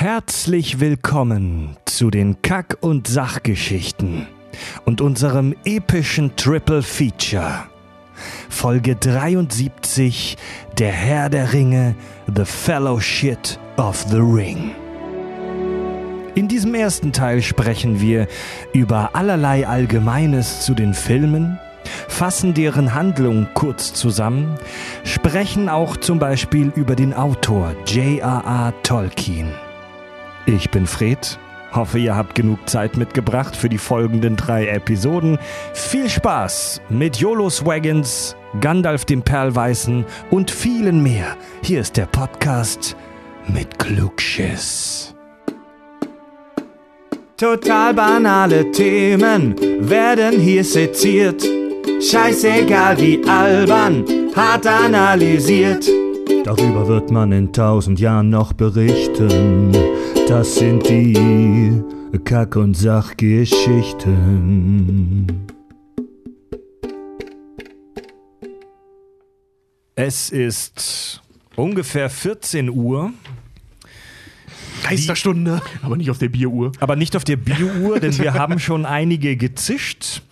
Herzlich willkommen zu den Kack- und Sachgeschichten und unserem epischen Triple Feature. Folge 73 Der Herr der Ringe, The Fellowship of the Ring. In diesem ersten Teil sprechen wir über allerlei Allgemeines zu den Filmen, fassen deren Handlung kurz zusammen, sprechen auch zum Beispiel über den Autor J.R.R. Tolkien. Ich bin Fred, hoffe ihr habt genug Zeit mitgebracht für die folgenden drei Episoden. Viel Spaß mit Jolos Wagons, Gandalf dem Perlweißen und vielen mehr. Hier ist der Podcast mit Klugschiss. Total banale Themen werden hier seziert. Scheißegal wie albern, hart analysiert. Darüber wird man in tausend Jahren noch berichten. Das sind die Kack- und Sachgeschichten. Es ist ungefähr 14 Uhr. Geisterstunde, aber nicht auf der Bieruhr. Aber nicht auf der Biouhr, denn wir haben schon einige gezischt.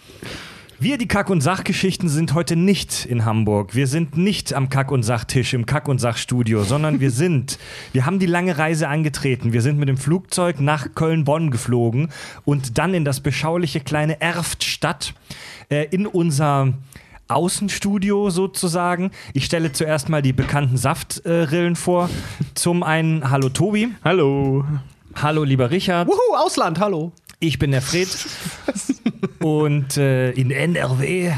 Wir, die Kack- und Sachgeschichten, sind heute nicht in Hamburg. Wir sind nicht am Kack- und Sachtisch im Kack- und Sachstudio, sondern wir sind, wir haben die lange Reise angetreten. Wir sind mit dem Flugzeug nach Köln-Bonn geflogen und dann in das beschauliche kleine Erftstadt äh, in unser Außenstudio sozusagen. Ich stelle zuerst mal die bekannten Saftrillen vor. Zum einen, hallo Tobi. Hallo. Hallo lieber Richard. Wuhu, Ausland, hallo. Ich bin der Fred und äh, in NRW.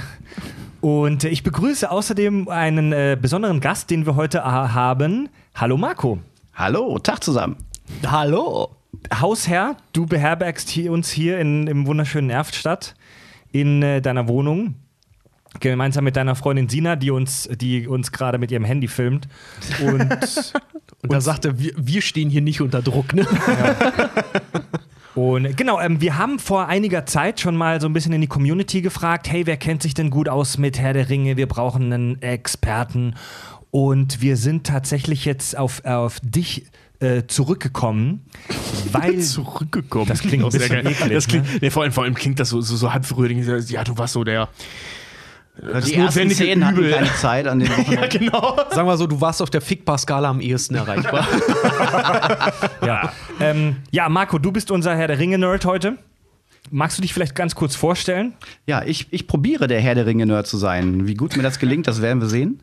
Und äh, ich begrüße außerdem einen äh, besonderen Gast, den wir heute äh, haben. Hallo Marco. Hallo, Tag zusammen. Hallo. Hausherr, du beherbergst hier, uns hier in, im wunderschönen Erftstadt in äh, deiner Wohnung. Gemeinsam mit deiner Freundin Sina, die uns, die uns gerade mit ihrem Handy filmt. Und Und da sagt er, wir, wir stehen hier nicht unter Druck, ne? Und genau, ähm, wir haben vor einiger Zeit schon mal so ein bisschen in die Community gefragt, hey, wer kennt sich denn gut aus mit Herr der Ringe? Wir brauchen einen Experten. Und wir sind tatsächlich jetzt auf, auf dich äh, zurückgekommen, weil Zurückgekommen. Das klingt ein Sehr geil. eklig, Das klingt, ne? nee, vor, allem, vor allem klingt das so, so, so halb fröhlich. Ja, du warst so der. Das die ersten zehn hatten Übel. keine Zeit an den Wochenenden. Ja, genau. Sagen wir so, du warst auf der Fickbar-Skala am ehesten erreichbar. ja. ähm, ja, Marco, du bist unser Herr der Ringe-Nerd heute. Magst du dich vielleicht ganz kurz vorstellen? Ja, ich, ich probiere der Herr der Ringe-Nerd zu sein. Wie gut mir das gelingt, das werden wir sehen.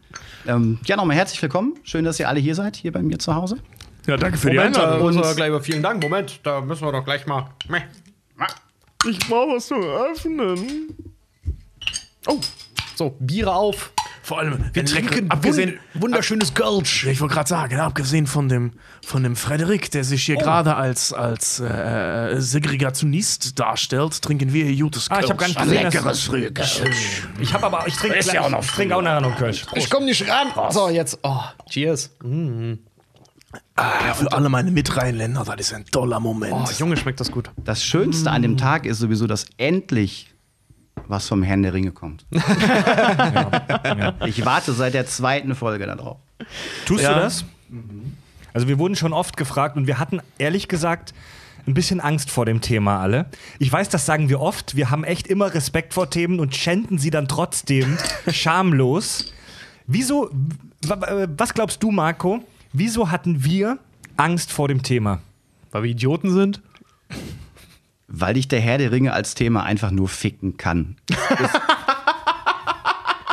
Ähm, ja, nochmal herzlich willkommen. Schön, dass ihr alle hier seid, hier bei mir zu Hause. Ja, danke für die Moment, da Einladung. wir gleich mal vielen Dank. Moment, da müssen wir doch gleich mal. Ich brauche was zu öffnen. Oh, so, Biere auf. Vor allem, Wir trinken abgesehen, wund wunderschönes Gulch. Ja, Ich wollte gerade sagen, abgesehen von dem, von dem Frederik, der sich hier gerade als, als äh, Segregationist darstellt, trinken wir hier gutes Ah, ich habe gar nicht gesehen, dass- Rührkölsch. Ich habe aber, ich trinke Ist ja auch noch ich trinke auch nachher noch Kölsch. Ich komm nicht ran. So, jetzt. Oh, cheers. Ah, für alle meine Mitrheinländer, das ist ein toller Moment. Oh, Junge, schmeckt das gut. Das Schönste an dem Tag ist sowieso, dass endlich was vom Herrn der Ringe kommt. Ich warte seit der zweiten Folge darauf. Tust Ja. du das? Also wir wurden schon oft gefragt und wir hatten ehrlich gesagt ein bisschen Angst vor dem Thema alle. Ich weiß, das sagen wir oft. Wir haben echt immer Respekt vor Themen und schänden sie dann trotzdem schamlos. Wieso, was glaubst du, Marco? Wieso hatten wir Angst vor dem Thema? Weil wir Idioten sind. Weil ich der Herr der Ringe als Thema einfach nur ficken kann. es,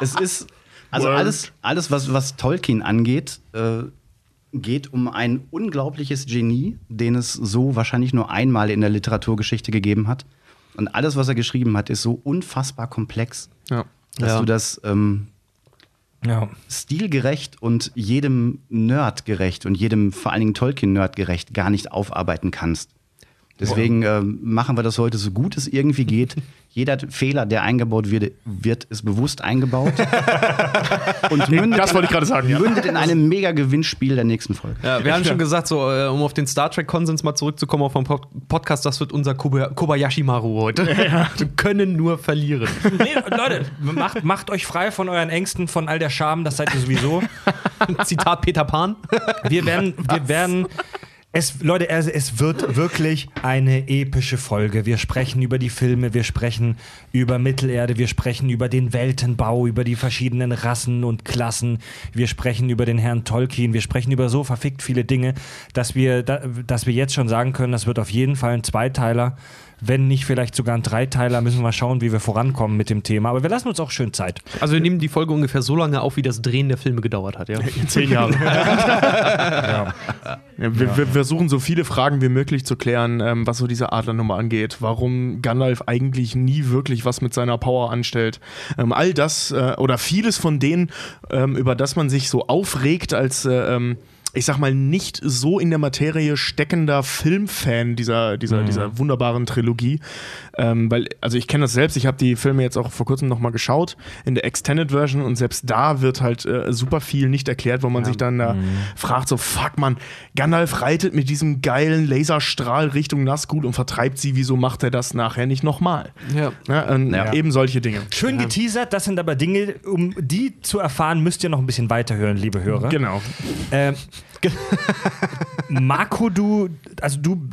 es ist, also alles, alles was, was Tolkien angeht, äh, geht um ein unglaubliches Genie, den es so wahrscheinlich nur einmal in der Literaturgeschichte gegeben hat. Und alles, was er geschrieben hat, ist so unfassbar komplex, Ja. dass ja. du das ähm, Ja. stilgerecht und jedem Nerd gerecht und jedem vor allen Dingen Tolkien-Nerd gerecht gar nicht aufarbeiten kannst. Deswegen ähm, machen wir das heute so gut es irgendwie geht. Jeder Fehler, der eingebaut wird, wird ist bewusst eingebaut. und mündet, das wollte ich gerade sagen, ja. mündet in einem mega Gewinnspiel der nächsten Folge. Ja, wir haben schon gesagt, so, äh, um auf den Star Trek-Konsens mal zurückzukommen auf den Pod Podcast, das wird unser Koba Kobayashi Maru heute. Wir können nur verlieren. Nee, Leute, macht, macht euch frei von euren Ängsten, von all der Scham, das seid ihr sowieso. Zitat Peter Pan. Wir werden, wir werden Es, Leute, es, es wird wirklich eine epische Folge. Wir sprechen über die Filme, wir sprechen über Mittelerde, wir sprechen über den Weltenbau, über die verschiedenen Rassen und Klassen, wir sprechen über den Herrn Tolkien, wir sprechen über so verfickt viele Dinge, dass wir, da, dass wir jetzt schon sagen können, das wird auf jeden Fall ein Zweiteiler. Wenn nicht vielleicht sogar ein Dreiteiler, müssen wir mal schauen, wie wir vorankommen mit dem Thema. Aber wir lassen uns auch schön Zeit. Also wir nehmen die Folge ungefähr so lange auf, wie das Drehen der Filme gedauert hat, ja? Zehn Jahre. Ja. Ja, wir, wir versuchen so viele Fragen wie möglich zu klären, ähm, was so diese Adlernummer angeht. Warum Gandalf eigentlich nie wirklich was mit seiner Power anstellt. Ähm, all das äh, oder vieles von denen, ähm, über das man sich so aufregt als äh, ähm, ich sag mal, nicht so in der Materie steckender Filmfan dieser, dieser, dieser wunderbaren Trilogie. Ähm, weil, also ich kenne das selbst, ich habe die Filme jetzt auch vor kurzem nochmal geschaut in der Extended Version und selbst da wird halt äh, super viel nicht erklärt, wo man sich dann da fragt, so fuck man, Gandalf reitet mit diesem geilen Laserstrahl Richtung Nazgul und vertreibt sie, wieso macht er das nachher nicht nochmal? Ja. Ja, ähm, Ja. Eben solche Dinge. Schön geteasert, das sind aber Dinge, um die zu erfahren, müsst ihr noch ein bisschen weiterhören, liebe Hörer. Genau. Ähm, Marco, du, also du,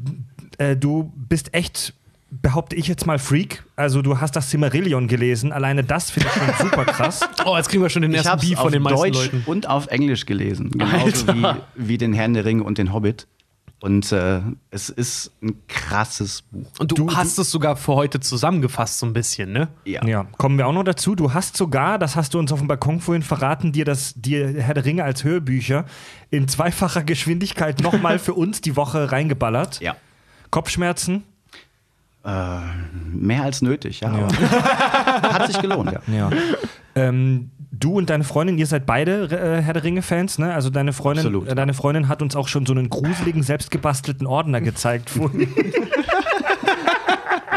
äh, du bist echt, behaupte ich jetzt mal, Freak. Also du hast das Cimmerillion gelesen. Alleine das finde ich schon super krass. Oh, jetzt kriegen wir schon den Ich ersten Beef von den meisten Deutsch Leuten. und auf Englisch gelesen. Genauso wie, wie den Herrn der Ringe und den Hobbit. Und äh, es ist ein krasses Buch. Und du, hast es sogar für heute zusammengefasst, so ein bisschen, ne? Ja. Ja, kommen wir auch noch dazu. Du hast sogar, das hast du uns auf dem Balkon vorhin verraten, dir das dir Herr der Ringe als Hörbücher in zweifacher Geschwindigkeit nochmal für uns die Woche reingeballert. Ja. Kopfschmerzen. Äh, mehr als nötig, ja. aber Hat sich gelohnt, ja. Ja. ähm, du und deine Freundin, ihr seid beide äh, Herr der Ringe-Fans, ne? Also deine Freundin, äh, deine Freundin hat uns auch schon so einen gruseligen, selbstgebastelten Ordner gezeigt. vorhin.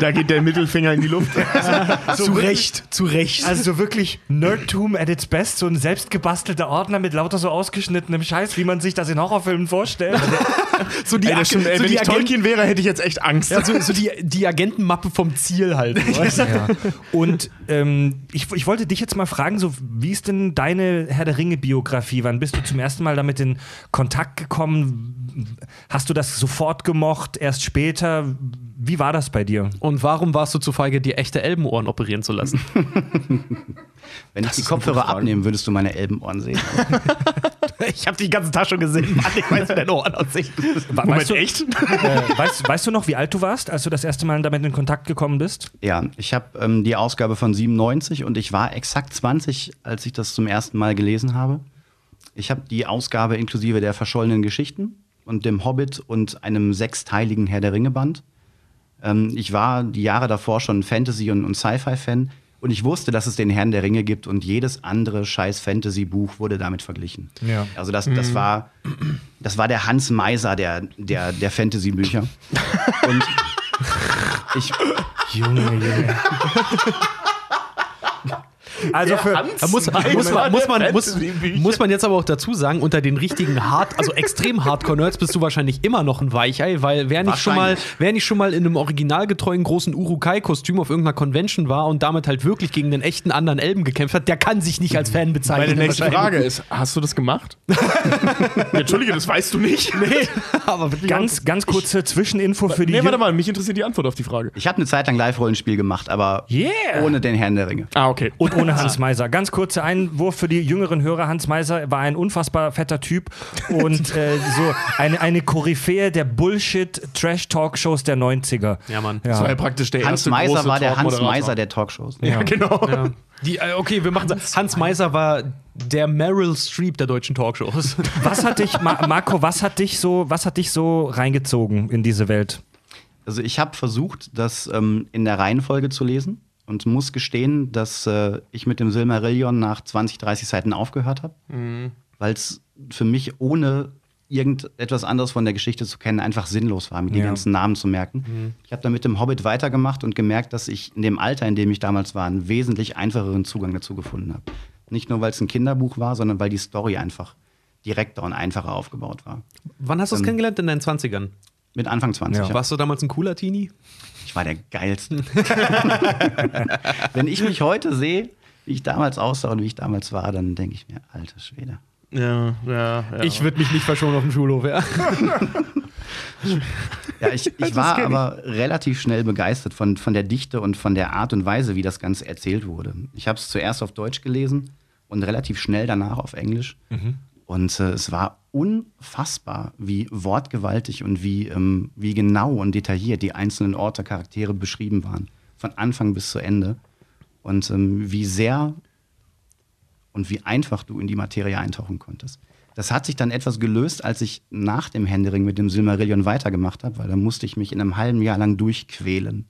Da geht der Mittelfinger in die Luft. zu Recht, zu Recht. Also so wirklich Nerdtum at its best, so ein selbstgebastelter Ordner mit lauter so ausgeschnittenem Scheiß, wie man sich das in Horrorfilmen vorstellt. so die, Ey, das stimmt, ey, so wenn die, ich Tolkien wäre, hätte ich jetzt echt Angst. ja, so, so die, die Agentenmappe vom Ziel halt. weißt du? Ja. Und ähm, ich, ich wollte dich jetzt mal fragen, so wie ist denn deine Herr der Ringe-Biografie? Wann bist du zum ersten Mal damit in Kontakt gekommen? Hast du das sofort gemocht, erst später? Wie war das bei dir? Und warum warst du zu feige, dir echte Elbenohren operieren zu lassen? Wenn ich die Kopfhörer abnehme, würdest du meine Elbenohren sehen. ich habe die ganze Tag schon gesehen. Mann, ich weiß, wie deine Ohren aussehen. weißt du, echt? Äh, weißt, weißt du noch, wie alt du warst, als du das erste Mal damit in Kontakt gekommen bist? Ja, ich habe ähm, die Ausgabe von 97 und ich war exakt 20, als ich das zum ersten Mal gelesen habe. Ich habe die Ausgabe inklusive der verschollenen Geschichten und dem Hobbit und einem sechsteiligen Herr der Ringe-Band. Ähm, ich war die Jahre davor schon Fantasy- und, und Sci-Fi-Fan und ich wusste, dass es den Herrn der Ringe gibt und jedes andere scheiß Fantasy-Buch wurde damit verglichen. Ja. Also das, das, war, das war der Hans Meiser der, der, der Fantasy-Bücher. und ich, Junge, Junge. Also für, Da muss, muss, man, muss, man, muss, muss man jetzt aber auch dazu sagen, unter den richtigen Hard, also extrem Hardcore-Nerds bist du wahrscheinlich immer noch ein Weichei, weil wer nicht, schon mal, wer nicht schon mal in einem originalgetreuen großen Urukai-Kostüm auf irgendeiner Convention war und damit halt wirklich gegen den echten anderen Elben gekämpft hat, der kann sich nicht als Fan bezeichnen. Meine nächste. Frage ist: Hast du das gemacht? Entschuldige, das weißt du nicht? Nee, aber ganz, ganz kurze Zwischeninfo für die Nee, warte mal, mich interessiert die Antwort auf die Frage. Ich habe eine Zeit lang Live-Rollenspiel gemacht, aber Yeah. ohne den Herrn der Ringe. Ah, okay. Und ohne Hans Meiser. Ganz kurzer Einwurf für die jüngeren Hörer. Hans Meiser war ein unfassbar fetter Typ und äh, so eine, eine Koryphäe der Bullshit-Trash-Talkshows der 90er. Ja, Mann. Das war ja Ja. praktisch der Hans erste Meiser große war der Hans. Meiser der Talkshows. Ja. Genau. Ja. Die, äh, okay, wir machen Hans, Hans Meiser war der Meryl Streep der deutschen Talkshows. Was hat dich, Ma Marco, was hat dich so, was hat dich so reingezogen in diese Welt? Also ich habe versucht, das ähm, in der Reihenfolge zu lesen und muss gestehen, dass äh, ich mit dem Silmarillion nach 20, 30 Seiten aufgehört habe, weil es für mich ohne irgendetwas anderes von der Geschichte zu kennen einfach sinnlos war, mir die Ja. ganzen Namen zu merken. Ich habe dann mit dem Hobbit weitergemacht und gemerkt, dass ich in dem Alter, in dem ich damals war, einen wesentlich einfacheren Zugang dazu gefunden habe. Nicht nur, weil es ein Kinderbuch war, sondern weil die Story einfach direkter und einfacher aufgebaut war. Wann hast du es kennengelernt? In deinen 20ern? Mit Anfang 20. Ja. ja. Warst du damals ein cooler Teenie? Ich war der Geilste. Wenn ich mich heute sehe, wie ich damals aussah und wie ich damals war, dann denke ich mir, alter Schwede. Ja, ja, ja. Ich würde mich nicht verschonen auf dem Schulhof, ja. Ja, ich, ich war aber relativ schnell begeistert von, von der Dichte und von der Art und Weise, wie das Ganze erzählt wurde. Ich habe es zuerst auf Deutsch gelesen und relativ schnell danach auf Englisch. Und äh, es war unfassbar, wie wortgewaltig und wie, ähm, wie genau und detailliert die einzelnen Orte, Charaktere beschrieben waren. Von Anfang bis zu Ende. Und ähm, wie sehr und wie einfach du in die Materie eintauchen konntest. Das hat sich dann etwas gelöst, als ich nach dem Händering mit dem Silmarillion weitergemacht habe, weil da musste ich mich in einem halben Jahr lang durchquälen.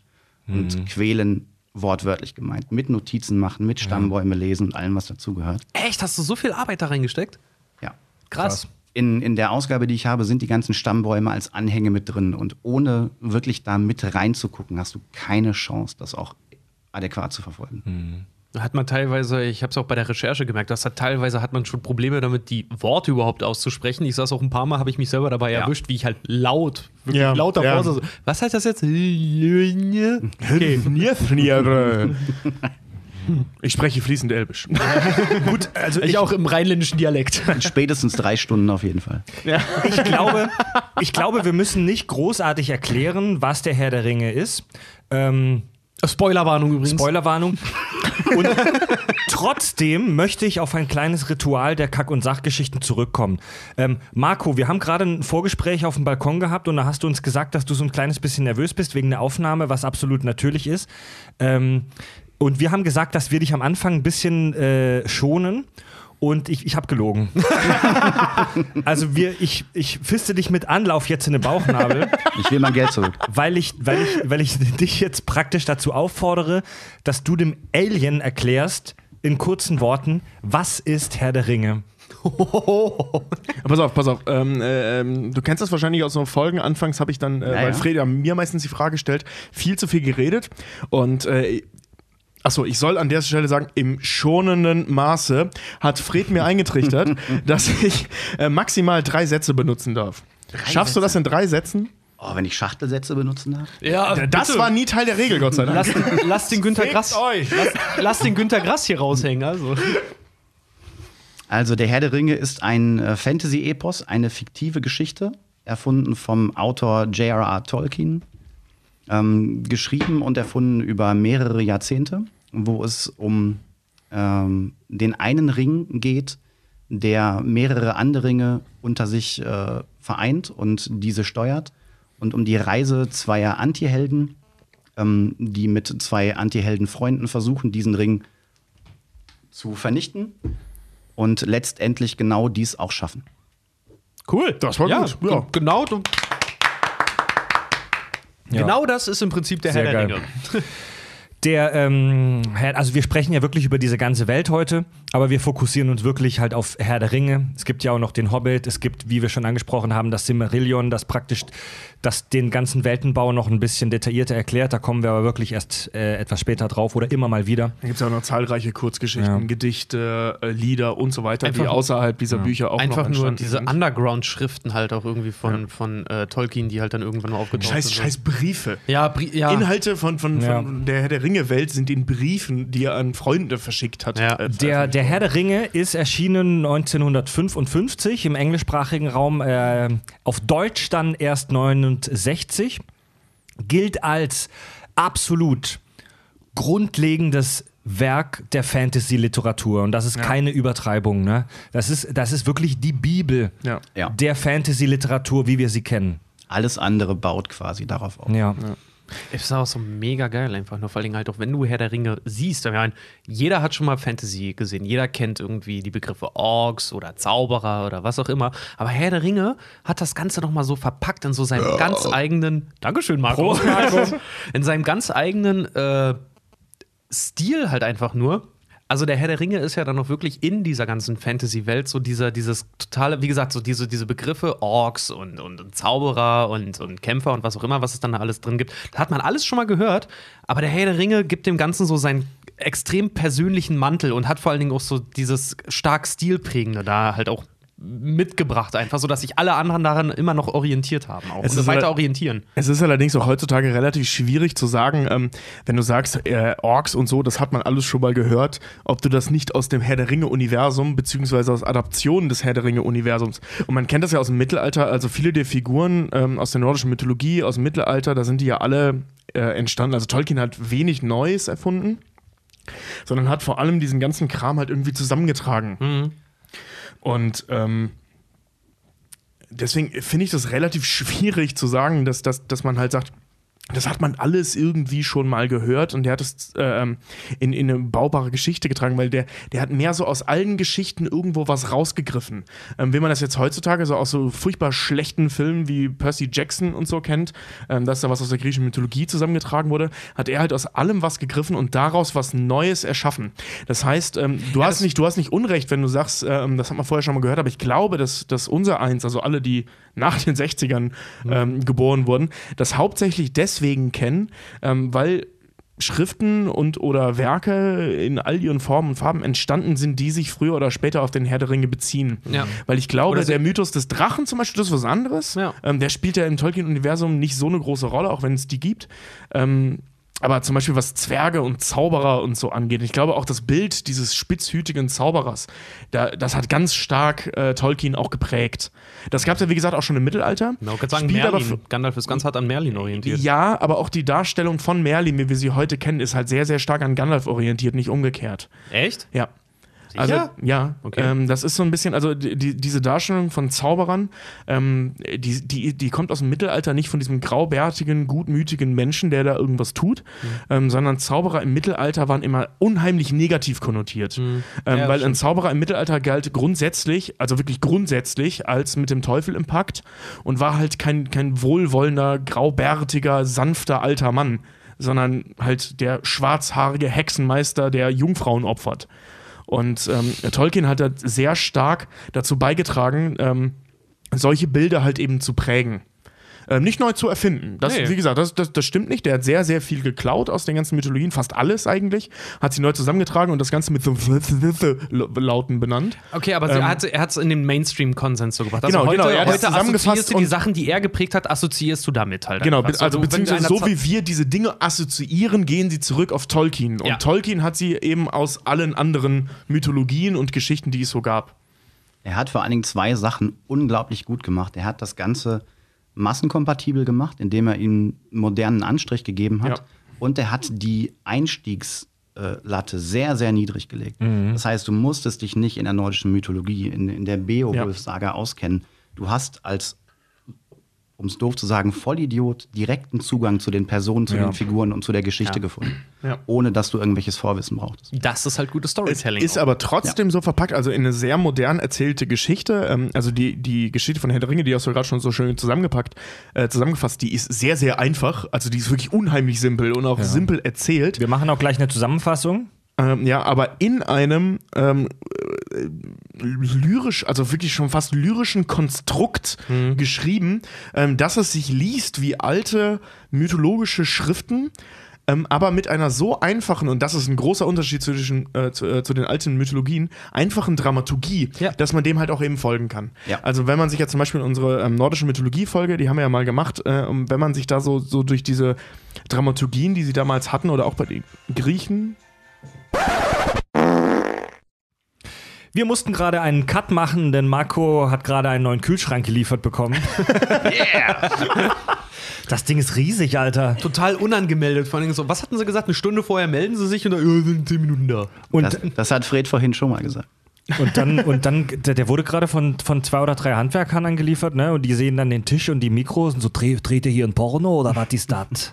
Und quälen wortwörtlich gemeint. Mit Notizen machen, mit Stammbäume lesen und allem, was dazugehört. Echt? Hast du so viel Arbeit da reingesteckt? Ja. Krass. In, in der Ausgabe, die ich habe, sind die ganzen Stammbäume als Anhänge mit drin. Und ohne wirklich da mit reinzugucken, hast du keine Chance, das auch adäquat zu verfolgen. Da hat man teilweise, ich habe es auch bei der Recherche gemerkt, dass da teilweise hat man schon Probleme damit, die Worte überhaupt auszusprechen. Ich saß auch ein paar Mal, habe ich mich selber dabei erwischt, wie ich halt laut, wirklich Ja, laut davor ja. so, was heißt das jetzt? Okay. Ich spreche fließend Elbisch. Gut, also Ich auch im rheinländischen Dialekt. Spätestens drei Stunden auf jeden Fall. ich glaube, ich glaube, wir müssen nicht großartig erklären, was der Herr der Ringe ist. Ähm, Spoilerwarnung übrigens. Spoilerwarnung. Und trotzdem möchte ich auf ein kleines Ritual der Kack- und Sachgeschichten zurückkommen. Ähm, Marco, wir haben gerade ein Vorgespräch auf dem Balkon gehabt und da hast du uns gesagt, dass du so ein kleines bisschen nervös bist wegen der Aufnahme, was absolut natürlich ist. Ähm, und wir haben gesagt, dass wir dich am Anfang ein bisschen äh, schonen. Und ich, ich habe gelogen. also wir, ich, ich fiste dich mit Anlauf jetzt in den Bauchnabel Ich will mein Geld zurück. weil ich, weil, ich, weil ich dich jetzt praktisch dazu auffordere, dass du dem Alien erklärst, in kurzen Worten, was ist Herr der Ringe? pass auf, pass auf. Ähm, äh, ähm, du kennst das wahrscheinlich aus so Folgen. Anfangs habe ich dann, äh, Ja, weil ja. Fred ja mir meistens die Frage stellt, viel zu viel geredet. Und äh, Achso, ich soll an der Stelle sagen, im schonenden Maße hat Fred mir eingetrichtert, dass ich äh, maximal drei Sätze benutzen darf. Schaffst du das in drei Sätzen? Oh, wenn ich Schachtelsätze benutzen darf? Ja, Das bitte. war nie Teil der Regel, Gott sei Dank. Lass, den- lass den Günter Grass. euch. Lass, lass den Günter Grass hier raushängen. Also. Also, der Herr der Ringe ist ein äh, Fantasy-Epos, eine fiktive Geschichte, erfunden vom Autor J.R.R. Tolkien, ähm, geschrieben und erfunden über mehrere Jahrzehnte, wo es um ähm, den einen Ring geht, der mehrere andere Ringe unter sich äh, vereint und diese steuert, und um die Reise zweier Antihelden, ähm, die mit zwei Antiheldenfreunden versuchen, diesen Ring zu vernichten und letztendlich genau dies auch schaffen. Cool. Das war ja, gut, ja. Genau, du- genau das ist im Prinzip der Sehr Herr der geil. Ringe. Der, ähm, also wir sprechen ja wirklich über diese ganze Welt heute, aber wir fokussieren uns wirklich halt auf Herr der Ringe. Es gibt ja auch noch den Hobbit, es gibt, wie wir schon angesprochen haben, das Silmarillion, das praktisch das den ganzen Weltenbau noch ein bisschen detaillierter erklärt. Da kommen wir aber wirklich erst äh, etwas später drauf oder immer mal wieder. Da gibt es ja auch noch zahlreiche Kurzgeschichten, Ja. Gedichte, äh, Lieder und so weiter, die Einfach- außerhalb dieser Bücher auch Einfach noch nur diese. Underground-Schriften halt auch irgendwie von, von äh, Tolkien, die halt dann irgendwann mal aufgetaucht Scheiß, sind. scheiß Briefe. Ja, Bri ja. Inhalte von, von, Ja. von der Herr der Ringe-Welt sind in Briefen, die er an Freunde verschickt hat. Ja. äh, Der, der Herr der Ringe ist erschienen 1955 im englischsprachigen Raum, äh, auf Deutsch dann erst 69, gilt als absolut grundlegendes Werk der Fantasy-Literatur. Und das ist keine Übertreibung. Ne? Das, ist, das ist wirklich die Bibel Ja. Ja. der Fantasy-Literatur, wie wir sie kennen. Alles andere baut quasi darauf auf. Ja. Es ist auch so mega geil einfach nur, vor allem halt auch, wenn du Herr der Ringe siehst. Ich meine, jeder hat schon mal Fantasy gesehen, jeder kennt irgendwie die Begriffe Orks oder Zauberer oder was auch immer. Aber Herr der Ringe hat das Ganze nochmal so verpackt in so seinem ganz eigenen, Dankeschön, Marco, in seinem ganz eigenen äh, Stil halt einfach nur. Also der Herr der Ringe ist ja dann noch wirklich in dieser ganzen Fantasy-Welt so dieser, dieses totale, wie gesagt, so diese, diese Begriffe Orks und, und, und Zauberer und, und Kämpfer und was auch immer, was es dann da alles drin gibt. Da hat man alles schon mal gehört, aber der Herr der Ringe gibt dem Ganzen so seinen extrem persönlichen Mantel und hat vor allen Dingen auch so dieses stark stilprägende da halt auch mitgebracht, einfach, sodass sich alle anderen daran immer noch orientiert haben auch Es und ist weiter orientieren. Es ist allerdings auch heutzutage relativ schwierig zu sagen, ähm, wenn du sagst, äh, Orks und so, das hat man alles schon mal gehört, ob du das nicht aus dem Herr der Ringe-Universum, beziehungsweise aus Adaptionen des Herr der Ringe-Universums. Und man kennt das ja aus dem Mittelalter, also viele der Figuren ähm, aus der nordischen Mythologie, aus dem Mittelalter, da sind die ja alle äh, entstanden. Also Tolkien hat wenig Neues erfunden, sondern hat vor allem diesen ganzen Kram halt irgendwie zusammengetragen. Und ähm, deswegen finde ich das relativ schwierig zu sagen, dass, dass, dass man halt sagt, das hat man alles irgendwie schon mal gehört und der hat es ähm, in, in eine baubare Geschichte getragen, weil der, der hat mehr so aus allen Geschichten irgendwo was rausgegriffen. Ähm, wenn man das jetzt heutzutage so aus so furchtbar schlechten Filmen wie Percy Jackson und so kennt, ähm, dass da was aus der griechischen Mythologie zusammengetragen wurde, hat er halt aus allem was gegriffen und daraus was Neues erschaffen. Das heißt, ähm, du, hast nicht, du hast nicht Unrecht, wenn du sagst, ähm, das hat man vorher schon mal gehört, aber ich glaube, dass, dass unser Eins, also alle, die nach den 60ern ähm, geboren wurden, das hauptsächlich deswegen kennen, ähm, weil Schriften und oder Werke in all ihren Formen und Farben entstanden sind, die sich früher oder später auf den Herr der Ringe beziehen. Ja. Weil ich glaube, so- der Mythos des Drachen zum Beispiel, das ist was anderes. Ja. Ähm, der spielt ja im Tolkien-Universum nicht so eine große Rolle, auch wenn es die gibt. Ähm, aber zum Beispiel was Zwerge und Zauberer und so angeht. Ich glaube auch das Bild dieses spitzhütigen Zauberers, da, das hat ganz stark äh, Tolkien auch geprägt. Das gab es ja, wie gesagt, auch schon im Mittelalter. Ich kann sagen, Spielt aber Merlin. Gandalf ist ganz hart an Merlin orientiert. Ja, aber auch die Darstellung von Merlin, wie wir sie heute kennen, ist halt sehr, sehr stark an Gandalf orientiert, nicht umgekehrt. Echt? Ja. Sicher? Also, ja, Okay. ähm, das ist so ein bisschen, also die, die, diese Darstellung von Zauberern, ähm, die, die, die kommt aus dem Mittelalter nicht von diesem graubärtigen, gutmütigen Menschen, der da irgendwas tut, Mhm. ähm, sondern Zauberer im Mittelalter waren immer unheimlich negativ konnotiert. Mhm. Ja, weil ein. Zauberer im Mittelalter galt grundsätzlich, also wirklich grundsätzlich, als mit dem Teufel im Pakt und war halt kein, kein wohlwollender, graubärtiger, sanfter alter Mann, sondern halt der schwarzhaarige Hexenmeister, der Jungfrauen opfert. Und ähm, Tolkien hat halt sehr stark dazu beigetragen, ähm, solche Bilder halt eben zu prägen. Ähm, nicht neu zu erfinden. Das, Nee. Wie gesagt, das, das, das stimmt nicht. Der hat sehr, sehr viel geklaut aus den ganzen Mythologien, fast alles eigentlich. Hat sie neu zusammengetragen und das Ganze mit so Lauten benannt. Okay, aber sie- er hat er hat's in den Mainstream-Konsens so gebracht. Also Genau, heute, genau, er hat heute zusammengefasst assoziierst du die Sachen, die er geprägt hat, assoziierst du damit halt. Genau, einfach. also wenn beziehungsweise einer so wie wir diese Dinge assoziieren, gehen sie zurück auf Tolkien. Und Ja. Tolkien hat sie eben aus allen anderen Mythologien und Geschichten, die es so gab. Er hat vor allen Dingen zwei Sachen unglaublich gut gemacht. Er hat das Ganze massenkompatibel gemacht, indem er ihm einen modernen Anstrich gegeben hat. Ja. Und er hat die Einstiegslatte sehr, sehr niedrig gelegt. Das heißt, du musstest dich nicht in der nordischen Mythologie, in, in der Beowulf-Saga auskennen. Du hast als, um es doof zu sagen, Vollidiot direkten Zugang zu den Personen, zu Ja. den Figuren und zu der Geschichte Ja. gefunden. Ja. Ohne dass du irgendwelches Vorwissen brauchtest. das ist halt gutes Es Storytelling. ist auch. aber trotzdem so verpackt, also in eine sehr modern erzählte Geschichte. Ähm, also die, die Geschichte von Herr der Ringe, die hast du gerade schon so schön zusammengepackt, äh, zusammengefasst, die ist sehr, sehr einfach. Also die ist wirklich unheimlich simpel und auch simpel erzählt. Wir machen auch gleich eine Zusammenfassung. Ähm, ja, aber in einem ähm, äh, lyrisch, also wirklich schon fast lyrischen Konstrukt geschrieben, ähm, dass es sich liest wie alte mythologische Schriften. Ähm, aber mit einer so einfachen, und das ist ein großer Unterschied zwischen, äh, zu, äh, zu den alten Mythologien, einfachen Dramaturgie, Ja. dass man dem halt auch eben folgen kann. Ja. Also wenn man sich ja zum Beispiel unsere ähm, nordische Mythologie-Folge, die haben wir ja mal gemacht, äh, wenn man sich da so, so durch diese Dramaturgien, die sie damals hatten, oder auch bei den Griechen, Wir mussten gerade einen Cut machen, denn Marco hat gerade einen neuen Kühlschrank geliefert bekommen. Das Ding ist riesig, Alter. total unangemeldet. Vor allem so, was hatten sie gesagt? Eine Stunde vorher melden sie sich und dann, ja, sind zehn Minuten da. Und, Das, das hat Fred vorhin schon mal gesagt. und dann, und dann der, der wurde gerade von, von zwei oder drei Handwerkern angeliefert, ne? Und die sehen dann den Tisch und die Mikros und so, dreh, dreht ihr hier ein Porno oder was ist das?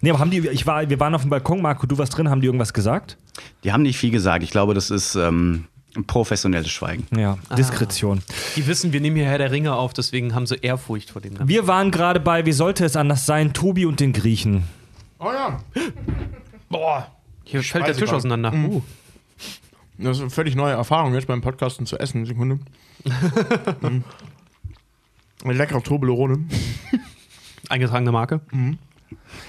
Nee, aber haben die, ich war, wir waren auf dem Balkon, Marco, du warst drin, haben die irgendwas gesagt? Die haben nicht viel gesagt. Ich glaube, das ist ähm, ein professionelles Schweigen. Ja, Diskretion. Die wissen, wir nehmen hier Herr der Ringe auf, deswegen haben sie Ehrfurcht vor dem Ganzen. Wir waren gerade bei, wie sollte es anders sein, Tobi und den Griechen. Oh ja. Boah, hier fällt der Tisch gerade. auseinander. Uh. Das ist eine völlig neue Erfahrung jetzt beim Podcasten zu essen. Sekunde. Eine leckere Toblerone. Eingetragene Marke.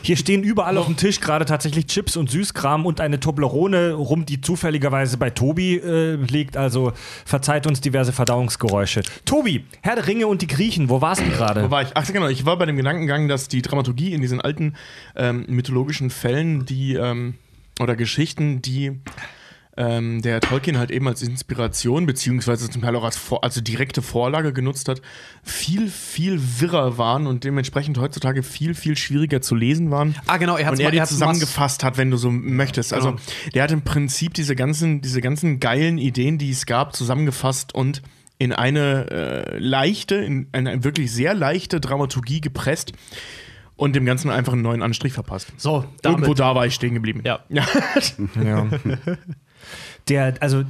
Hier stehen überall auf dem Tisch gerade tatsächlich Chips und Süßkram und eine Toblerone rum, die zufälligerweise bei Tobi äh, liegt. Also verzeiht uns diverse Verdauungsgeräusche. Tobi, Herr der Ringe und die Griechen, wo warst du gerade? Wo war ich? Ach genau, ich war bei dem Gedankengang, dass die Dramaturgie in diesen alten ähm, mythologischen Fällen, die ähm, oder Geschichten, die ähm, der Tolkien halt eben als Inspiration, beziehungsweise zum Teil auch als Vor also direkte Vorlage genutzt hat, viel, viel wirrer waren und dementsprechend heutzutage viel, viel schwieriger zu lesen waren. Ah, genau, er hat's und er mal- die zusammengefasst hat, wenn du so möchtest. Also Genau. der hat im Prinzip diese ganzen, diese ganzen geilen Ideen, die es gab, zusammengefasst und in eine äh, leichte, in eine wirklich sehr leichte Dramaturgie gepresst und dem Ganzen einfach einen neuen Anstrich verpasst. So, Irgendwo damit. da war ich stehen geblieben. Ja. ja. Ja. Der, also,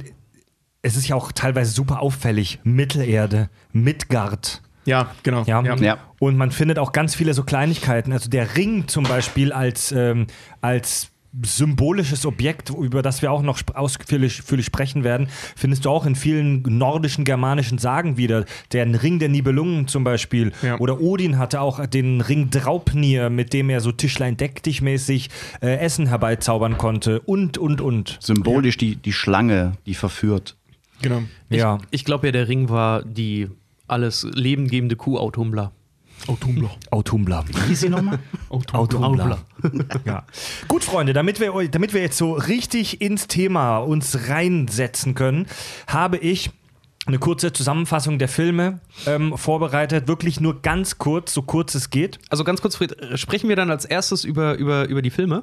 es ist ja auch teilweise super auffällig. Mittelerde, Midgard. Ja, genau. Ja. Ja. Und man findet auch ganz viele so Kleinigkeiten. Also der Ring zum Beispiel als, ähm, als symbolisches Objekt, über das wir auch noch ausführlich sprechen werden, findest du auch in vielen nordischen, germanischen Sagen wieder. Der Ring der Nibelungen zum Beispiel. Ja. Oder Odin hatte auch den Ring Draupnir, mit dem er so Tischlein deck dich mäßig äh, Essen herbeizaubern konnte. Und, und, und. Symbolisch die, die Schlange, die verführt. genau. Ja. Ich glaube ja, der Ring war die alles lebengebende Kuh Autumbler. Autumbler. Wie hieß sie nochmal? Autumbler. ja. Gut, Freunde, damit wir, damit wir jetzt so richtig ins Thema uns reinsetzen können, habe ich eine kurze Zusammenfassung der Filme ähm, vorbereitet. Wirklich nur ganz kurz, so kurz es geht. Also ganz kurz, Fred, äh, sprechen wir dann als erstes über, über, über die Filme?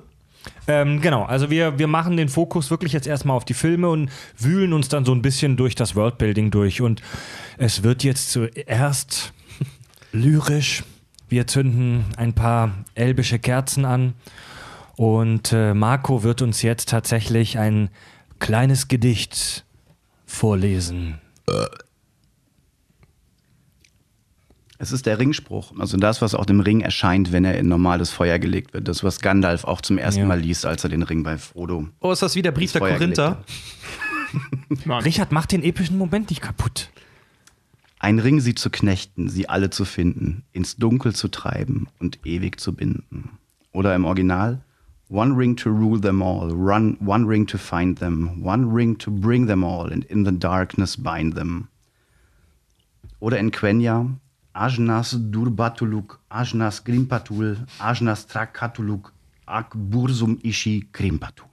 Ähm, genau, also wir, wir machen den Fokus wirklich jetzt erstmal auf die Filme und wühlen uns dann so ein bisschen durch das Worldbuilding durch. Und es wird jetzt zuerst lyrisch. Wir zünden ein paar elbische Kerzen an. Und äh, Marco wird uns jetzt tatsächlich ein kleines Gedicht vorlesen. Es ist der Ringspruch. Also das, was auch dem Ring erscheint, wenn er in normales Feuer gelegt wird. Das, was Gandalf auch zum ersten Ja. Mal liest, als er den Ring bei Frodo Oh, ist das wie der Brief der Feuer Korinther? Richard, mach den epischen Moment nicht kaputt. Ein Ring sie zu knechten, sie alle zu finden, ins Dunkel zu treiben und ewig zu binden. Oder im Original, One ring to rule them all, run, one ring to find them, one ring to bring them all and in the darkness bind them. Oder in Quenya, Ajnas Durbatuluk, Ajnas Grimpatul, Ajnas Trakatuluk, Ak Bursum Ishi Grimpatul.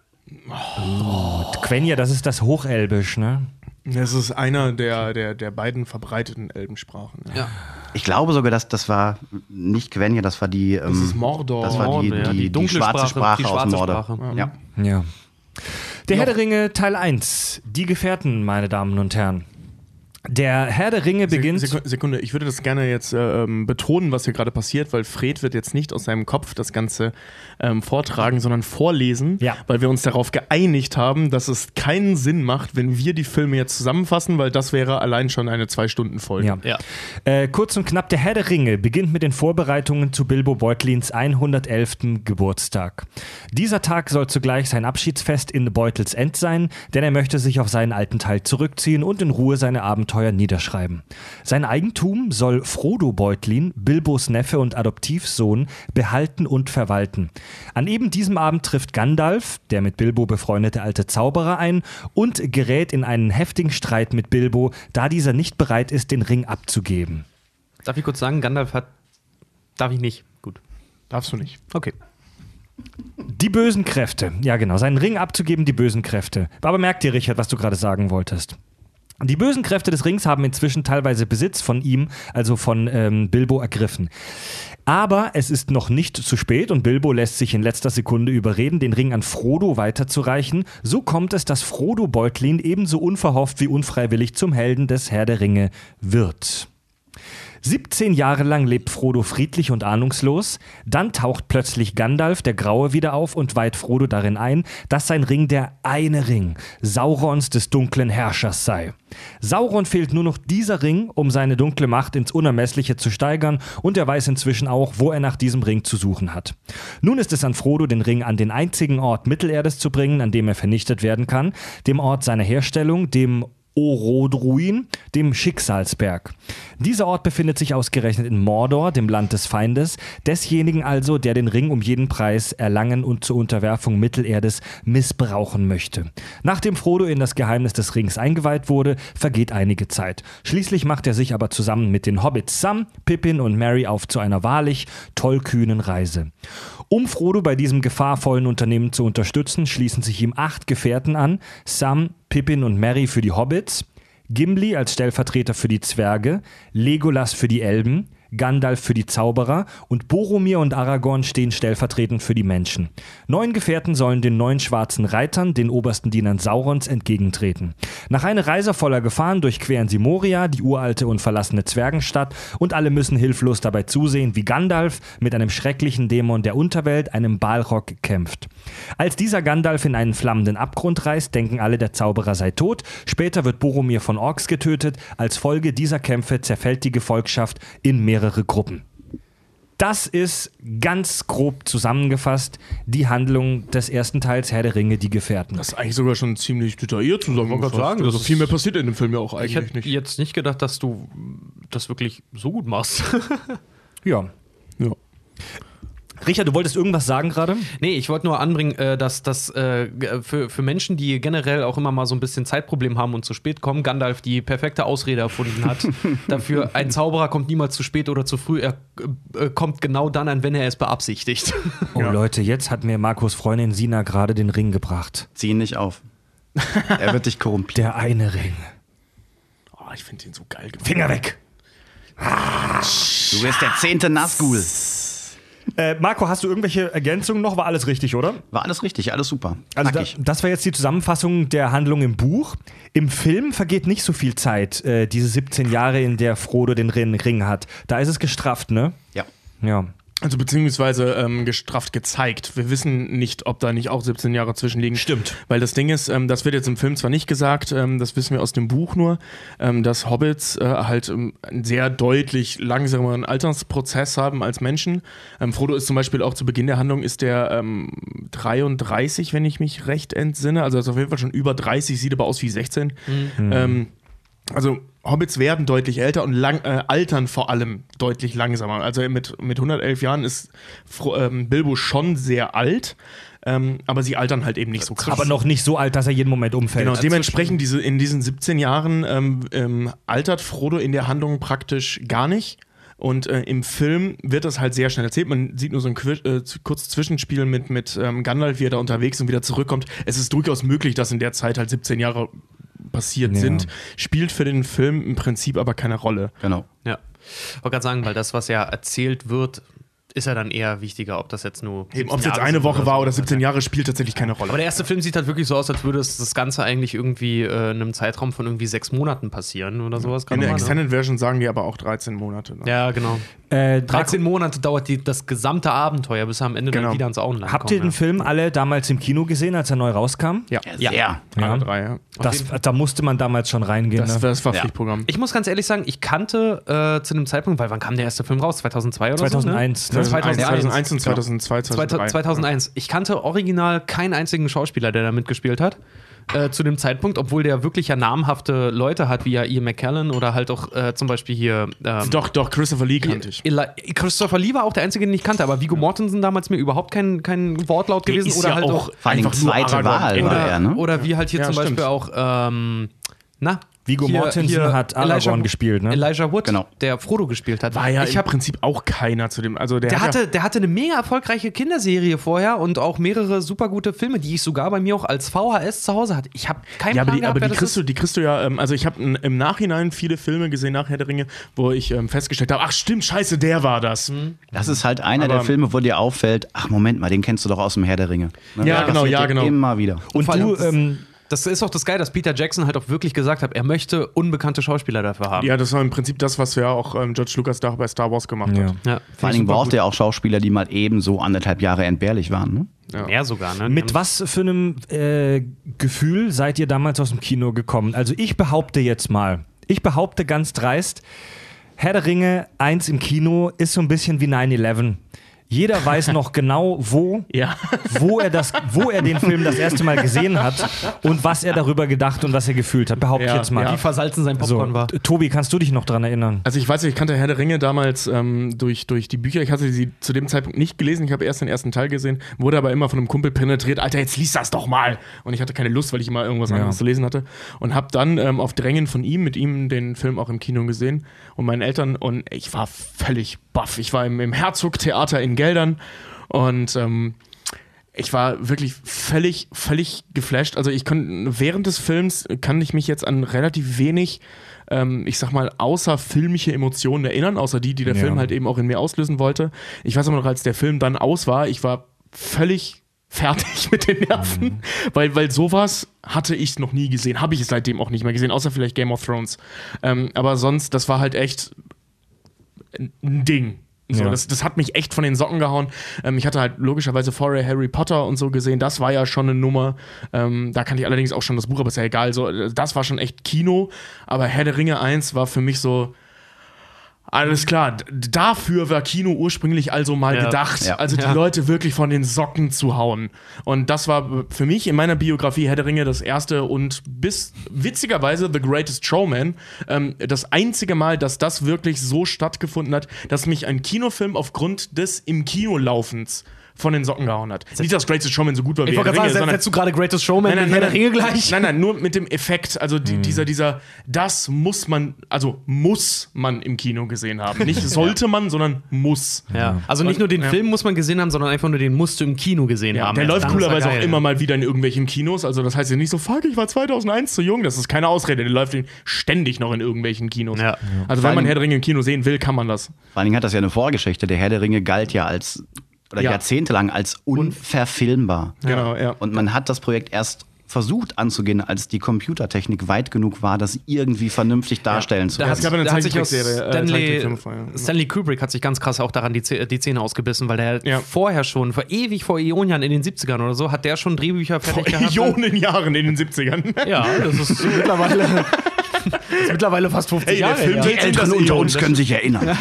Quenya, das ist das Hochelbisch, ne? Das ist einer der, der, der beiden verbreiteten Elbensprachen. Ja. Ja. Ich glaube sogar, dass das war nicht Quenya, das war die. Ähm, ist Mordor. Das war die, Mordor, ja, die, die die, dunkle schwarze Sprache, Sprache, die aus schwarze Mordor. Sprache. Ja. Ja. Der Herr der Ringe Teil 1. Die Gefährten, meine Damen und Herren. Der Herr der Ringe beginnt. Sekunde, Sekunde, ich würde das gerne jetzt äh, ähm, betonen, was hier gerade passiert, weil Fred wird jetzt nicht aus seinem Kopf das Ganze ähm, vortragen, sondern vorlesen, Ja. weil wir uns darauf geeinigt haben, dass es keinen Sinn macht, wenn wir die Filme jetzt zusammenfassen, weil das wäre allein schon eine Zwei-Stunden-Folge. Ja. Ja. Äh, kurz und knapp, der Herr der Ringe beginnt mit den Vorbereitungen zu Bilbo Beutlins 111. Geburtstag. Dieser Tag soll zugleich sein Abschiedsfest in Beutels End sein, denn er möchte sich auf seinen alten Teil zurückziehen und in Ruhe seine Abenteuer niederschreiben. Sein Eigentum soll Frodo Beutlin, Bilbos Neffe und Adoptivsohn, behalten und verwalten. An eben diesem Abend trifft Gandalf, der mit Bilbo befreundete alte Zauberer, ein und gerät in einen heftigen Streit mit Bilbo, da dieser nicht bereit ist, den Ring abzugeben. Darf ich kurz sagen, Gandalf hat. Darf ich nicht. Gut. Darfst du nicht. Okay. Die bösen Kräfte. Ja, genau. Seinen Ring abzugeben, die bösen Kräfte. Aber merkt dir, Richard, was du gerade sagen wolltest. Die bösen Kräfte des Rings haben inzwischen teilweise Besitz von ihm, also von ähm, Bilbo, ergriffen. Aber es ist noch nicht zu spät und Bilbo lässt sich in letzter Sekunde überreden, den Ring an Frodo weiterzureichen. So kommt es, dass Frodo Beutlin ebenso unverhofft wie unfreiwillig zum Helden des Herr der Ringe wird. 17 Jahre lang lebt Frodo friedlich und ahnungslos, dann taucht plötzlich Gandalf der Graue wieder auf und weiht Frodo darin ein, dass sein Ring der eine Ring Saurons des dunklen Herrschers sei. Sauron fehlt nur noch dieser Ring, um seine dunkle Macht ins Unermessliche zu steigern, und er weiß inzwischen auch, wo er nach diesem Ring zu suchen hat. Nun ist es an Frodo, den Ring an den einzigen Ort Mittelerdes zu bringen, an dem er vernichtet werden kann, dem Ort seiner Herstellung, dem Orodruin, dem Schicksalsberg. Dieser Ort befindet sich ausgerechnet in Mordor, dem Land des Feindes, desjenigen also, der den Ring um jeden Preis erlangen und zur Unterwerfung Mittelerdes missbrauchen möchte. Nachdem Frodo in das Geheimnis des Rings eingeweiht wurde, vergeht einige Zeit. Schließlich macht er sich aber zusammen mit den Hobbits Sam, Pippin und Mary auf zu einer wahrlich tollkühnen Reise. Um Frodo bei diesem gefahrvollen Unternehmen zu unterstützen, schließen sich ihm acht Gefährten an: Sam, Pippin und Mary für die Hobbits, Gimli als Stellvertreter für die Zwerge, Legolas für die Elben, Gandalf für die Zauberer und Boromir und Aragorn stehen stellvertretend für die Menschen. Neun Gefährten sollen den neun schwarzen Reitern, den obersten Dienern Saurons, entgegentreten. Nach einer Reise voller Gefahren durchqueren sie Moria, die uralte und verlassene Zwergenstadt, und alle müssen hilflos dabei zusehen, wie Gandalf mit einem schrecklichen Dämon der Unterwelt, einem Balrog, kämpft. Als dieser Gandalf in einen flammenden Abgrund reißt, denken alle, der Zauberer sei tot. Später wird Boromir von Orks getötet. Als Folge dieser Kämpfe zerfällt die Gefolgschaft in mehrere Gruppen. Das ist ganz grob zusammengefasst die Handlung des ersten Teils Herr der Ringe, die Gefährten. Das ist eigentlich sogar schon ziemlich detailliert zusammengefasst. sagen, das also ist- viel mehr passiert in dem Film ja auch Ich eigentlich hätte nicht. jetzt nicht gedacht, dass du das wirklich so gut machst. Ja. Ja. Richard, du wolltest irgendwas sagen gerade? Nee, ich wollte nur anbringen, äh, dass das äh, g- für, für Menschen, die generell auch immer mal so ein bisschen Zeitproblem haben und zu spät kommen, Gandalf die perfekte Ausrede erfunden hat. dafür, ein Zauberer kommt niemals zu spät oder zu früh, er äh, kommt genau dann an, wenn er es beabsichtigt. Oh Leute, jetzt hat mir Markus Freundin Sina gerade den Ring gebracht. Zieh ihn nicht auf. er wird dich korrumpieren. Der eine Ring. Oh, ich finde den so geil gemacht. Finger weg! Du bist der zehnte Nazgul. Äh, Marco, hast du irgendwelche Ergänzungen noch? War alles richtig, oder? War alles richtig, alles super. Also da, das war jetzt die Zusammenfassung der Handlung im Buch. Im Film vergeht nicht so viel Zeit, äh, diese 17 Jahre, in der Frodo den Ring, Ring hat. Da ist es gestrafft, ne? ja. Ja. Also beziehungsweise ähm, gestrafft gezeigt. Wir wissen nicht, ob da nicht auch 17 Jahre zwischenliegen. Stimmt. Weil das Ding ist, ähm, das wird jetzt im Film zwar nicht gesagt, ähm, das wissen wir aus dem Buch nur, ähm, dass Hobbits äh, halt ähm, einen sehr deutlich langsameren Altersprozess haben als Menschen. Ähm, Frodo ist zum Beispiel auch zu Beginn der Handlung ist der ähm, 33, wenn ich mich recht entsinne. Also ist auf jeden Fall schon über 30, sieht aber aus wie 16. Ähm, also Hobbits werden deutlich älter und lang, äh, altern vor allem deutlich langsamer. Also mit, mit 111 Jahren ist ähm, Bilbo schon sehr alt, ähm, aber sie altern halt eben nicht so krass. Aber noch nicht so alt, dass er jeden Moment umfällt. Genau, dementsprechend diese, in diesen 17 Jahren ähm, ähm, altert Frodo in der Handlung praktisch gar nicht. Und äh, im Film wird das halt sehr schnell erzählt. Man sieht nur so ein Qui äh, kurzes Zwischenspiel mit, mit ähm, Gandalf, wie er da unterwegs und wieder zurückkommt. Es ist durchaus möglich, dass in der Zeit halt 17 Jahre passiert Ja. sind. Spielt für den Film im Prinzip aber keine Rolle. Genau. ja. Ich wollte gerade sagen, weil das, was ja erzählt wird, ist ja dann eher wichtiger, ob das jetzt nur. Eben, ob es 17 jetzt eine Woche war so. oder 17 Jahre, spielt tatsächlich keine Rolle. Aber der erste Film sieht halt wirklich so aus, als würde es das Ganze eigentlich irgendwie äh, in einem Zeitraum von irgendwie sechs Monaten passieren oder sowas. in der ne? Extended Version sagen die aber auch 13 Monate. Ne? Ja, genau. Äh, 13 Monate dauert die, das gesamte Abenteuer, bis er am Ende Genau. dann wieder ans Auenland Habt ihr den kommt. Film alle damals im Kino gesehen, als er neu rauskam? Ja, Ja. Sehr. alle drei, ja. Das, da musste man damals schon reingehen. Das, ne? das war Ja. Pflichtprogramm. Ich muss ganz ehrlich sagen, ich kannte äh, zu dem Zeitpunkt, weil wann kam der erste Film raus? 2002 oder 2001, so? Ne? ne? 2001. 2001 und 2002, 2003. 2001. Ich kannte original keinen einzigen Schauspieler, der da mitgespielt hat. Äh, zu dem Zeitpunkt, obwohl der wirklich ja namhafte Leute hat, wie ja Ian McKellen oder halt auch äh, zum Beispiel hier. Ähm, Doch, doch, Christopher Lee kannte ich. Eli Christopher Lee war auch der einzige, den ich kannte, aber Viggo Mortensen damals mir überhaupt kein, kein Wortlaut gewesen ist oder ja halt auch. Dingen Einfach nur zweite. Wahl Oder- war er, ne? Oder wie halt hier Ja, zum Beispiel stimmt. auch, ähm, na? Viggo hier- Mortensen hier hat Aragorn gespielt, ne? Elijah Wood, Genau. der Frodo gespielt hat. War ja ich im hab, Prinzip auch keiner zu dem. Also der, der, hat ja, hatte, der hatte eine mega erfolgreiche Kinderserie vorher und auch mehrere super gute Filme, die ich sogar bei mir auch als VHS zu Hause hatte. Ich habe keinen ja, aber Plan die, gehabt, aber wer die das kriegst, ist. du, die kriegst du ja, ähm, also ich habe im Nachhinein viele Filme gesehen nach Herr der Ringe, wo ich ähm, festgestellt habe, ach stimmt, scheiße, der war das. Das ist halt einer Aber- der Filme, wo dir auffällt, ach Moment mal, den kennst du doch aus dem Herr der Ringe. Ne? Ja, genau, ja, genau. Immer wieder. Und allem du, ähm, Das ist auch das Geile, dass Peter Jackson halt auch wirklich gesagt hat, er möchte unbekannte Schauspieler dafür haben. Ja, das war im Prinzip das, was ja auch ähm, George Lucas da bei Star Wars gemacht ja. hat. Ja, Vor allen Dingen braucht er auch Schauspieler, die mal eben so anderthalb Jahre entbehrlich waren. Ne? Ja. Mehr sogar, ne? Mit was für einem äh, Gefühl seid ihr damals aus dem Kino gekommen? Also ich behaupte jetzt mal, ich behaupte ganz dreist, Herr der Ringe 1 im Kino ist so ein bisschen wie 9-11. Jeder weiß noch genau, wo, Ja. wo, er das, wo er den Film das erste Mal gesehen hat und was er darüber gedacht und was er gefühlt hat. Behaupte ich Ja, jetzt mal. ja. Wie versalzen sein So, Popcorn war. T- Tobi, kannst du dich noch dran erinnern? Also ich weiß nicht, ich kannte Herr der Ringe damals ähm, durch, durch die Bücher. Ich hatte sie zu dem Zeitpunkt nicht gelesen. Ich habe erst den ersten Teil gesehen, wurde aber immer von einem Kumpel penetriert. Alter, jetzt lies das doch mal. Und ich hatte keine Lust, weil ich immer irgendwas Ja. anderes zu lesen hatte. Und habe dann ähm, auf Drängen von ihm, mit ihm den Film auch im Kino gesehen und meinen Eltern. Und ich war völlig baff. Ich war im, im Herzog-Theater in Geldern und ähm, ich war wirklich völlig, völlig geflasht. Also ich kann während des Films kann ich mich jetzt an relativ wenig, ähm, ich sag mal, außer filmische Emotionen erinnern, außer die, die der Ja. Film halt eben auch in mir auslösen wollte. Ich weiß aber noch, als der Film dann aus war, ich war völlig fertig mit den Nerven, weil, weil sowas hatte ich noch nie gesehen, habe ich es seitdem auch nicht mehr gesehen, außer vielleicht Game of Thrones. Ähm, aber sonst, das war halt echt ein Ding. So, Ja. das, das hat mich echt von den Socken gehauen. Ähm, ich hatte halt logischerweise vorher Harry Potter und so gesehen. Das war ja schon eine Nummer. Ähm, da kannte ich allerdings auch schon das Buch, aber ist ja egal. So, das war schon echt Kino. Aber Herr der Ringe 1 war für mich so. Alles klar, dafür war Kino ursprünglich also mal Ja. gedacht. Ja. Also die Ja. Leute wirklich von den Socken zu hauen. Und das war für mich in meiner Biografie Herr der Ringe das erste und bis witzigerweise The Greatest Showman ähm, das einzige Mal, dass das wirklich so stattgefunden hat, dass mich ein Kinofilm aufgrund des im Kino laufens von den Socken gehauen hat. Nicht, dass Greatest Showman so gut war wie Ich Herr wollte der gerade Ringe, sagen, sondern du gerade Greatest Showman Nein, nein, mit Herr nein, der Ringe gleich? Nein, nein, nur mit dem Effekt, also die, dieser, dieser, das muss man, also muss man im Kino gesehen haben. Nicht sollte man, sondern muss. Ja. Also nicht nur den ja. Film muss man gesehen haben, sondern einfach nur den musst du im Kino gesehen Ja, haben. der Erst läuft er coolerweise auch immer mal wieder in irgendwelchen Kinos. Also das heißt ja nicht so, fuck, ich war 2001 zu jung. Das ist keine Ausrede. Der läuft ständig noch in irgendwelchen Kinos. Ja. Also wenn man Herr der Ringe im Kino sehen will, kann man das. Vor allen Dingen hat das ja eine Vorgeschichte. Der Herr der Ringe galt ja als, oder Ja. jahrzehntelang als unverfilmbar. Genau, ja. Und man hat das Projekt erst versucht anzugehen, als die Computertechnik weit genug war, das irgendwie vernünftig darstellen zu Da können. hat, Es gab eine da hat sich äh, Stanley, vorher. Stanley Kubrick hat sich ganz krass auch daran die, Zäh- die Zähne ausgebissen, weil der Ja. vorher schon, vor ewig vor Ionien in den 70ern oder so, hat der schon Drehbücher fertig Vor gehabt. Millionen Jahren in den 70ern. Ja, das ist mittlerweile, ist mittlerweile fast 50 Ey, der Jahre her. Die Älteren unter uns können sich erinnern.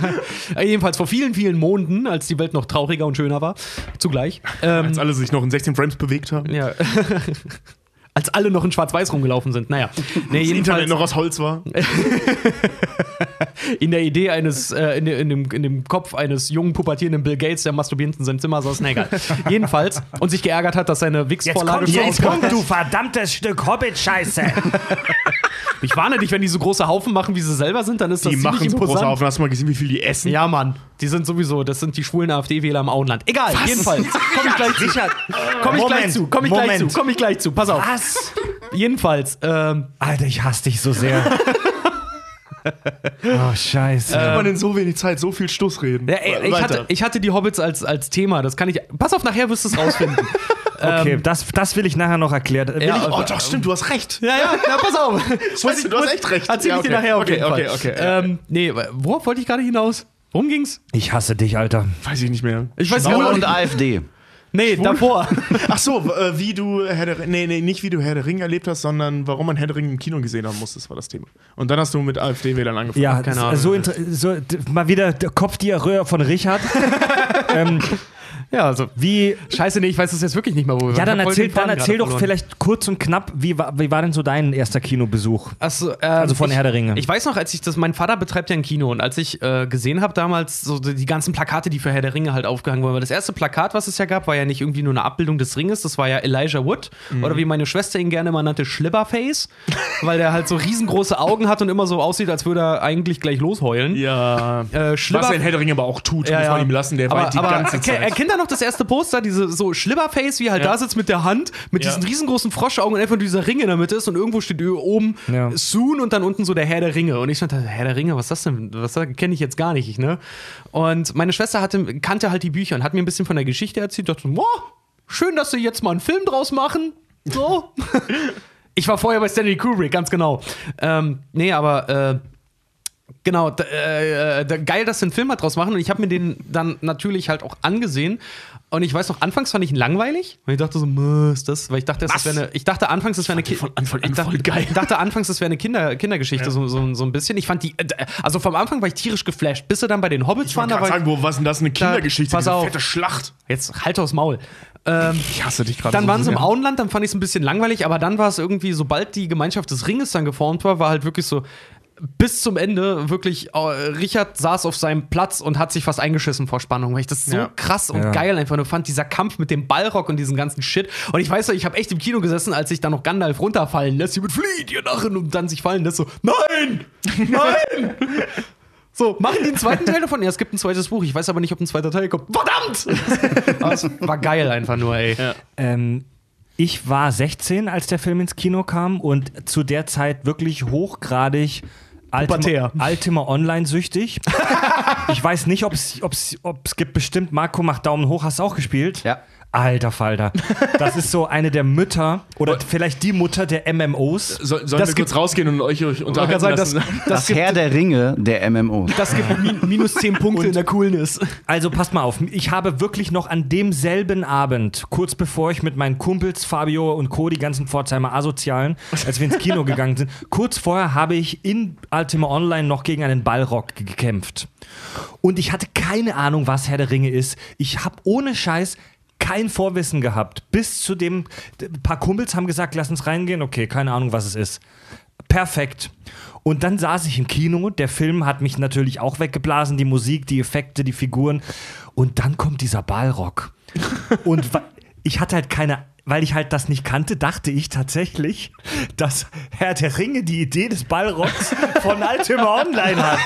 Jedenfalls vor vielen, vielen Monden, als die Welt noch trauriger und schöner war, zugleich. Ähm, Als alle sich noch in 16 Frames bewegt haben. ja. als alle noch in Schwarz-Weiß rumgelaufen sind. Naja, nee, Das Internet noch aus Holz war. in der Idee eines, äh, in, in, dem, in dem Kopf eines jungen, pubertierenden Bill Gates, der masturbierend in seinem Zimmer saß, na egal. Jedenfalls, und sich geärgert hat, dass seine Wix-Vorlage schon ausgekommen ist. du verdammtes Stück Hobbit-Scheiße. Ich warne dich, wenn die so große Haufen machen, wie sie selber sind, dann ist das Die machen so große. Haufen. Hast du mal gesehen, wie viel die essen? Ja, Mann. Die sind sowieso, das sind die schwulen AfD-Wähler im Auenland. Egal, jedenfalls. Komm ich gleich zu. Komm ich gleich zu, komm ich gleich zu, komm ich gleich zu. Pass auf. Was? Jedenfalls, ähm, Alter, ich hasse dich so sehr. oh, scheiße. Wie kann man in so wenig Zeit so viel Stuss reden? ja, ey, ich, hatte, ich hatte die Hobbits als, als Thema, das kann ich. Pass auf, nachher wirst du es rausfinden. okay, das, das will ich nachher noch erklären. Will Ja, ich, Oh, doch, stimmt, du hast recht. ja, ja, ja, pass auf. Scheiße, du hast echt recht. Erzähl Ja, ich dir okay. nachher auf Okay, jeden Fall. okay, okay, ja. Ähm, nee, worauf wollte ich gerade hinaus? Worum ging's? ich hasse dich, Alter. Weiß ich nicht mehr. Ich weiß gar und. AfD. Nee, davor. Ach so, äh, wie du Herr der Nee, nee, nicht wie du Herr der Ringe erlebt hast, sondern warum man Herr der Ringe im Kino gesehen haben muss, das war das Thema. Und dann hast du mit AfD-Wählern angefangen. Ja, keine Ahnung. so, so mal wieder der Kopfdiarrhoe von Richard. ähm, ja, also. wie, Scheiße, nee, ich weiß es jetzt wirklich nicht mehr, wo wir ja, dann erzähl, dann erzähl doch verloren. vielleicht kurz und knapp, wie, war- wie war denn so dein erster Kinobesuch? Achso, ähm, Also von ich, Herr der Ringe. Ich weiß noch, als ich das, mein Vater betreibt ja ein Kino und als ich äh, gesehen habe damals so die ganzen Plakate, die für Herr der Ringe halt aufgehangen wurden, weil das erste Plakat, was es ja gab, war ja nicht irgendwie nur eine Abbildung des Ringes, das war ja Elijah Wood Mhm. oder wie meine Schwester ihn gerne mal nannte, Schlibberface, weil der halt so riesengroße Augen hat und immer so aussieht, als würde er eigentlich gleich losheulen. Ja. Äh, Schlibber- Was er in Herr der Ringe aber auch tut, muss man ihm lassen, der aber, weint die aber ganze erken- Zeit. Er noch das erste Poster, diese so Schlibberface, wie halt Ja. da sitzt mit der Hand, mit Ja. diesen riesengroßen Froschaugen und einfach dieser Ring in der Mitte ist und irgendwo steht oben Ja. Soon und dann unten so der Herr der Ringe. Und ich dachte, Herr der Ringe, was ist das denn? Was kenne ich jetzt gar nicht, ne? Und meine Schwester hatte, kannte halt die Bücher und hat mir ein bisschen von der Geschichte erzählt. Ich dachte, wow, schön, dass sie jetzt mal einen Film draus machen. So. ich war vorher bei Stanley Kubrick, ganz genau. Ähm, nee, aber äh, Genau, äh, äh, da- geil, dass sie einen Film draus machen. Und ich habe mir den dann natürlich halt auch angesehen. Und ich weiß noch, anfangs fand ich ihn langweilig. Und ich dachte so, "Mö, ist das? Weil ich dachte, das wäre eine, ich dachte anfangs, das wäre eine, Ki- von Anfang an ich dachte, voll geil. ich dachte anfangs, das wäre eine Kinder, Kindergeschichte, so, so, so ein bisschen. Ich fand die, also vom Anfang war ich tierisch geflasht, bis sie dann bei den Hobbits Ich waren. Da war sagen, wo, was denn das? Eine Kindergeschichte? pass diese auf. Fette Schlacht. ich, jetzt halt aufs Maul. Ähm, Ich hasse dich gerade. dann so waren sie im. Auenland, dann fand ich es ein bisschen langweilig, aber dann war es irgendwie, sobald die Gemeinschaft des Ringes dann geformt war, war halt wirklich so bis zum Ende wirklich, äh, Richard saß auf seinem Platz und hat sich fast eingeschissen vor Spannung, weil ich das so Ja. krass und Ja. geil einfach nur fand, dieser Kampf mit dem Ballrock und diesen ganzen Shit. Und ich weiß ja, ich habe echt im Kino gesessen, als sich dann noch Gandalf runterfallen lässt, hier mit flieht, ihr Narren, und dann sich fallen lässt, so, nein, nein! So, machen die einen zweiten Teil davon? Ja, es gibt ein zweites Buch. Ich weiß aber nicht, ob ein zweiter Teil kommt. Verdammt! Aber es war geil einfach nur, ey. Ähm, ich war 16, als der Film ins Kino kam und zu der Zeit wirklich hochgradig Ultima, Pubertär. Ultima Online süchtig. ich weiß nicht, ob es gibt bestimmt, Marco macht Daumen hoch, hast du auch gespielt? Ja. Alter Falter. Das ist so eine der Mütter oder vielleicht die Mutter der MMOs. Soll, sollen Das wir gibt- kurz rausgehen und euch, euch unterhalten sagen, das- lassen? Das, Herr der Ringe der MMO. Das gibt min minus 10 Punkte in der Coolness. Also passt mal auf, ich habe wirklich noch an demselben Abend, kurz bevor ich mit meinen Kumpels Fabio und Co., die ganzen Pforzheimer Asozialen, als wir ins Kino gegangen sind, kurz vorher habe ich in Ultima Online noch gegen einen Ballrock gekämpft. Und ich hatte keine Ahnung, was Herr der Ringe ist. Ich habe ohne Scheiß kein Vorwissen gehabt. Bis zu dem, ein paar Kumpels haben gesagt, lass uns reingehen. Okay, keine Ahnung, was es ist. Perfekt. Und dann saß ich im Kino. Der Film hat mich natürlich auch weggeblasen. Die Musik, die Effekte, die Figuren. Und dann kommt dieser Ballrock. Und ich hatte halt keine, weil ich halt das nicht kannte, dachte ich tatsächlich, dass Herr der Ringe die Idee des Ballrocks von Ultima Online hat.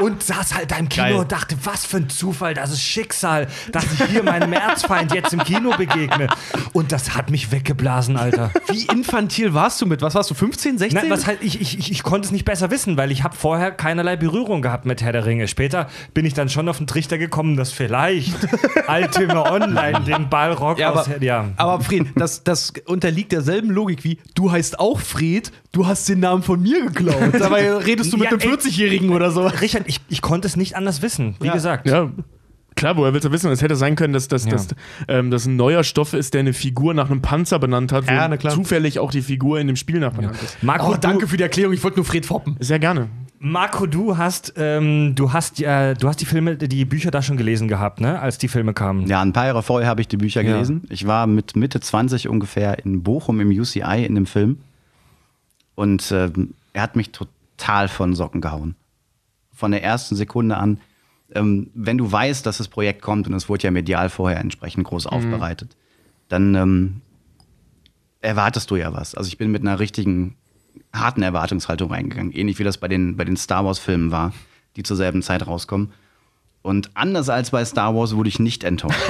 Und saß halt da im Kino Geil. und dachte, was für ein Zufall, das ist Schicksal, dass ich hier meinem Erzfeind jetzt im Kino begegne. Und das hat mich weggeblasen, Alter. Wie infantil warst du mit? Was warst du, 15, 16? Nein, was halt, ich, ich, ich, konnte es nicht besser wissen, weil ich habe vorher keinerlei Berührung gehabt mit Herr der Ringe. Später bin ich dann schon auf den Trichter gekommen, dass vielleicht Ultima Online den Ballrock Ja, aus... aber, Ja. aber Fred, das, das unterliegt derselben Logik wie, du heißt auch Fred, du hast den Namen von mir geklaut. Dabei redest du mit Ja, einem ey. 40-Jährigen oder so. Richard, ich, ich konnte es nicht anders wissen, wie Ja. gesagt. Ja. Klar, woher willst du wissen? Es hätte sein können, dass das Ja. dass, ähm, dass ein neuer Stoff ist, der eine Figur nach einem Panzer benannt hat, wo Ja, zufällig auch die Figur in dem Spiel nach benannt ist. Marco, Oh, danke für die Erklärung, ich wollte nur Fred foppen. Sehr gerne. Marco, du hast, ähm, du hast, äh, du hast die Filme, die Bücher da schon gelesen gehabt, ne? Als die Filme kamen. Ja, ein paar Jahre vorher habe ich die Bücher Ja. gelesen. Ich war mit Mitte 20 ungefähr in Bochum im UCI in dem Film. Und ähm, er hat mich total von Socken gehauen. Von der ersten Sekunde an. Ähm, wenn du weißt, dass das Projekt kommt, und es wurde ja medial vorher entsprechend groß aufbereitet, dann ähm, erwartest du ja was. Also ich bin mit einer richtigen harten Erwartungshaltung reingegangen. Ähnlich wie das bei den, bei den Star Wars-Filmen war, die zur selben Zeit rauskommen. Und anders als bei Star Wars wurde ich nicht enttäuscht.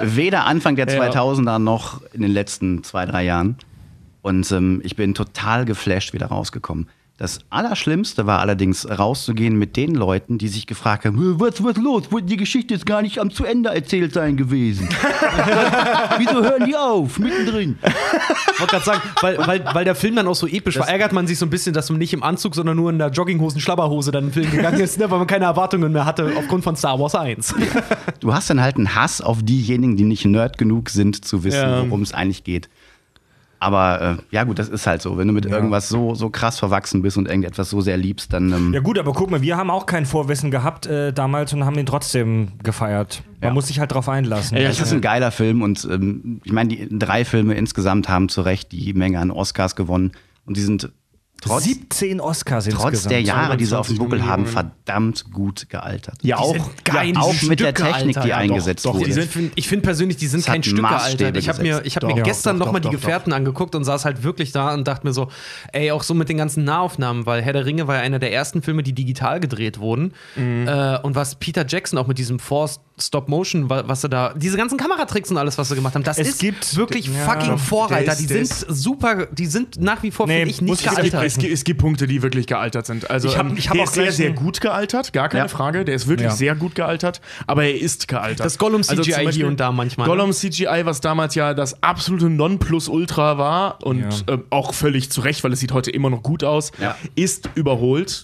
Weder Anfang der Ja. 2000er noch in den letzten zwei, drei Jahren. Und ähm, ich bin total geflasht wieder rausgekommen. Das Allerschlimmste war allerdings rauszugehen mit den Leuten, die sich gefragt haben, "Äh, was was los? Die Geschichte ist gar nicht am zu Ende erzählt sein gewesen. Wieso hören die auf? Mittendrin. Ich wollte gerade sagen, weil, weil, weil der Film dann auch so episch war, ärgert man sich so ein bisschen, dass man nicht im Anzug, sondern nur in der Jogginghosen, Schlabberhose dann in den Film gegangen ist, ne, weil man keine Erwartungen mehr hatte aufgrund von Star Wars 1. Du hast dann halt einen Hass auf diejenigen, die nicht nerd genug sind, zu wissen, Ja. worum es eigentlich geht. Aber äh, ja gut, das ist halt so. Wenn du mit irgendwas so, so krass verwachsen bist und irgendetwas so sehr liebst, dann ähm, Ja gut, aber guck mal, wir haben auch kein Vorwissen gehabt äh, damals und haben ihn trotzdem gefeiert. Man Ja. muss sich halt drauf einlassen. Ja, es ist ein geiler Film und ähm, ich meine, die drei Filme insgesamt haben zu Recht die Menge an Oscars gewonnen und die sind trotz, 17 Oscars trotz insgesamt. der Jahre, die sie auf dem 22 Buckel haben, verdammt gut gealtert. Ja, auch. geil, auch mit der Stücke, Technik, Alter. die Ja, doch, eingesetzt doch, wurde. Die sind, ich finde persönlich, die sind Es kein Maßstäbe Alter. Ich habe mir, ich hab Doch, mir doch, gestern doch, nochmal die doch, doch, Gefährten angeguckt und saß halt wirklich da und dachte mir so, ey, auch so mit den ganzen Nahaufnahmen, weil Herr der Ringe war ja einer der ersten Filme, die digital gedreht wurden. Äh, und was Peter Jackson auch mit diesem Force Stop-Motion, wa- was sie da, diese ganzen Kameratricks und alles, was sie gemacht haben, das Es ist gibt- wirklich ja. fucking Vorreiter. ist- die sind super, die sind nach wie vor, Nee, finde ich, nicht ich Es gibt, gealtert. es, gibt, es gibt Punkte, die wirklich gealtert sind. Also Ich hab- ähm, ich hab der auch ist sehr, sehr gut gealtert, gar keine Ja. Frage. Der ist wirklich Ja. sehr gut gealtert, aber er ist gealtert. Das Gollum Also CGI zum Beispiel hier und da manchmal, ne? Gollum CGI, was damals ja das absolute Nonplusultra war und Ja. ähm, auch völlig zu Recht, weil es sieht heute immer noch gut aus, Ja. ist überholt.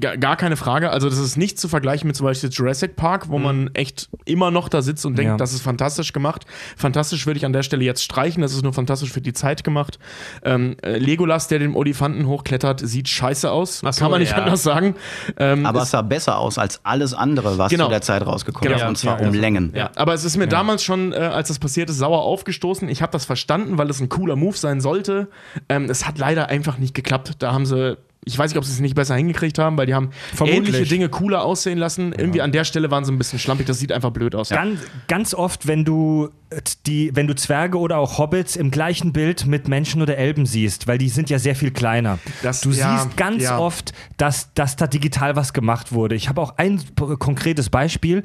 Gar keine Frage. Also das ist nicht zu vergleichen mit zum Beispiel Jurassic Park, Mhm. wo man echt immer noch da sitzt und denkt, Ja. das ist fantastisch gemacht. Fantastisch würde ich an der Stelle jetzt streichen. Das ist nur fantastisch für die Zeit gemacht. Ähm, äh, Legolas, der den Olifanten hochklettert, sieht scheiße aus. So, Kann man nicht ja. anders sagen. Ähm, Aber es- sah besser aus als alles andere, was Genau. zu der Zeit rausgekommen Genau. ist. Und zwar Ja, ja. um Längen. Ja, aber es ist mir damals schon, äh, als das passiert ist, sauer aufgestoßen. Ich habe das verstanden, weil es ein cooler Move sein sollte. Ähm, es hat leider einfach nicht geklappt. Da haben sie, ich weiß nicht, ob sie es nicht besser hingekriegt haben, weil die haben Vermutlich. ähnliche Dinge cooler aussehen lassen. Irgendwie an der Stelle waren sie ein bisschen schlampig. Das sieht einfach blöd aus. Ganz, ganz oft, wenn du äh, die, wenn du Zwerge oder auch Hobbits im gleichen Bild mit Menschen oder Elben siehst, weil die sind ja sehr viel kleiner. Das- du ja, siehst ganz ja. oft, dass, dass da digital was gemacht wurde. Ich habe auch ein konkretes Beispiel.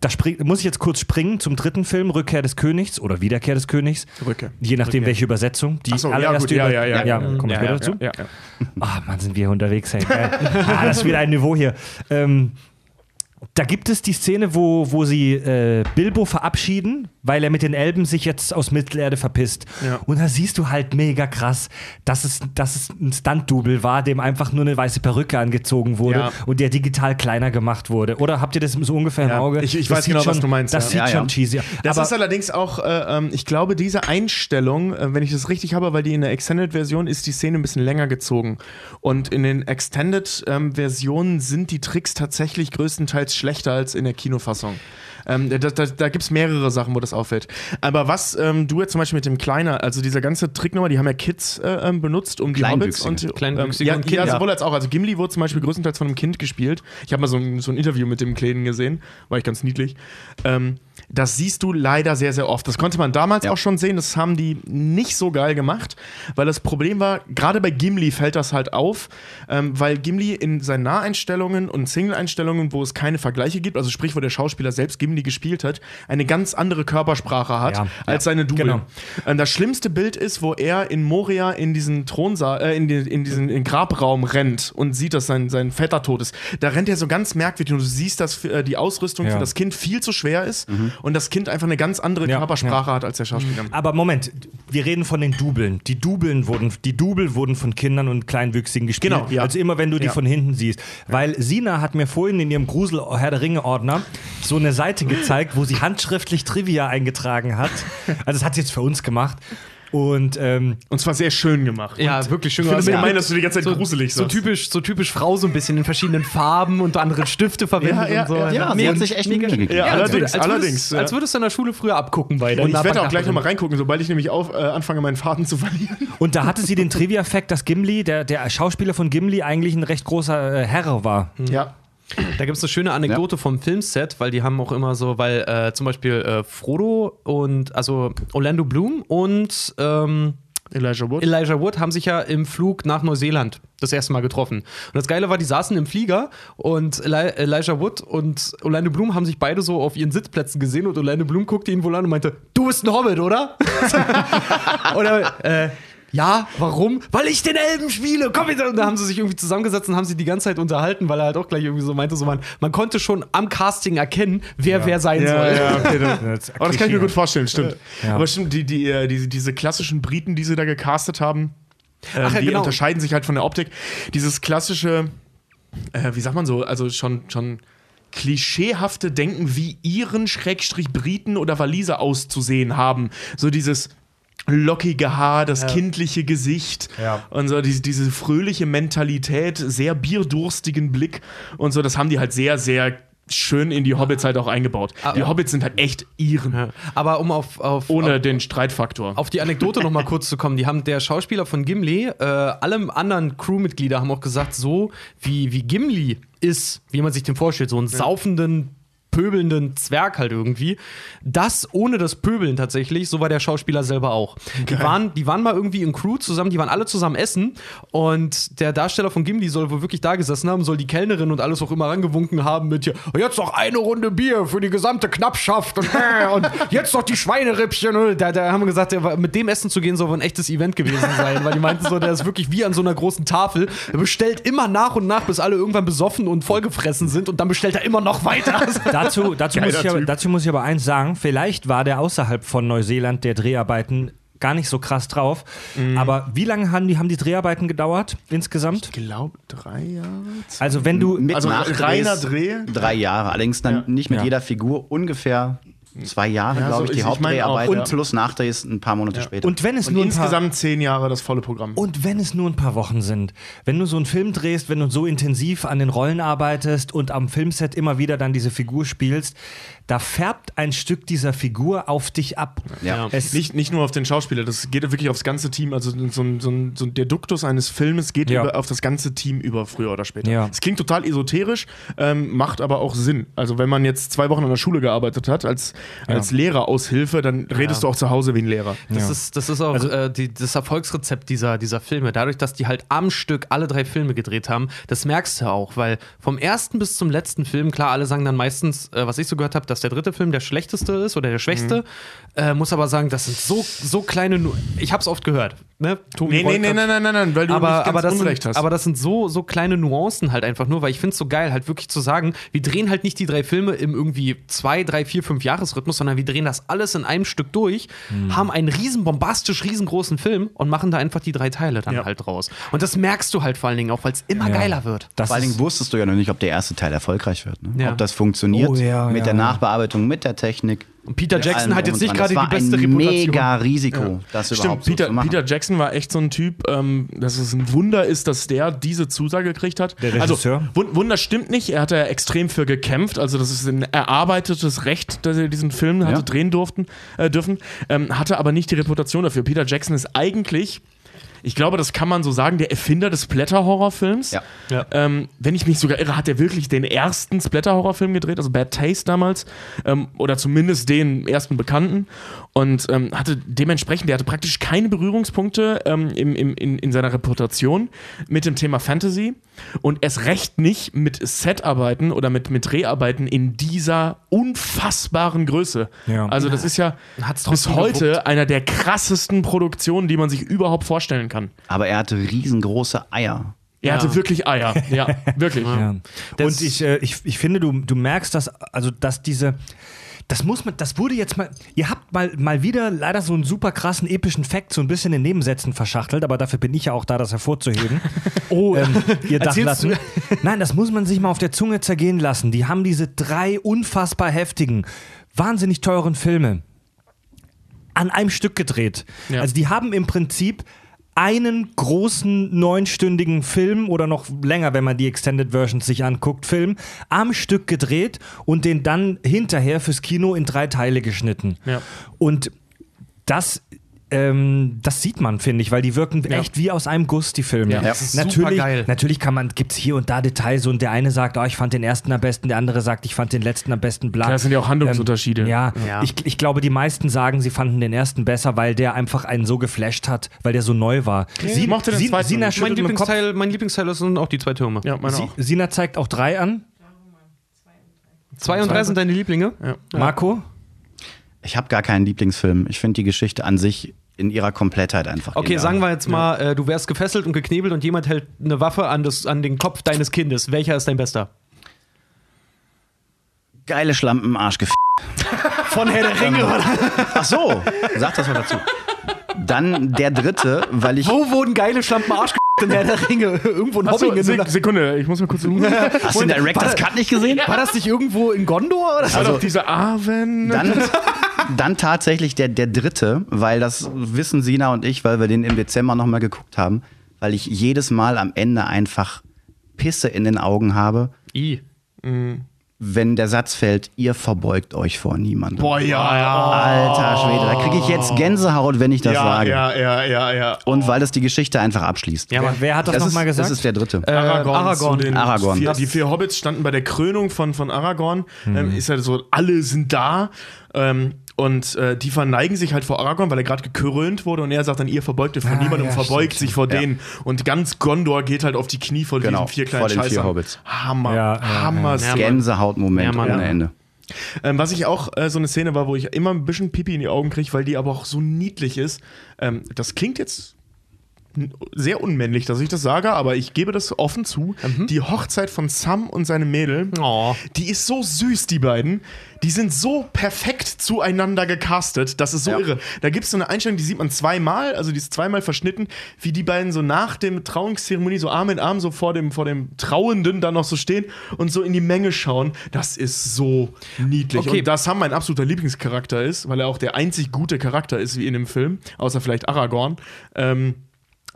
Da muss ich jetzt kurz springen zum dritten Film, Rückkehr des Königs oder Wiederkehr des Königs. Rückkehr. Je nachdem, welche Übersetzung. Die so, ja, allererste gut, ja, Über- ja, ja, ja, ja. kommen wir Ja, ja, dazu. Ja, ja. Ah, Mann, sind wir unterwegs, ey. Ah, das ist wieder ein Niveau hier. Ähm, da gibt es die Szene, wo, wo sie äh, Bilbo verabschieden, weil er mit den Elben sich jetzt aus Mittelerde verpisst. Ja. Und da siehst du halt mega krass, dass es, dass es ein Stunt-Double war, dem einfach nur eine weiße Perücke angezogen wurde Ja. und der digital kleiner gemacht wurde. Oder habt ihr das so ungefähr im Ja, Auge? ich- ich Das weiß genau, was schon, du meinst, Das sieht Ja, schon cheesy. Das aber ist allerdings auch, äh, ähm, ich glaube, diese Einstellung, äh, wenn ich das richtig habe, weil die in der Extended-Version ist die Szene ein bisschen länger gezogen. Und in den Extended-Versionen sind die Tricks tatsächlich größtenteils schlechter als in der Kinofassung. Ähm, da da, da gibt es mehrere Sachen, wo das auffällt. Aber was ähm, du jetzt zum Beispiel mit dem Kleiner, also diese ganze Tricknummer, die haben ja Kids äh, ähm, benutzt, um die Hobbits und Kleinwüchsige ähm, ja, und Kinder. ja, sowohl als auch. Also Gimli wurde zum Beispiel größtenteils von einem Kind gespielt. Ich habe mal so ein, so ein Interview mit dem Kleinen gesehen, war ich ganz niedlich. Ähm, das siehst du leider sehr, sehr oft. Das konnte man damals Ja. auch schon sehen. Das haben die nicht so geil gemacht, weil das Problem war, gerade bei Gimli fällt das halt auf, ähm, weil Gimli in seinen Naheinstellungen und Single-Einstellungen, wo es keine Vergleiche gibt, also sprich, wo der Schauspieler selbst Gimli gespielt hat, eine ganz andere Körpersprache hat Ja. als seine Double. Genau. Ähm, das schlimmste Bild ist, wo er in Moria in diesen Thronsaal, äh, in, den, in diesen in Grabraum rennt und sieht, dass sein, sein Vetter tot ist. Da rennt er so ganz merkwürdig und du siehst, dass für, äh, die Ausrüstung Ja. für das Kind viel zu schwer ist und das Kind einfach eine ganz andere Ja, Körpersprache hat als der Schauspieler. Aber Moment, wir reden von den Dubeln. Die Dubeln wurden, die Double wurden von Kindern und Kleinwüchsigen gespielt. Genau, ja. Also immer wenn du die Ja. von hinten siehst. Weil Sina hat mir vorhin in ihrem Grusel Herr der Ringe Ordner so eine Seite gezeigt, wo sie handschriftlich Trivia eingetragen hat. Also das hat sie jetzt für uns gemacht. Und ähm, Und zwar sehr schön gemacht. Ja, wirklich schön Ich finde es gemacht. gemein, dass du die ganze Zeit so, gruselig so sagst. typisch, so typisch Frau, so ein bisschen in verschiedenen Farben und andere Stifte verwendet Ja, ja, und so. ja, Ja, sie Mega- hat sich echt mega-. Ja, als allerdings, als würdest, allerdings, ja. Als würdest du in der Schule früher abgucken bei der Und ich werde auch gleich nochmal reingucken, sobald ich nämlich auf, äh, anfange, meinen Faden zu verlieren. Und da hatte sie den Trivia-Fact, dass Gimli, der, der Schauspieler von Gimli, eigentlich ein recht großer äh, Herr war. Ja. Da gibt es eine schöne Anekdote vom Filmset, weil die haben auch immer so, weil äh, zum Beispiel äh, Frodo und also Orlando Bloom und ähm, Elijah Wood. Elijah Wood haben sich ja im Flug nach Neuseeland das erste Mal getroffen. Und das Geile war, die saßen im Flieger und Eli Elijah Wood und Orlando Bloom haben sich beide so auf ihren Sitzplätzen gesehen und Orlando Bloom guckte ihn wohl an und meinte, du bist ein Hobbit, oder? oder, äh, ja, warum? Weil ich den Elben spiele. Komm wieder. Und da haben sie sich irgendwie zusammengesetzt und haben sie die ganze Zeit unterhalten, weil er halt auch gleich irgendwie so meinte, so man, man konnte schon am Casting erkennen, wer wer sein Ja, soll. ja, okay. Das ist Aber das kann ich mir gut vorstellen, stimmt. Ja. Aber stimmt, die, die, äh, diese, diese klassischen Briten, die sie da gecastet haben, ähm, Ach ja, die genau. unterscheiden sich halt von der Optik. Dieses klassische, äh, wie sagt man so, also schon, schon klischeehafte Denken, wie ihren Schrägstrich Briten oder Waliser auszusehen haben. So dieses lockige Haar, das kindliche Gesicht Ja. und so diese, diese fröhliche Mentalität, sehr bierdurstigen Blick und so, das haben die halt sehr, sehr schön in die Hobbits halt auch eingebaut. Die Hobbits sind halt echt ihren, Ja. Aber um auf, auf, ohne auf, den Streitfaktor. auf die Anekdote noch mal kurz zu kommen, die haben der Schauspieler von Gimli, äh, alle anderen Crewmitglieder haben auch gesagt, so wie, wie Gimli ist, wie man sich den vorstellt, so einen saufenden pöbelnden Zwerg halt irgendwie. Das ohne das Pöbeln tatsächlich, so war der Schauspieler selber auch. Die waren, die waren mal irgendwie in Crew zusammen, die waren alle zusammen essen und der Darsteller von Gimli soll wohl wirklich da gesessen haben, soll die Kellnerin und alles auch immer rangewunken haben mit hier, jetzt noch eine Runde Bier für die gesamte Knappschaft und, äh, und jetzt noch die Schweinerippchen. Da, da haben wir gesagt, mit dem Essen zu gehen soll wohl ein echtes Event gewesen sein, weil die meinten so, der ist wirklich wie an so einer großen Tafel. Er bestellt immer nach und nach, bis alle irgendwann besoffen und vollgefressen sind und dann bestellt er immer noch weiter. Dazu, dazu, muss aber, dazu muss ich aber eins sagen: Vielleicht war der außerhalb von Neuseeland der Dreharbeiten gar nicht so krass drauf. Mhm. Aber wie lange haben die, haben die Dreharbeiten gedauert insgesamt? Ich glaube, drei Jahre. Also, wenn du. Mit Also reiner Dreh? Drei Jahre. Allerdings dann Ja. nicht mit Ja. jeder Figur ungefähr zwei Jahre, Ja, glaube so ich, die Hauptdreharbeit ja. plus Nachdrehs ein paar Monate später. Und wenn es Und nur insgesamt zehn Jahre das volle Programm. Und wenn es nur ein paar Wochen sind, wenn du so einen Film drehst, wenn du so intensiv an den Rollen arbeitest und am Filmset immer wieder dann diese Figur spielst, da färbt ein Stück dieser Figur auf dich ab. Ja. Es, Nicht, nicht nur auf den Schauspieler, das geht wirklich aufs ganze Team. Also so, ein- so, ein- so ein- der Duktus eines Filmes geht Ja. über, auf das ganze Team über, früher oder später. Ja. Es klingt total esoterisch, ähm, macht aber auch Sinn. Also wenn man jetzt zwei Wochen an der Schule gearbeitet hat, als, als Lehreraushilfe, dann redest du auch zu Hause wie ein Lehrer. Das, Ja. ist, das ist auch äh, die, das Erfolgsrezept dieser, dieser Filme. Dadurch, dass die halt am Stück alle drei Filme gedreht haben, das merkst du auch, weil vom ersten bis zum letzten Film, klar, alle sagen dann meistens, äh, was ich so gehört habe, dass der dritte Film der schlechteste ist oder der schwächste. Äh, muss aber sagen, das sind so, so kleine. Nu ich hab's oft gehört. Ne? Nee, nee, nee, nein, nein, nein, nein, weil du aber, nicht ganz aber, das Unrecht sind, hast. aber das sind so, so kleine Nuancen halt einfach nur, weil ich finde es so geil, halt wirklich zu sagen, wir drehen halt nicht die drei Filme im irgendwie zwei, drei, vier, fünf Jahresrhythmus, sondern wir drehen das alles in einem Stück durch, Hm. haben einen riesen bombastisch riesengroßen Film und machen da einfach die drei Teile dann Ja. halt draus. Und das merkst du halt vor allen Dingen auch, weil es immer geiler wird. das Vor allen Dingen wusstest du ja noch nicht, ob der erste Teil erfolgreich wird. Ne? Ja. Ob das funktioniert Oh, ja, mit ja, der ja. Nachbearbeitung, mit der Technik. Und Peter Jackson hat jetzt nicht gerade die war beste ein Reputation. mega Risiko, das Stimmt, überhaupt so Peter, zu machen. Peter Jackson war echt so ein Typ, ähm, dass es ein Wunder ist, dass der diese Zusage gekriegt hat. Der Regisseur? Also, Wun- Wunder stimmt nicht, er hat ja extrem für gekämpft, also das ist ein erarbeitetes Recht, dass er diesen Film hatte Ja. drehen durften, äh, dürfen, ähm, hatte aber nicht die Reputation dafür. Peter Jackson ist eigentlich, ich glaube, das kann man so sagen, der Erfinder des Splatter-Horrorfilms. Ja. Ähm, wenn ich mich sogar irre, hat er wirklich den ersten Splatter-Horrorfilm gedreht, also Bad Taste damals, ähm, oder zumindest den ersten bekannten. Und ähm, hatte dementsprechend, der hatte praktisch keine Berührungspunkte ähm, im, im, in, in seiner Reputation mit dem Thema Fantasy und erst recht nicht mit Setarbeiten oder mit, mit Dreharbeiten in dieser unfassbaren Größe. Ja. Also, das ist ja Hat's bis heute einer der krassesten Produktionen, die man sich überhaupt vorstellen kann. Aber er hatte riesengroße Eier. Er Ja. hatte wirklich Eier. Ja, wirklich. Ja. Und ich, äh, ich, ich finde, du, du merkst, dass, also, dass diese. Das muss man, das wurde jetzt mal. Ihr habt mal, mal wieder leider so einen super krassen epischen Fact so ein bisschen in Nebensätzen verschachtelt, aber dafür bin ich ja auch da, das hervorzuheben. Oh, ähm, ihr Dachlatten. Nein, das muss man sich mal auf der Zunge zergehen lassen. Die haben diese drei unfassbar heftigen, wahnsinnig teuren Filme an einem Stück gedreht. Ja. Also die haben im Prinzip einen großen neunstündigen Film oder noch länger, wenn man die Extended Versions sich anguckt, Film am Stück gedreht und den dann hinterher fürs Kino in drei Teile geschnitten. Ja. Und das ähm, das sieht man, finde ich, weil die wirken echt wie aus einem Guss, die Filme. Ja, das ist natürlich, natürlich kann man, gibt es hier und da Details und der eine sagt, oh, ich fand den ersten am besten, der andere sagt, ich fand den letzten am besten, bla. Das sind ja auch Handlungsunterschiede. Ähm, ja, Ja. Ich, ich glaube, die meisten sagen, sie fanden den ersten besser, weil der einfach einen so geflasht hat, weil der so neu war. ich mochte den zweiten Sina mein. Lieblingsteil, mein Lieblingsteil sind auch die zwei Türme. Ja, meine Sie, auch. Sina zeigt auch drei an. Zwei und drei sind deine Lieblinge? Marco? Ich habe gar keinen Lieblingsfilm. Ich finde die Geschichte an sich in ihrer Komplettheit einfach. Okay, genial. sagen wir jetzt mal, äh, du wärst gefesselt und geknebelt und jemand hält eine Waffe an, das, an den Kopf deines Kindes. Welcher ist dein bester? Geile Schlampen, Arschgef. Von Herr der Ringe, oder? Ach so, sag das mal dazu. Dann der dritte, weil ich. Wo wurden geile Schlampen Arsch in Herr der Ringe? Irgendwo in Achso, Hobbingen? Sek oder? Sekunde, ich muss mal kurz suchen. Hast du den Director's Cut nicht gesehen? War das nicht irgendwo in Gondor? Oder? Also diese Aven. Dann, dann tatsächlich der, der dritte, weil das wissen Sina und ich, weil wir den im Dezember nochmal geguckt haben, weil ich jedes Mal am Ende einfach Pisse in den Augen habe. I. wenn der Satz fällt, ihr verbeugt euch vor niemandem. Boah, ja, ja. Alter Schwede, da kriege ich jetzt Gänsehaut, wenn ich das ja, sage. ja, ja, ja, ja. Und weil es die Geschichte einfach abschließt. Ja, Wer, Mann. wer hat das, das, nochmal gesagt? das ist der dritte. Äh, Aragorn. Aragorn. Den Aragorn. Vier, Das- die vier Hobbits standen bei der Krönung von, von Aragorn. Mhm. Ähm, ist ja so, alle sind da. Ähm, und äh, die verneigen sich halt vor Aragorn, weil er gerade gekrönt wurde. Und er sagt dann, ihr verbeugt euch vor Ah, niemandem ja, und verbeugt stimmt, sich vor denen. Und ganz Gondor geht halt auf die Knie vor Genau, diesen vier kleinen vor den vier. Hobbits. Hammer, Ja, ja, Hammer. ja. Gänsehautmoment Ja, ohne Ja. Ende. Ähm, was ich auch äh, so eine Szene war, wo ich immer ein bisschen Pipi in die Augen kriege, weil die aber auch so niedlich ist. Ähm, das klingt jetzt sehr unmännlich, dass ich das sage, aber ich gebe das offen zu. Die Hochzeit von Sam und seinem Mädel, Oh. die ist so süß, die beiden. Die sind so perfekt zueinander gecastet. Das ist so Ja. irre. Da gibt es so eine Einstellung, die sieht man zweimal, also die ist zweimal verschnitten, wie die beiden so nach dem Trauungszeremonie so Arm in Arm so vor dem, vor dem Trauenden dann noch so stehen und so in die Menge schauen. Das ist so niedlich. Okay. Und da Sam mein absoluter Lieblingscharakter ist, weil er auch der einzig gute Charakter ist wie in dem Film, außer vielleicht Aragorn. Ähm,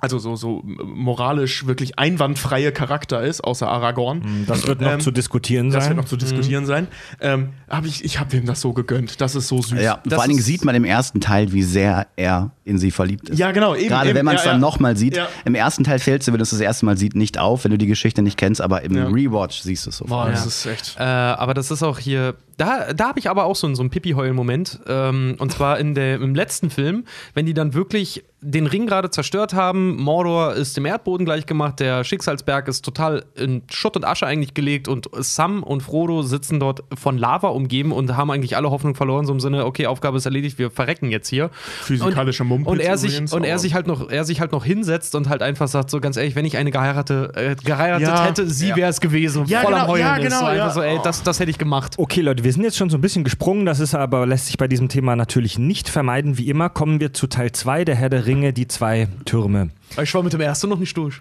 also so, so moralisch wirklich einwandfreie Charakter ist, außer Aragorn. das wird noch Ähm, zu diskutieren Das sein. wird noch zu diskutieren sein. Ähm, hab ich ich habe ihm das so gegönnt. Das ist so süß. Ja, Das vor allen Dingen sieht man im ersten Teil, wie sehr er in sie verliebt ist. Ja, genau, eben, Gerade eben, wenn man es ja, dann ja. nochmal sieht. Ja. Im ersten Teil fällt es dir, wenn du es das erste Mal sieht, nicht auf, wenn du die Geschichte nicht kennst, aber im Ja. Rewatch siehst du es sofort. Boah, das Ja. ist echt. Äh, aber das ist auch hier. Da, da habe ich aber auch so, einen- so einen Pipi-Heulen-Moment. Ähm, und zwar in der, im letzten Film, wenn die dann wirklich den Ring gerade zerstört haben. Mordor ist dem Erdboden gleichgemacht. Der Schicksalsberg ist total in Schutt und Asche eigentlich gelegt. Und Sam und Frodo sitzen dort von Lava umgeben und haben eigentlich alle Hoffnung verloren. So im Sinne, okay, Aufgabe ist erledigt, wir verrecken jetzt hier. Physikalischer Mumpitz und er sich übrigens, Und er sich halt noch, er sich halt noch hinsetzt und halt einfach sagt, so ganz ehrlich, wenn ich eine geheiratete, äh, geheiratet Ja. hätte, sie Ja. wäre es gewesen. Ja, voll am genau, Heulen ja, ist. genau, so einfach ja. so, ey, das, das hätte ich gemacht. Okay, Leute, wir sind jetzt schon so ein bisschen gesprungen, das ist aber lässt sich bei diesem Thema natürlich nicht vermeiden. Wie immer kommen wir zu Teil 2 der Herr der Ringe, die zwei Türme. Ich war mit dem ersten noch nicht durch.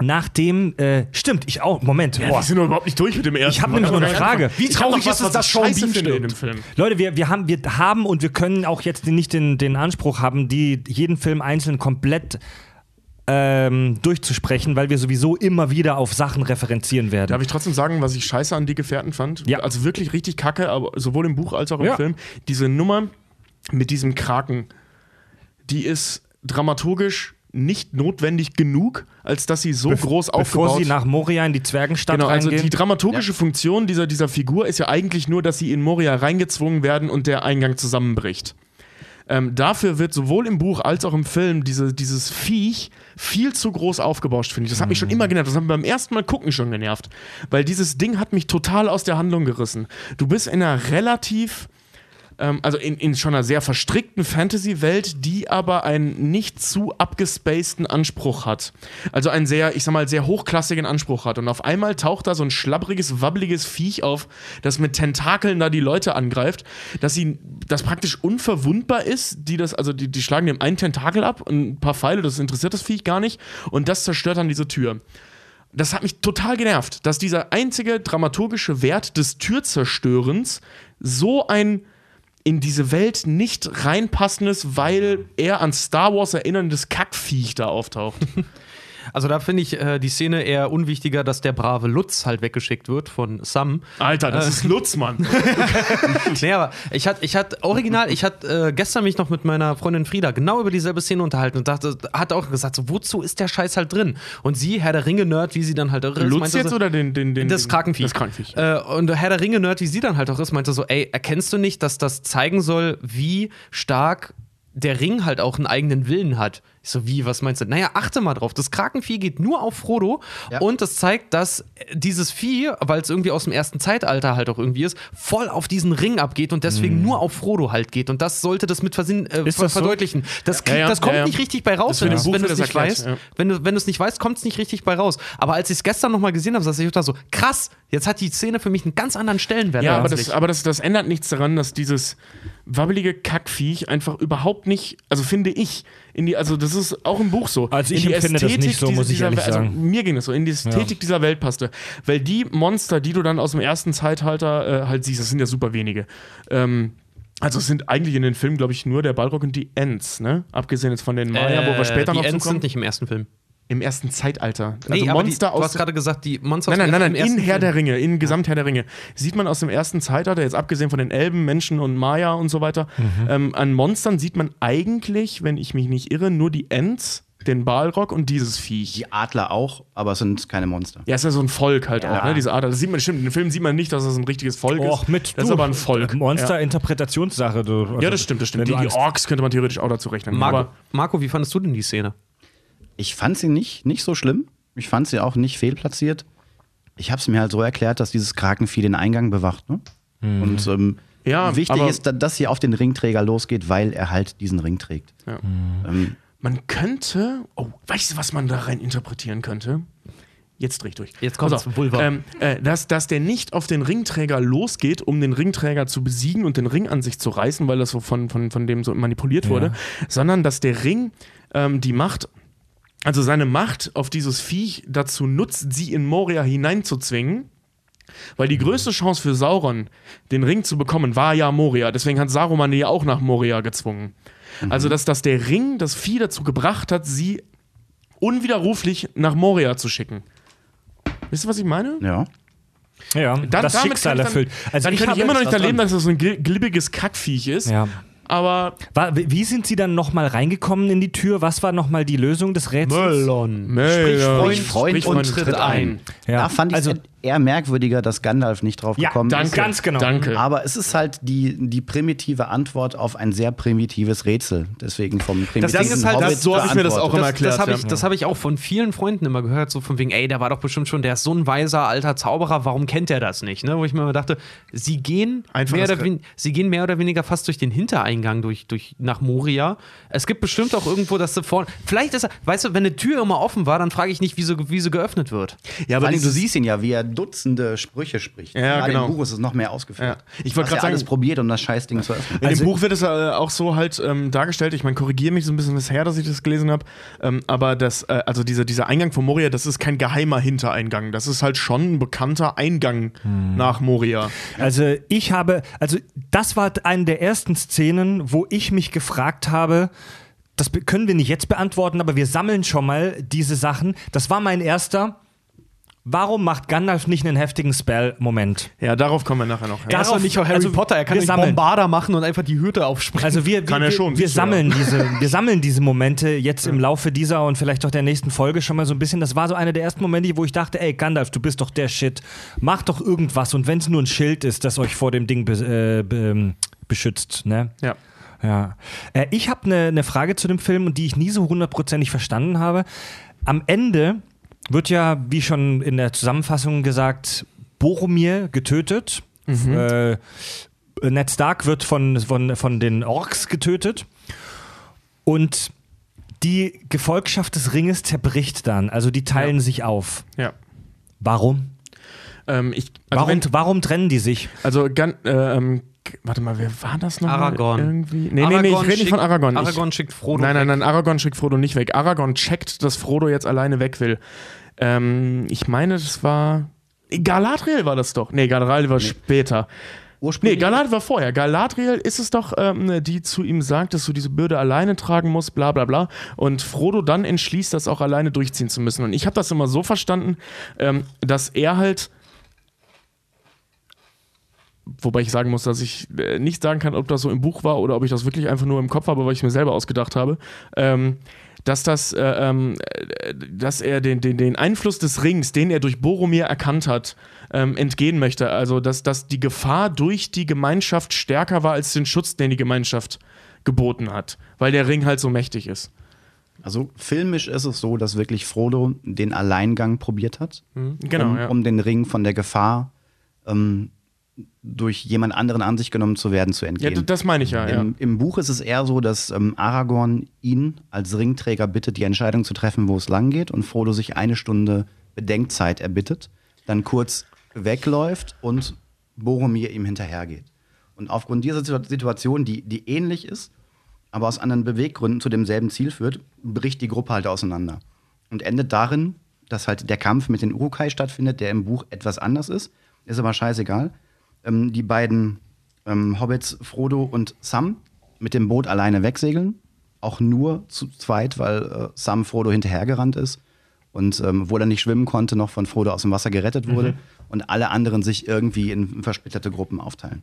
Nachdem, äh, stimmt, ich auch, Moment, Ja, boah. wir sind doch überhaupt nicht durch mit dem ersten. Ich hab Man nämlich noch doch eine Frage. Wie traurig noch ist es, dass Sean Bean in dem? Film. Leute, wir, wir, haben, wir haben und wir können auch jetzt nicht den, den Anspruch haben, die, jeden Film einzeln komplett ähm, durchzusprechen, weil wir sowieso immer wieder auf Sachen referenzieren werden. Darf ich trotzdem sagen, was ich scheiße an Die Gefährten fand? Ja. Also wirklich richtig kacke, aber sowohl im Buch als auch im Ja. Film. Diese Nummer mit diesem Kraken, die ist dramaturgisch nicht notwendig genug, als dass sie so groß aufgebaut Bevor sie nach Moria in die Zwergenstadt Genau, also reingehen. die dramaturgische Funktion dieser, dieser Figur ist ja eigentlich nur, dass sie in Moria reingezwungen werden und der Eingang zusammenbricht. Ähm, dafür wird sowohl im Buch als auch im Film diese, dieses Viech viel zu groß aufgebauscht, finde ich. Das hat mich schon immer genervt. Das hat mich beim ersten Mal gucken schon genervt. Weil dieses Ding hat mich total aus der Handlung gerissen. Du bist in einer relativ ähm, also in, in schon einer sehr verstrickten Fantasy-Welt, die aber einen nicht zu abgespaceden Anspruch hat. Also einen sehr, ich sag mal, sehr hochklassigen Anspruch hat. Und auf einmal taucht da so ein schlabbriges, wabbeliges Viech auf, das mit Tentakeln da die Leute angreift, dass sie, das praktisch unverwundbar ist, die das, also die, die schlagen dem einen Tentakel ab ein paar Pfeile, das interessiert das Viech gar nicht, und das zerstört dann diese Tür das hat mich total genervt, dass dieser einzige dramaturgische Wert des Türzerstörens so ein in diese Welt nicht reinpassendes, weil er an Star Wars erinnerndes Kackviech da auftaucht. Also da finde ich äh, die Szene eher unwichtiger, dass der brave Lutz halt weggeschickt wird von Sam. Alter, das ist Lutz, Mann. nee, aber ich hatte, ich hatte original, ich hatte äh, gestern mich noch mit meiner Freundin Frieda genau über dieselbe Szene unterhalten und dachte, hat auch gesagt, so, wozu ist der Scheiß halt drin? Und sie, Herr der Ringe-Nerd, wie sie dann halt auch ist, Lutz jetzt so, oder den, den, den Das Krakenvieh. Das Krakenviech. Äh, und Herr der Ringe-Nerd, wie sie dann halt auch ist, meinte so, ey, erkennst du nicht, dass das zeigen soll, wie stark der Ring halt auch einen eigenen Willen hat? Ich so, wie, was meinst du? Naja, achte mal drauf. Das Krakenvieh geht nur auf Frodo Ja. und das zeigt, dass dieses Vieh, weil es irgendwie aus dem ersten Zeitalter halt auch irgendwie ist, voll auf diesen Ring abgeht und deswegen nur auf Frodo halt geht. Und das sollte das mit Versinn, äh, Ist das so? verdeutlichen. Das, krieg, Ja, ja, das kommt ja, ja. nicht richtig bei raus, Das wenn du wenn du es das nicht weißt. Wenn du, wenn du es nicht weißt, kommt es nicht richtig bei raus. Aber als ich es gestern nochmal gesehen habe, saß ich da so, krass, jetzt hat die Szene für mich einen ganz anderen Stellenwert. Ja, aber, das, aber das, das ändert nichts daran, dass dieses wabbelige Kackviech einfach überhaupt nicht, also finde ich, in die, also das ist auch im Buch so. Also ich in die empfinde das nicht so, muss ich dieser ehrlich Welt- also sagen. mir ging das so, in die Ästhetik dieser Welt passte. Weil die Monster, die du dann aus dem ersten Zeitalter äh, halt siehst, das sind ja super wenige. Ähm, also es sind eigentlich in den Filmen, glaube ich, nur der Balrog und die Ents, ne? Abgesehen jetzt von den Maya, wo wir später Äh, die noch Ents zukommen. sind nicht im ersten Film. Im ersten Zeitalter. Also Nee, aber die, Monster du aus hast gerade gesagt, die Monster Nein, nein, nein, nein, in Herr Film. der Ringe, in Gesamt Herr der Ringe, sieht man aus dem ersten Zeitalter, jetzt abgesehen von den Elben, Menschen und Maya und so weiter, Mhm. ähm, an Monstern sieht man eigentlich, wenn ich mich nicht irre, nur die Ents, den Balrog und dieses Viech. Die Adler auch, aber es sind keine Monster. Ja, ist ja so ein Volk halt auch, ne? Diese Adler. Das sieht man, stimmt, in dem Film sieht man nicht, dass das ein richtiges Volk Och, ist. mit das ist du, aber ein Volk. Monster-Interpretationssache. du. Ja. Also, ja, das stimmt, das stimmt. Die, du die Orks könnte man theoretisch auch dazu rechnen. Marco, Aber Marco, wie fandest du denn die Szene? Ich fand sie nicht, nicht so schlimm. Ich fand sie auch nicht fehlplatziert. Ich habe es mir halt so erklärt, dass dieses Krakenvieh den Eingang bewacht. Ne? Und ähm, Ja, wichtig aber- ist, da- dass hier auf den Ringträger losgeht, weil er halt diesen Ring trägt. Ja. Ähm, man könnte. Oh, weißt du, was man da rein interpretieren könnte? Jetzt dreh ich durch. Jetzt kommt's, Pass auf. Vulva. Ähm, äh, dass, dass der nicht auf den Ringträger losgeht, um den Ringträger zu besiegen und den Ring an sich zu reißen, weil das so von, von, von dem so manipuliert wurde, sondern dass der Ring ähm, die Macht, also seine Macht auf dieses Viech dazu nutzt, sie in Moria hineinzuzwingen. Weil die größte Chance für Sauron, den Ring zu bekommen, war ja Moria. Deswegen hat Saruman die ja auch nach Moria gezwungen. Also, dass, dass der Ring das Vieh dazu gebracht hat, sie unwiderruflich nach Moria zu schicken. Wisst ihr, was ich meine? ja. Ja, Dann, das damit Schicksal ich erfüllt. Dann, dann kann ich immer noch nicht erleben, dass das so ein gl- glibbiges Kackviech ist. Ja. Aber War, wie sind Sie dann nochmal reingekommen in die Tür? Was war nochmal die Lösung des Rätsels? Sprich Freund, Freund und tritt tritt ein. Ja. Da fand ich also, eher merkwürdiger, dass Gandalf nicht drauf Ja, gekommen Danke. ist. Ganz genau. Danke. Aber es ist halt die, die primitive Antwort auf ein sehr primitives Rätsel. Deswegen vom primitiven Ding ist halt, Hobbit das- so hab ich mir das auch immer Das, das erklärt, habe ja. ich, das hab ich auch von vielen Freunden immer gehört, so von wegen, ey, der war doch bestimmt schon, der ist so ein weiser alter Zauberer, warum kennt er das nicht? Ne? Wo ich mir immer dachte, sie gehen, Einfach mehr das oder wen, sie gehen mehr oder weniger fast durch den Hintereingang durch, durch, nach Moria. Es gibt bestimmt auch irgendwo, dass sie vorne. Vielleicht ist er, weißt du, wenn eine Tür immer offen war, dann frage ich nicht, wie sie, wie sie geöffnet wird. Ja, allem, du siehst ihn ja, wie er Dutzende Sprüche spricht. Ja, Gerade genau. im Buch ist es noch mehr ausgeführt. Ja. Ich wollte er sagen- alles probiert, um das Scheißding zu öffnen. In Also- dem Buch wird es äh, auch so halt ähm, dargestellt. Ich meine, korrigiere mich so ein bisschen, das her, dass ich das gelesen habe. Ähm, aber das, äh, also dieser, dieser Eingang von Moria, das ist kein geheimer Hintereingang. Das ist halt schon ein bekannter Eingang nach Moria. Also ich habe, also das war eine der ersten Szenen, wo ich mich gefragt habe, das können wir nicht jetzt beantworten, aber wir sammeln schon mal diese Sachen. Das war mein erster. Warum macht Gandalf nicht einen heftigen Spell-Moment? Ja, darauf kommen wir nachher noch. Ja. Darauf- Das ist doch nicht auch Harry also, Potter, er kann sammeln. Bombarder machen und einfach die Hürde aufspringen. Also wir, Kann wir, er schon, wir, ja. sammeln diese, wir sammeln diese Momente jetzt im Laufe dieser und vielleicht auch der nächsten Folge schon mal so ein bisschen. Das war so einer der ersten Momente, wo ich dachte, ey Gandalf, du bist doch der Shit. Mach doch irgendwas und wenn es nur ein Schild ist, das euch vor dem Ding be äh, be ähm, beschützt, ne? ja. Ja. Äh, ich habe eine ne Frage zu dem Film und die ich nie so hundertprozentig verstanden habe. Am Ende wird ja, wie schon in der Zusammenfassung gesagt, Boromir getötet. Äh, Ned Stark wird von, von, von den Orks getötet. Und die Gefolgschaft des Ringes zerbricht dann. Also die teilen Ja. sich auf. ja. Warum? Ähm, ich, also, warum, wenn, warum trennen die sich? also gan, äh, ähm, warte mal, wer war das noch? Aragorn. Irgendwie? Nee, nee, nee, ich rede nicht schickt- von Aragorn. Ich- Aragorn schickt Frodo. Nein, nein, weg. nein, Aragorn schickt Frodo nicht weg. Aragorn checkt, dass Frodo jetzt alleine weg will. Ähm, ich meine, das war. Galadriel war das doch. Nee, Galadriel war später. Nee, Ursprünglich Galadriel war vorher. Galadriel ist es doch, ähm, die zu ihm sagt, dass du diese Bürde alleine tragen musst, bla bla bla. Und Frodo dann entschließt, das auch alleine durchziehen zu müssen. Und ich habe das immer so verstanden, ähm, dass er halt. Wobei ich sagen muss, dass ich äh, nicht sagen kann, ob das so im Buch war oder ob ich das wirklich einfach nur im Kopf habe, weil ich mir selber ausgedacht habe. Ähm, dass das, äh, ähm, äh, dass er den, den, den Einfluss des Rings, den er durch Boromir erkannt hat, ähm, entgehen möchte. Also, dass, dass die Gefahr durch die Gemeinschaft stärker war als den Schutz, den die Gemeinschaft geboten hat, weil der Ring halt so mächtig ist. Also filmisch ist es so, dass wirklich Frodo den Alleingang probiert hat, Genau, um, ja. um den Ring von der Gefahr ähm, durch jemand anderen an sich genommen zu werden zu ja, entgehen. d- das meine ich ja. ja. Im, Im Buch ist es eher so, dass ähm, Aragorn ihn als Ringträger bittet, die Entscheidung zu treffen, wo es lang geht, und Frodo sich eine Stunde Bedenkzeit erbittet, dann kurz wegläuft und Boromir ihm hinterhergeht. Und aufgrund dieser Situ- Situation, die, die ähnlich ist, aber aus anderen Beweggründen zu demselben Ziel führt, bricht die Gruppe halt auseinander. Und endet darin, dass halt der Kampf mit den Urukai stattfindet, der im Buch etwas anders ist. Ist aber scheißegal. Ähm, die beiden ähm, Hobbits, Frodo und Sam, mit dem Boot alleine wegsegeln. Auch nur zu zweit, weil äh, Sam Frodo hinterhergerannt ist. und ähm, obwohl er nicht schwimmen konnte, noch von Frodo aus dem Wasser gerettet wurde und alle anderen sich irgendwie in versplitterte Gruppen aufteilen.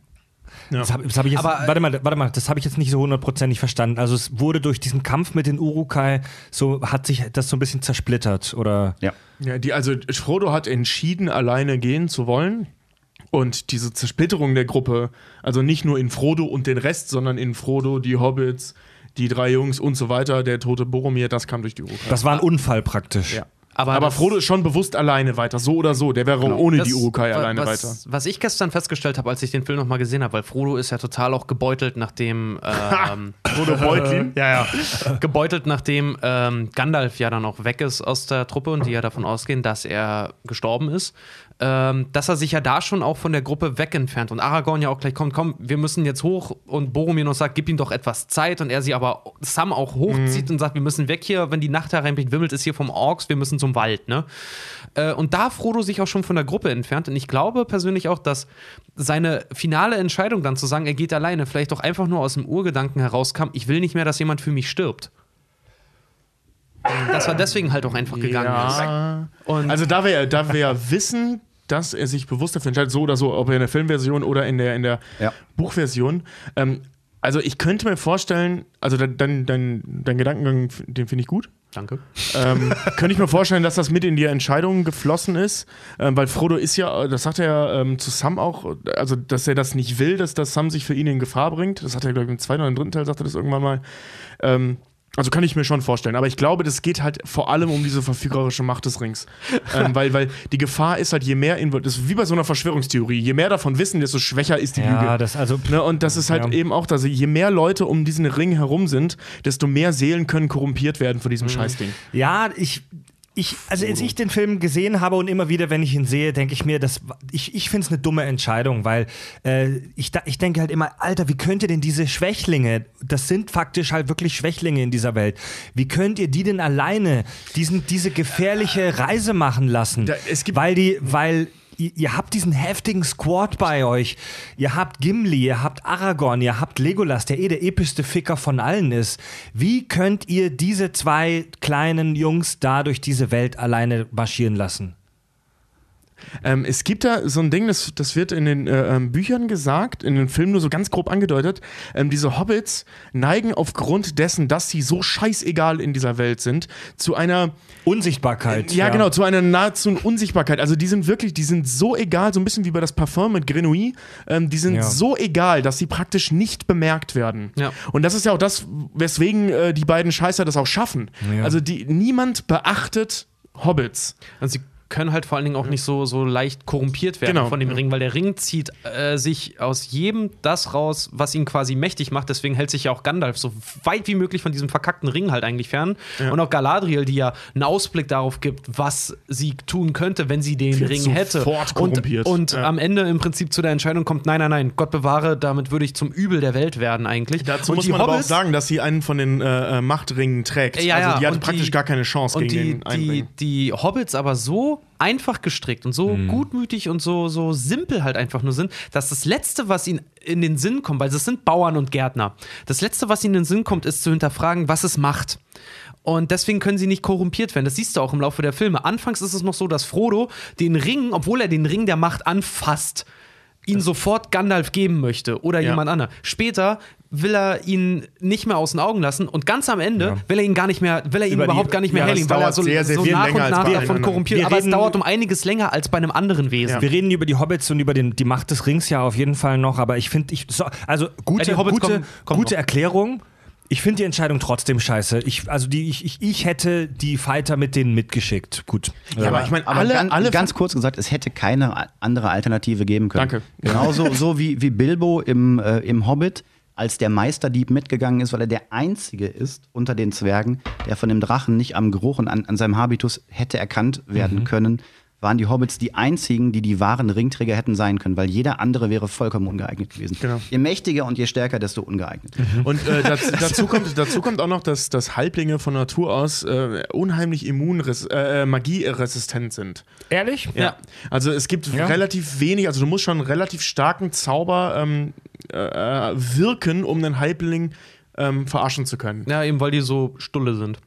Das habe hab ich jetzt, Aber, äh, warte mal, warte mal, das habe ich jetzt nicht so hundertprozentig verstanden. Also es wurde durch diesen Kampf mit den Urukai so hat sich das so ein bisschen zersplittert oder Ja. Ja, die, also Frodo hat entschieden, alleine gehen zu wollen. Und diese Zersplitterung der Gruppe, also nicht nur in Frodo und den Rest, sondern in Frodo, die Hobbits, die drei Jungs und so weiter, der tote Boromir, das kam durch die Urukai. das war ein Unfall praktisch. ja. Aber Aber, Frodo ist schon bewusst alleine weiter, so oder so. Der wäre ohne Das- die Urukai alleine was, weiter. Was ich gestern festgestellt habe, als ich den Film nochmal gesehen habe, weil Frodo ist ja total auch gebeutelt, nachdem ähm, Frodo Beutlin. ja, ja. gebeutelt, nachdem ähm, Gandalf ja dann auch weg ist aus der Truppe und die ja davon ausgehen, dass er gestorben ist, ähm, dass er sich ja da schon auch von der Gruppe wegentfernt und Aragorn ja auch gleich kommt, komm, wir müssen jetzt hoch und Boromir noch sagt, gib ihm doch etwas Zeit und er sie aber Sam auch hochzieht und sagt, wir müssen weg hier, wenn die Nacht hereinbricht, wimmelt es hier vom Orks, wir müssen zum Wald, ne? Äh, und da Frodo sich auch schon von der Gruppe entfernt. Und ich glaube persönlich auch, dass seine finale Entscheidung dann zu sagen, er geht alleine, vielleicht doch einfach nur aus dem Urgedanken herauskam, ich will nicht mehr, dass jemand für mich stirbt. Dass er deswegen halt auch einfach gegangen Ja. ist. Und Also da wir, da wir ja wissen, dass er sich bewusst dafür entscheidet, so oder so, ob er in der Filmversion oder in der, in der Ja. Buchversion. Ähm, also ich könnte mir vorstellen, also dein, dein, dein, dein Gedankengang, den finde ich gut. danke. ähm, könnte ich mir vorstellen, dass das mit in die Entscheidung geflossen ist, ähm, weil Frodo ist ja, das sagt er ja ähm, zu Sam auch, also dass er das nicht will, dass das Sam sich für ihn in Gefahr bringt. Das hat er, glaube ich, im zweiten oder im dritten Teil, sagt er das irgendwann mal. Ähm, also kann ich mir schon vorstellen. Aber ich glaube, das geht halt vor allem um diese verfügerische Macht des Rings. ähm, weil, weil die Gefahr ist halt, je mehr Invo das ist wie bei so einer Verschwörungstheorie, je mehr davon wissen, desto schwächer ist die Ja, Lüge. das also Ne, und das ist halt Ja. eben auch, dass je mehr Leute um diesen Ring herum sind, desto mehr Seelen können korrumpiert werden von Mhm. diesem Scheißding. Ja, ich. Ich, also als ich den Film gesehen habe und immer wieder, wenn ich ihn sehe, denke ich mir, das, ich, ich finde es eine dumme Entscheidung, weil äh, ich, ich denke halt immer, Alter, wie könnt ihr denn diese Schwächlinge, das sind faktisch halt wirklich Schwächlinge in dieser Welt, wie könnt ihr die denn alleine diesen, diese gefährliche Reise machen lassen? Da- es gibt- weil die, weil ihr, ihr habt diesen heftigen Squad bei euch. Ihr habt Gimli, ihr habt Aragorn, ihr habt Legolas, der eh der epischste Ficker von allen ist. Wie könnt ihr diese zwei kleinen Jungs da durch diese Welt alleine marschieren lassen? Ähm, es gibt da so ein Ding, das, das wird in den äh, ähm, Büchern gesagt, in den Filmen nur so ganz grob angedeutet. Ähm, diese Hobbits neigen aufgrund dessen, dass sie so scheißegal in dieser Welt sind, zu einer Unsichtbarkeit. Ja, genau, zu einer nahezu Unsichtbarkeit. Also die sind wirklich, die sind so egal, so ein bisschen wie bei das Parfum mit Grenouille, ähm, die sind Ja. so egal, dass sie praktisch nicht bemerkt werden. Ja. Und das ist ja auch das, weswegen äh, die beiden Scheißer das auch schaffen. Ja. Also die, niemand beachtet Hobbits. Und sie können halt vor allen Dingen auch nicht so, so leicht korrumpiert werden Genau. von dem Ring, weil der Ring zieht äh, sich aus jedem das raus, was ihn quasi mächtig macht. Deswegen hält sich ja auch Gandalf so weit wie möglich von diesem verkackten Ring halt eigentlich fern. Und auch Galadriel, die ja einen Ausblick darauf gibt, was sie tun könnte, wenn sie den Wird Ring hätte. sofort Und, korrumpiert. und Ja. am Ende im Prinzip zu der Entscheidung kommt, nein, nein, nein, Gott bewahre, damit würde ich zum Übel der Welt werden eigentlich. Dazu und muss man aber auch Hobbits- sagen, dass sie einen von den äh, äh, Machtringen trägt. Ja, ja, also die und praktisch die- gar keine Chance und gegen die, den die, Einbringen. die Hobbits aber so einfach gestrickt und so gutmütig und so, so simpel halt einfach nur sind, dass das Letzte, was ihnen in den Sinn kommt, weil das sind Bauern und Gärtner, das Letzte, was ihnen in den Sinn kommt, ist zu hinterfragen, was es macht. Und deswegen können sie nicht korrumpiert werden. Das siehst du auch im Laufe der Filme. Anfangs ist es noch so, dass Frodo den Ring, obwohl er den Ring der Macht anfasst, ihn sofort Gandalf geben möchte oder Ja. jemand anderem. Später will er ihn nicht mehr aus den Augen lassen und ganz am Ende will er ihn gar nicht mehr, will er ihn Über die- überhaupt gar nicht mehr Ja, das herlegen, weil er dauert so, sehr, sehr so viel nach länger und als nach davon anderen. korrumpiert. Wir Aber es reden- dauert um einiges länger als bei einem anderen Wesen. Wir reden über die Hobbits und über den, die Macht des Rings ja auf jeden Fall noch, aber ich finde, ich, so, also gute, Ja, die Hobbits gute, kommen- kommen gute noch. Erklärung. Ich finde die Entscheidung trotzdem scheiße. Ich, also die, ich, ich, ich hätte die Fighter mit denen mitgeschickt. Gut. Ja, aber ich meine, alle, ganz, alle ganz kurz gesagt, es hätte keine andere Alternative geben können. Danke. Genauso so wie, wie Bilbo im, äh, im Hobbit, als der Meisterdieb mitgegangen ist, weil er der Einzige ist unter den Zwergen, der von dem Drachen nicht am Geruch und an, an seinem Habitus hätte erkannt werden Mhm. können, waren die Hobbits die einzigen, die die wahren Ringträger hätten sein können, weil jeder andere wäre vollkommen ungeeignet gewesen. Genau. Je mächtiger und je stärker, desto ungeeignet. Und äh, dazu, dazu, kommt, dazu kommt auch noch, dass, dass Halblinge von Natur aus äh, unheimlich immunres äh, magieresistent sind. Ehrlich? Ja. Also es gibt Ja. relativ wenig, also du musst schon einen relativ starken Zauber ähm, äh, wirken, um einen Halbling ähm, verarschen zu können. Ja, eben weil die so stulle sind.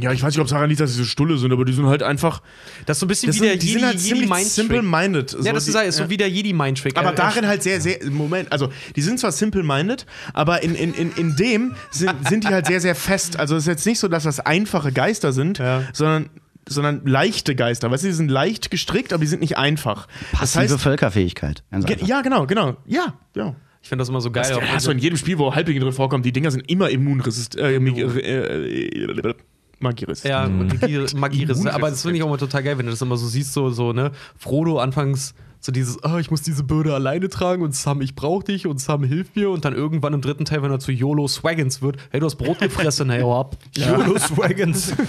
Ja, ich weiß nicht, ob es daran liegt, dass sie so stulle sind, aber die sind halt einfach. Das ist so ein bisschen Das wie sind, der die Jedi, sind halt Jedi Mind simple-minded. Ja, das ist, die, ist so wie der Jedi Mind Trick. aber Äh, darin halt sehr, sehr, Moment, also die sind zwar simple-minded, aber in, in, in, in dem sind, sind die halt sehr, sehr fest. Also es ist jetzt nicht so, dass das einfache Geister sind, Ja. sondern, sondern leichte Geister. Weißt du, die sind leicht gestrickt, aber die sind nicht einfach. Das Passive heißt, Völkerfähigkeit. Ganz ge- ja, genau, genau. Ja, ja. Ich finde das immer so geil. Das hast du in jedem Spiel, wo Halblinge drin vorkommen, die Dinger sind immer immunresistent. Äh, äh, äh, magieresistent. Ja, Magie, Magieresistent. Aber das finde ich auch immer total geil, wenn du das immer so siehst, so, so ne, Frodo anfangs so dieses, ah, ich muss diese Bürde alleine tragen und Sam, ich brauch dich und Sam, hilf mir und dann irgendwann im dritten Teil, wenn er zu YOLO Swaggins wird, hey, du hast Brot gefressen, hey, hau ab. YOLO Swagons.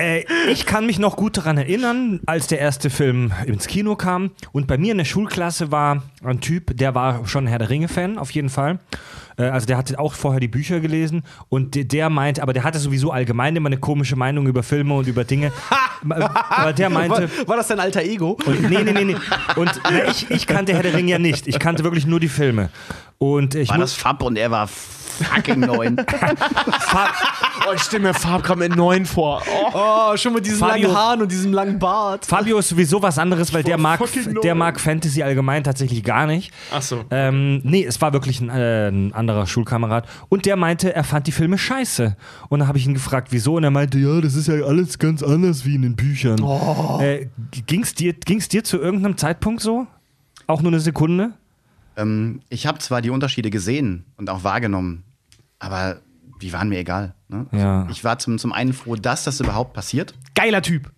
Äh, ich kann mich noch gut daran erinnern, als der erste Film ins Kino kam. Und bei mir in der Schulklasse war ein Typ, der war schon Herr der Ringe-Fan, auf jeden Fall. Äh, also der hatte auch vorher die Bücher gelesen. Und der, der meinte, aber der hatte sowieso allgemein immer eine komische Meinung über Filme und über Dinge. aber der meinte. War, war das dein alter Ego? Und, nee, nee, nee, nee. Und na, ich, ich kannte Herr der Ringe ja nicht. Ich kannte wirklich nur die Filme. Und ich War das Fab und er war fucking neun. Oh, ich stelle mir Farbkram mit 9 vor. Oh. Oh, schon mit diesen Fabio- langen Haaren und diesem langen Bart. Fabio ist sowieso was anderes, weil der mag, der no. mag Fantasy allgemein tatsächlich gar nicht. Ach so. Ähm, nee, es war wirklich ein, äh, ein anderer Schulkamerad. Und der meinte, er fand die Filme scheiße. Und dann habe ich ihn gefragt, wieso? Und er meinte, ja, das ist ja alles ganz anders wie in den Büchern. Äh, ging's dir, ging's dir zu irgendeinem Zeitpunkt so? Auch nur eine Sekunde? ähm, ich habe zwar die Unterschiede gesehen und auch wahrgenommen, aber die waren mir egal. Ne? Ja. Ich war zum, zum einen froh, dass das überhaupt passiert. Geiler Typ.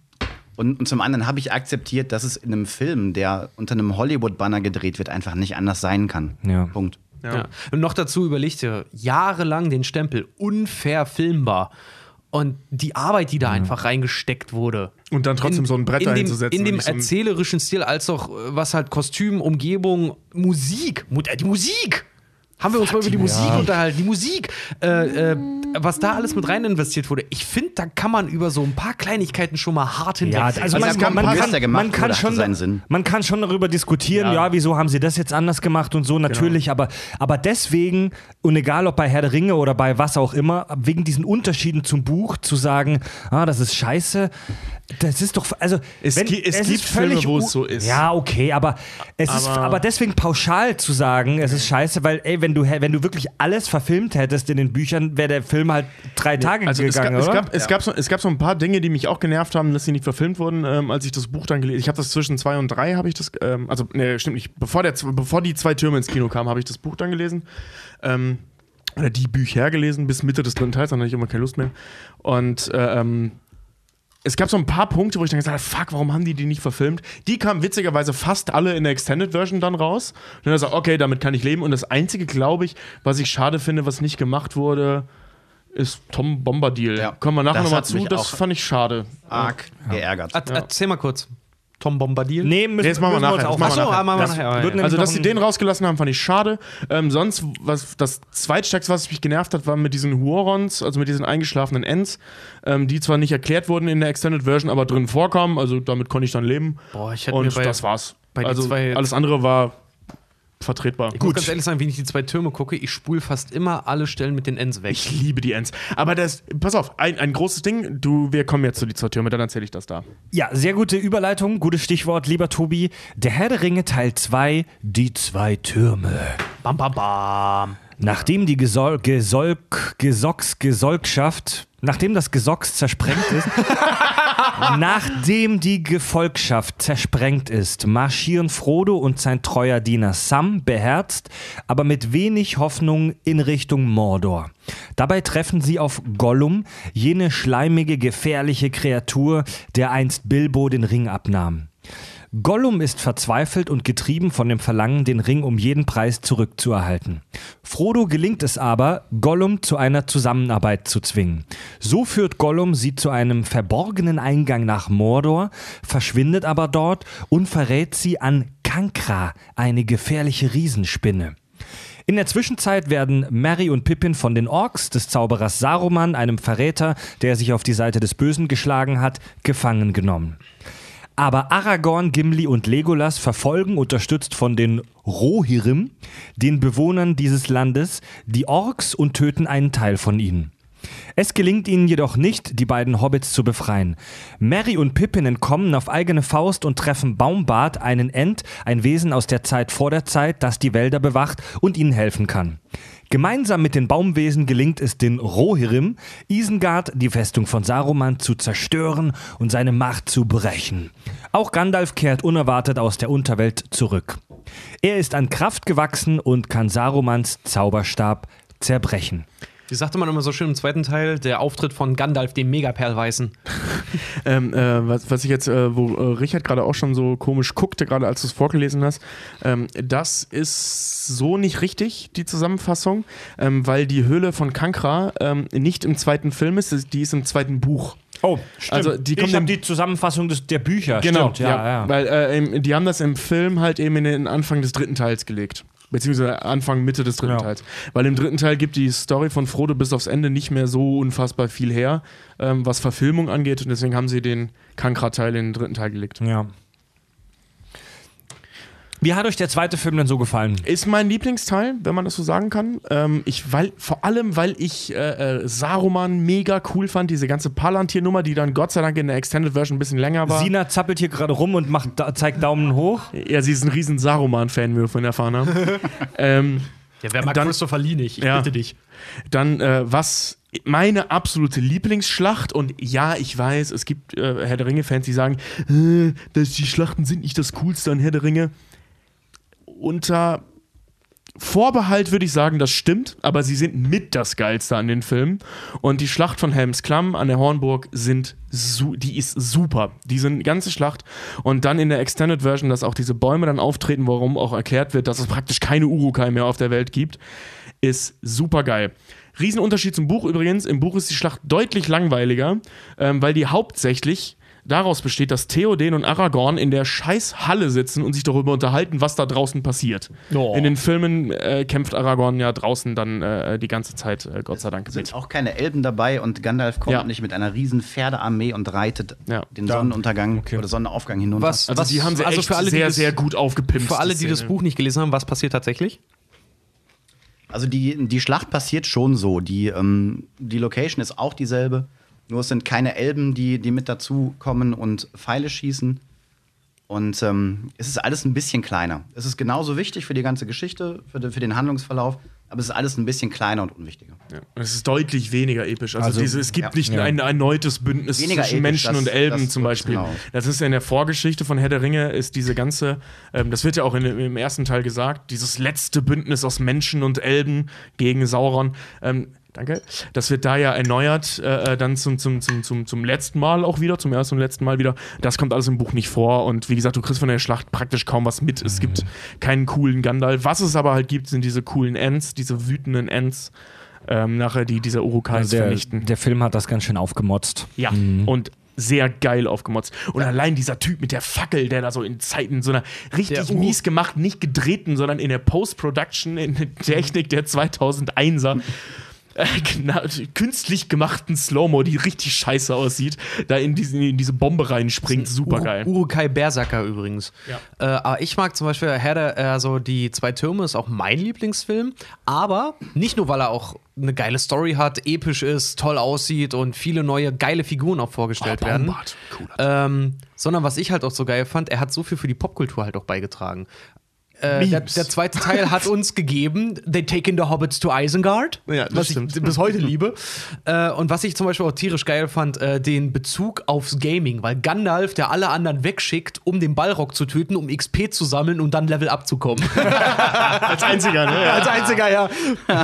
Und, und zum anderen habe ich akzeptiert, dass es in einem Film, der unter einem Hollywood-Banner gedreht wird, einfach nicht anders sein kann. Ja. Punkt. Ja. Und noch dazu überlegt ihr jahrelang den Stempel unverfilmbar. Und die Arbeit, die da einfach reingesteckt wurde. Und dann trotzdem so ein Brett in dem, dahinzusetzen In dem so erzählerischen Stil, als auch äh, was halt Kostüm, Umgebung, Musik. Mu- äh, Die Musik! Haben wir uns mal über die Musik unterhalten. Die Musik, äh, äh, was da alles mit rein investiert wurde. Ich finde, da kann man über so ein paar Kleinigkeiten schon mal hart hinweg. Ja, also Also man, es kann, man, kann, gemacht man kann schon, seinen Sinn. man kann schon darüber diskutieren, ja. wieso haben sie das jetzt anders gemacht und so, natürlich, aber, aber deswegen, und egal ob bei Herr der Ringe oder bei was auch immer, wegen diesen Unterschieden zum Buch zu sagen, ah, das ist scheiße, das ist doch, also, Es gi- es ist gibt Filme, wo es so ist. Ja, okay, aber es ist, Aber- aber deswegen pauschal zu sagen, es ist scheiße, weil, ey, wenn du, hä- wenn du wirklich alles verfilmt hättest in den Büchern, wäre der Film halt drei Tage Also es gegangen, gab, es, oder? gab, es, gab so, es gab so ein paar Dinge, die mich auch genervt haben, dass sie nicht verfilmt wurden, ähm, als ich das Buch dann gelesen Ich habe das zwischen zwei und drei, habe ich das, ähm, also, ne, stimmt nicht, bevor, der, bevor die zwei Türme ins Kino kamen, habe ich das Buch dann gelesen. Ähm, oder die Bücher gelesen, bis Mitte des dritten Teils, dann hatte ich immer keine Lust mehr. Und äh, ähm, es gab so ein paar Punkte, wo ich dann gesagt habe, fuck, warum haben die die nicht verfilmt? Die kamen witzigerweise fast alle in der Extended Version dann raus. Und dann gesagt, okay, damit kann ich leben. Und das Einzige, glaube ich, was ich schade finde, was nicht gemacht wurde, ist Tom Bombadil. Ja. Kommen wir nachher nochmal zu, das fand ich schade. Arg geärgert. Er- Erzähl mal kurz. Tom Bombadil? nee, müssen, Nee, das machen wir müssen nachher, uns das machen wir Achso, nachher. ah, machen wir Das nachher. wird Wird nämlich Also, dass sie den rausgelassen haben, fand ich schade. Ähm, sonst, was das zweitstärkste, was mich genervt hat, war mit diesen Huorons, also mit diesen eingeschlafenen Ents, ähm, die zwar nicht erklärt wurden in der Extended Version, aber drin vorkamen. Also damit konnte ich dann leben. Boah, ich hätte Und mir bei, das war's. bei also zwei- alles andere war vertretbar. Ich muss ganz ehrlich sagen, wenn ich die zwei Türme gucke, ich spule fast immer alle Stellen mit den Ends weg. Ich liebe die Ents. Aber das, pass auf, ein, ein großes Ding, du, wir kommen jetzt zu die zwei Türme, dann erzähle ich das da. Ja, sehr gute Überleitung, gutes Stichwort, lieber Tobi. Der Herr der Ringe Teil 2, die zwei Türme. Bam, bam, bam. Nachdem die Gesol Gesolk, Gesocks, Gesolgschaft, nachdem das Gesocks zersprengt ist, nachdem die Gefolgschaft zersprengt ist, marschieren Frodo und sein treuer Diener Sam beherzt, aber mit wenig Hoffnung in Richtung Mordor. Dabei treffen sie auf Gollum, jene schleimige, gefährliche Kreatur, der einst Bilbo den Ring abnahm. Gollum ist verzweifelt und getrieben von dem Verlangen, den Ring um jeden Preis zurückzuerhalten. Frodo gelingt es aber, Gollum zu einer Zusammenarbeit zu zwingen. So führt Gollum sie zu einem verborgenen Eingang nach Mordor, verschwindet aber dort und verrät sie an Kankra, eine gefährliche Riesenspinne. In der Zwischenzeit werden Merry und Pippin von den Orks des Zauberers Saruman, einem Verräter, der sich auf die Seite des Bösen geschlagen hat, gefangen genommen. Aber Aragorn, Gimli und Legolas verfolgen, unterstützt von den Rohirrim, den Bewohnern dieses Landes, die Orks und töten einen Teil von ihnen. Es gelingt ihnen jedoch nicht, die beiden Hobbits zu befreien. Merry und Pippin entkommen auf eigene Faust und treffen Baumbart, einen Ent, ein Wesen aus der Zeit vor der Zeit, das die Wälder bewacht und ihnen helfen kann. Gemeinsam mit den Baumwesen gelingt es den Rohirrim, Isengard, die Festung von Saruman, zu zerstören und seine Macht zu brechen. Auch Gandalf kehrt unerwartet aus der Unterwelt zurück. Er ist an Kraft gewachsen und kann Sarumans Zauberstab zerbrechen. Wie sagte man immer so schön im zweiten Teil, der Auftritt von Gandalf, dem Megaperlweißen. Ähm, äh, was, was ich jetzt, äh, wo äh, Richard gerade auch schon so komisch guckte, gerade als du es vorgelesen hast, ähm, das ist so nicht richtig, die Zusammenfassung, ähm, weil die Höhle von Kankra ähm, nicht im zweiten Film ist, die ist im zweiten Buch. Oh, stimmt. Also, die kommt ich habe die Zusammenfassung des, der Bücher. Genau, stimmt, ja, ja. Weil äh, die haben das im Film halt eben in den Anfang des dritten Teils gelegt. Beziehungsweise Anfang, Mitte des dritten Ja. Teils. Weil im dritten Teil gibt die Story von Frodo bis aufs Ende nicht mehr so unfassbar viel her, ähm, was Verfilmung angeht. Und deswegen haben sie den Kankra-Teil in den dritten Teil gelegt. ja. Wie hat euch der zweite Film denn so gefallen? Ist mein Lieblingsteil, wenn man das so sagen kann. Ähm, ich, weil, vor allem, weil ich äh, äh, Saruman mega cool fand, diese ganze Palantir-Nummer, die dann Gott sei Dank in der Extended Version ein bisschen länger war. Sina zappelt hier gerade rum und macht, da, zeigt Daumen hoch. ja, sie ist ein riesen Saruman-Fan, wie wir vorhin erfahren haben. ähm, Ja, wer mag Dann- Christopher Lee nicht? Ich Ja. bitte dich. Dann, äh, was meine absolute Lieblingsschlacht, und ja, ich weiß, es gibt äh, Herr der Ringe-Fans, die sagen, äh, dass die Schlachten sind nicht das Coolste an Herr der Ringe. Unter Vorbehalt würde ich sagen, das stimmt, aber sie sind mit das Geilste an den Filmen. Und die Schlacht von Helms Klamm an der Hornburg sind die ist super. Diese ganze Schlacht. Und dann in der Extended Version, dass auch diese Bäume dann auftreten, warum auch erklärt wird, dass es praktisch keine Urukai mehr auf der Welt gibt, ist super geil. Riesenunterschied zum Buch übrigens. Im Buch ist die Schlacht deutlich langweiliger, ähm, weil die hauptsächlich daraus besteht, dass Theoden und Aragorn in der scheiß Halle sitzen und sich darüber unterhalten, was da draußen passiert. Oh. In den Filmen äh, kämpft Aragorn ja draußen dann äh, die ganze Zeit, äh, Gott sei Dank, sind mit. auch keine Elben dabei und Gandalf kommt Ja. nicht mit einer riesen Pferdearmee und reitet Ja. den Sonnenuntergang oder Sonnenaufgang hinunter. Was- Also die haben sie also echt für alle, die sehr, das- sehr gut aufgepimpt. Für alle, die das. Buch nicht gelesen haben, was passiert tatsächlich? Also die, die Schlacht passiert schon so. Die, ähm, die Location ist auch dieselbe. Nur es sind keine Elben, die, die mit dazu kommen und Pfeile schießen. Und ähm, es ist alles ein bisschen kleiner. Es ist genauso wichtig für die ganze Geschichte, für, de, für den Handlungsverlauf, aber es ist alles ein bisschen kleiner und unwichtiger. Ja. Und Es ist deutlich weniger episch. Also, Also- diese, es gibt Ja. nicht Ja. ein erneutes Bündnis Weniger zwischen episch, Menschen das- und Elben das- zum Beispiel. genau. Das ist ja in der Vorgeschichte von Herr der Ringe, ist diese ganze, ähm, das wird ja auch in, im ersten Teil gesagt, dieses letzte Bündnis aus Menschen und Elben gegen Sauron. Ähm, Danke. Das wird da ja erneuert, äh, äh, dann zum, zum, zum, zum, zum letzten Mal auch wieder, zum ersten und letzten Mal wieder. Das kommt alles im Buch nicht vor. Und wie gesagt, du kriegst von der Schlacht praktisch kaum was mit. Es gibt keinen coolen Gandalf. Was es aber halt gibt, sind diese coolen Ents, diese wütenden Ents, ähm, nachher, die diese Urukais Der, vernichten. der Film hat das ganz schön aufgemotzt. Ja, und sehr geil aufgemotzt. Und allein dieser Typ mit der Fackel, der da so in Zeiten so einer richtig Der mies gemacht, nicht gedrehten, sondern in der Post-Production, in der Technik der 2001er. Äh, genau, künstlich gemachten Slow-Mo, die richtig scheiße aussieht, da in, diesen, in diese Bombe reinspringt. Super geil. Ur Urukai Berserker übrigens. Ja. Äh, aber ich mag zum Beispiel Herr der, also die zwei Türme ist auch mein Lieblingsfilm, aber nicht nur, weil er auch eine geile Story hat, episch ist, toll aussieht und viele neue geile Figuren auch vorgestellt Oh, werden. Cooler Ähm, sondern was ich halt auch so geil fand, er hat so viel für die Popkultur halt auch beigetragen. Äh, der, der zweite Teil hat uns gegeben, They Taken the Hobbits to Isengard, Ja, das was stimmt. ich bis heute liebe. Äh, und was ich zum Beispiel auch tierisch geil fand, äh, den Bezug aufs Gaming, weil Gandalf, der alle anderen wegschickt, um den Balrog zu töten, um XP zu sammeln und dann Level abzukommen. Als einziger, ne? Ja. Als einziger, ja.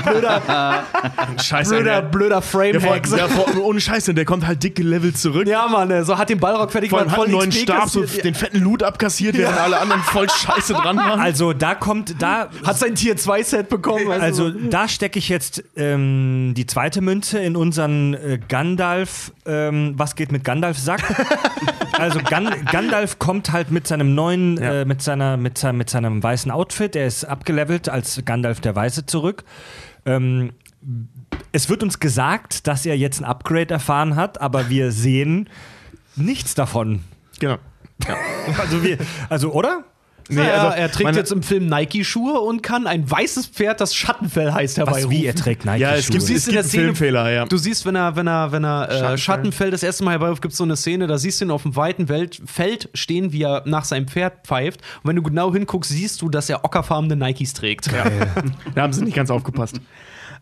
Blöder, Scheiße. blöder, der, blöder der, Frame-Hack. vor- ohne Scheiße, der kommt halt dicke Level zurück. Ja, Mann, so hat den Balrog fertig gemacht, hat einen voll neuen XP Stab, so den fetten Loot abkassiert, während alle anderen voll scheiße dran waren. Also da kommt, da Hat sein Tier 2 Set bekommen. du? Also da stecke ich jetzt ähm, die zweite Münze in unseren äh, Gandalf. Ähm, was geht mit Gandalf Sack? also Gan Gandalf kommt halt mit seinem neuen, Ja. äh, mit seiner, mit, sein, mit seinem weißen Outfit. Er ist abgelevelt als Gandalf der Weiße zurück. Ähm, es wird uns gesagt, dass er jetzt ein Upgrade erfahren hat, aber wir sehen nichts davon. Genau. Also wir, also oder? Nee, naja, also er trägt meine- jetzt im Film Nike-Schuhe und kann ein weißes Pferd, das Schattenfell heißt, herbeirufen. Was, wie er trägt Nike Ja, es gibt, Du siehst es in gibt der einen Szene, Filmfehler, ja. Du siehst, wenn er, wenn er, wenn er äh, Schattenfell. Schattenfell das erste Mal herbeiruft, gibt es so eine Szene, da siehst du ihn auf dem weiten Welt, Feld stehen, wie er nach seinem Pferd pfeift. Und wenn du genau hinguckst, siehst du, dass er ockerfarbene Nikes trägt. Da haben sie nicht ganz aufgepasst.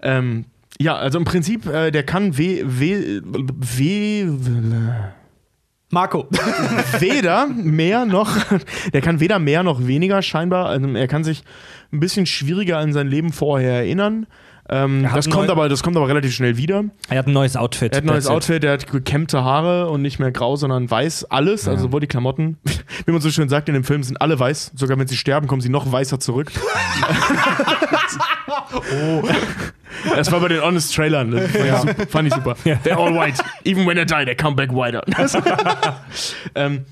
Ähm, ja, also im Prinzip, äh, der kann we, we, we, Marco. weder mehr noch, der kann weder mehr noch weniger scheinbar. Also er kann sich ein bisschen schwieriger an sein Leben vorher erinnern. Ähm, das, kommt aber, das kommt aber relativ schnell wieder. Er hat ein neues Outfit. Er hat ein neues. Outfit, er hat gekämmte Haare und nicht mehr grau, sondern weiß. Alles, also sowohl die Klamotten, wie man so schön sagt in dem Film, sind alle weiß. Sogar wenn sie sterben, kommen sie noch weißer zurück. oh. Das war bei den Honest Trailern. Das fand, ich, super, fand ich super. They're all white. Even when they die, they come back whiter. ähm,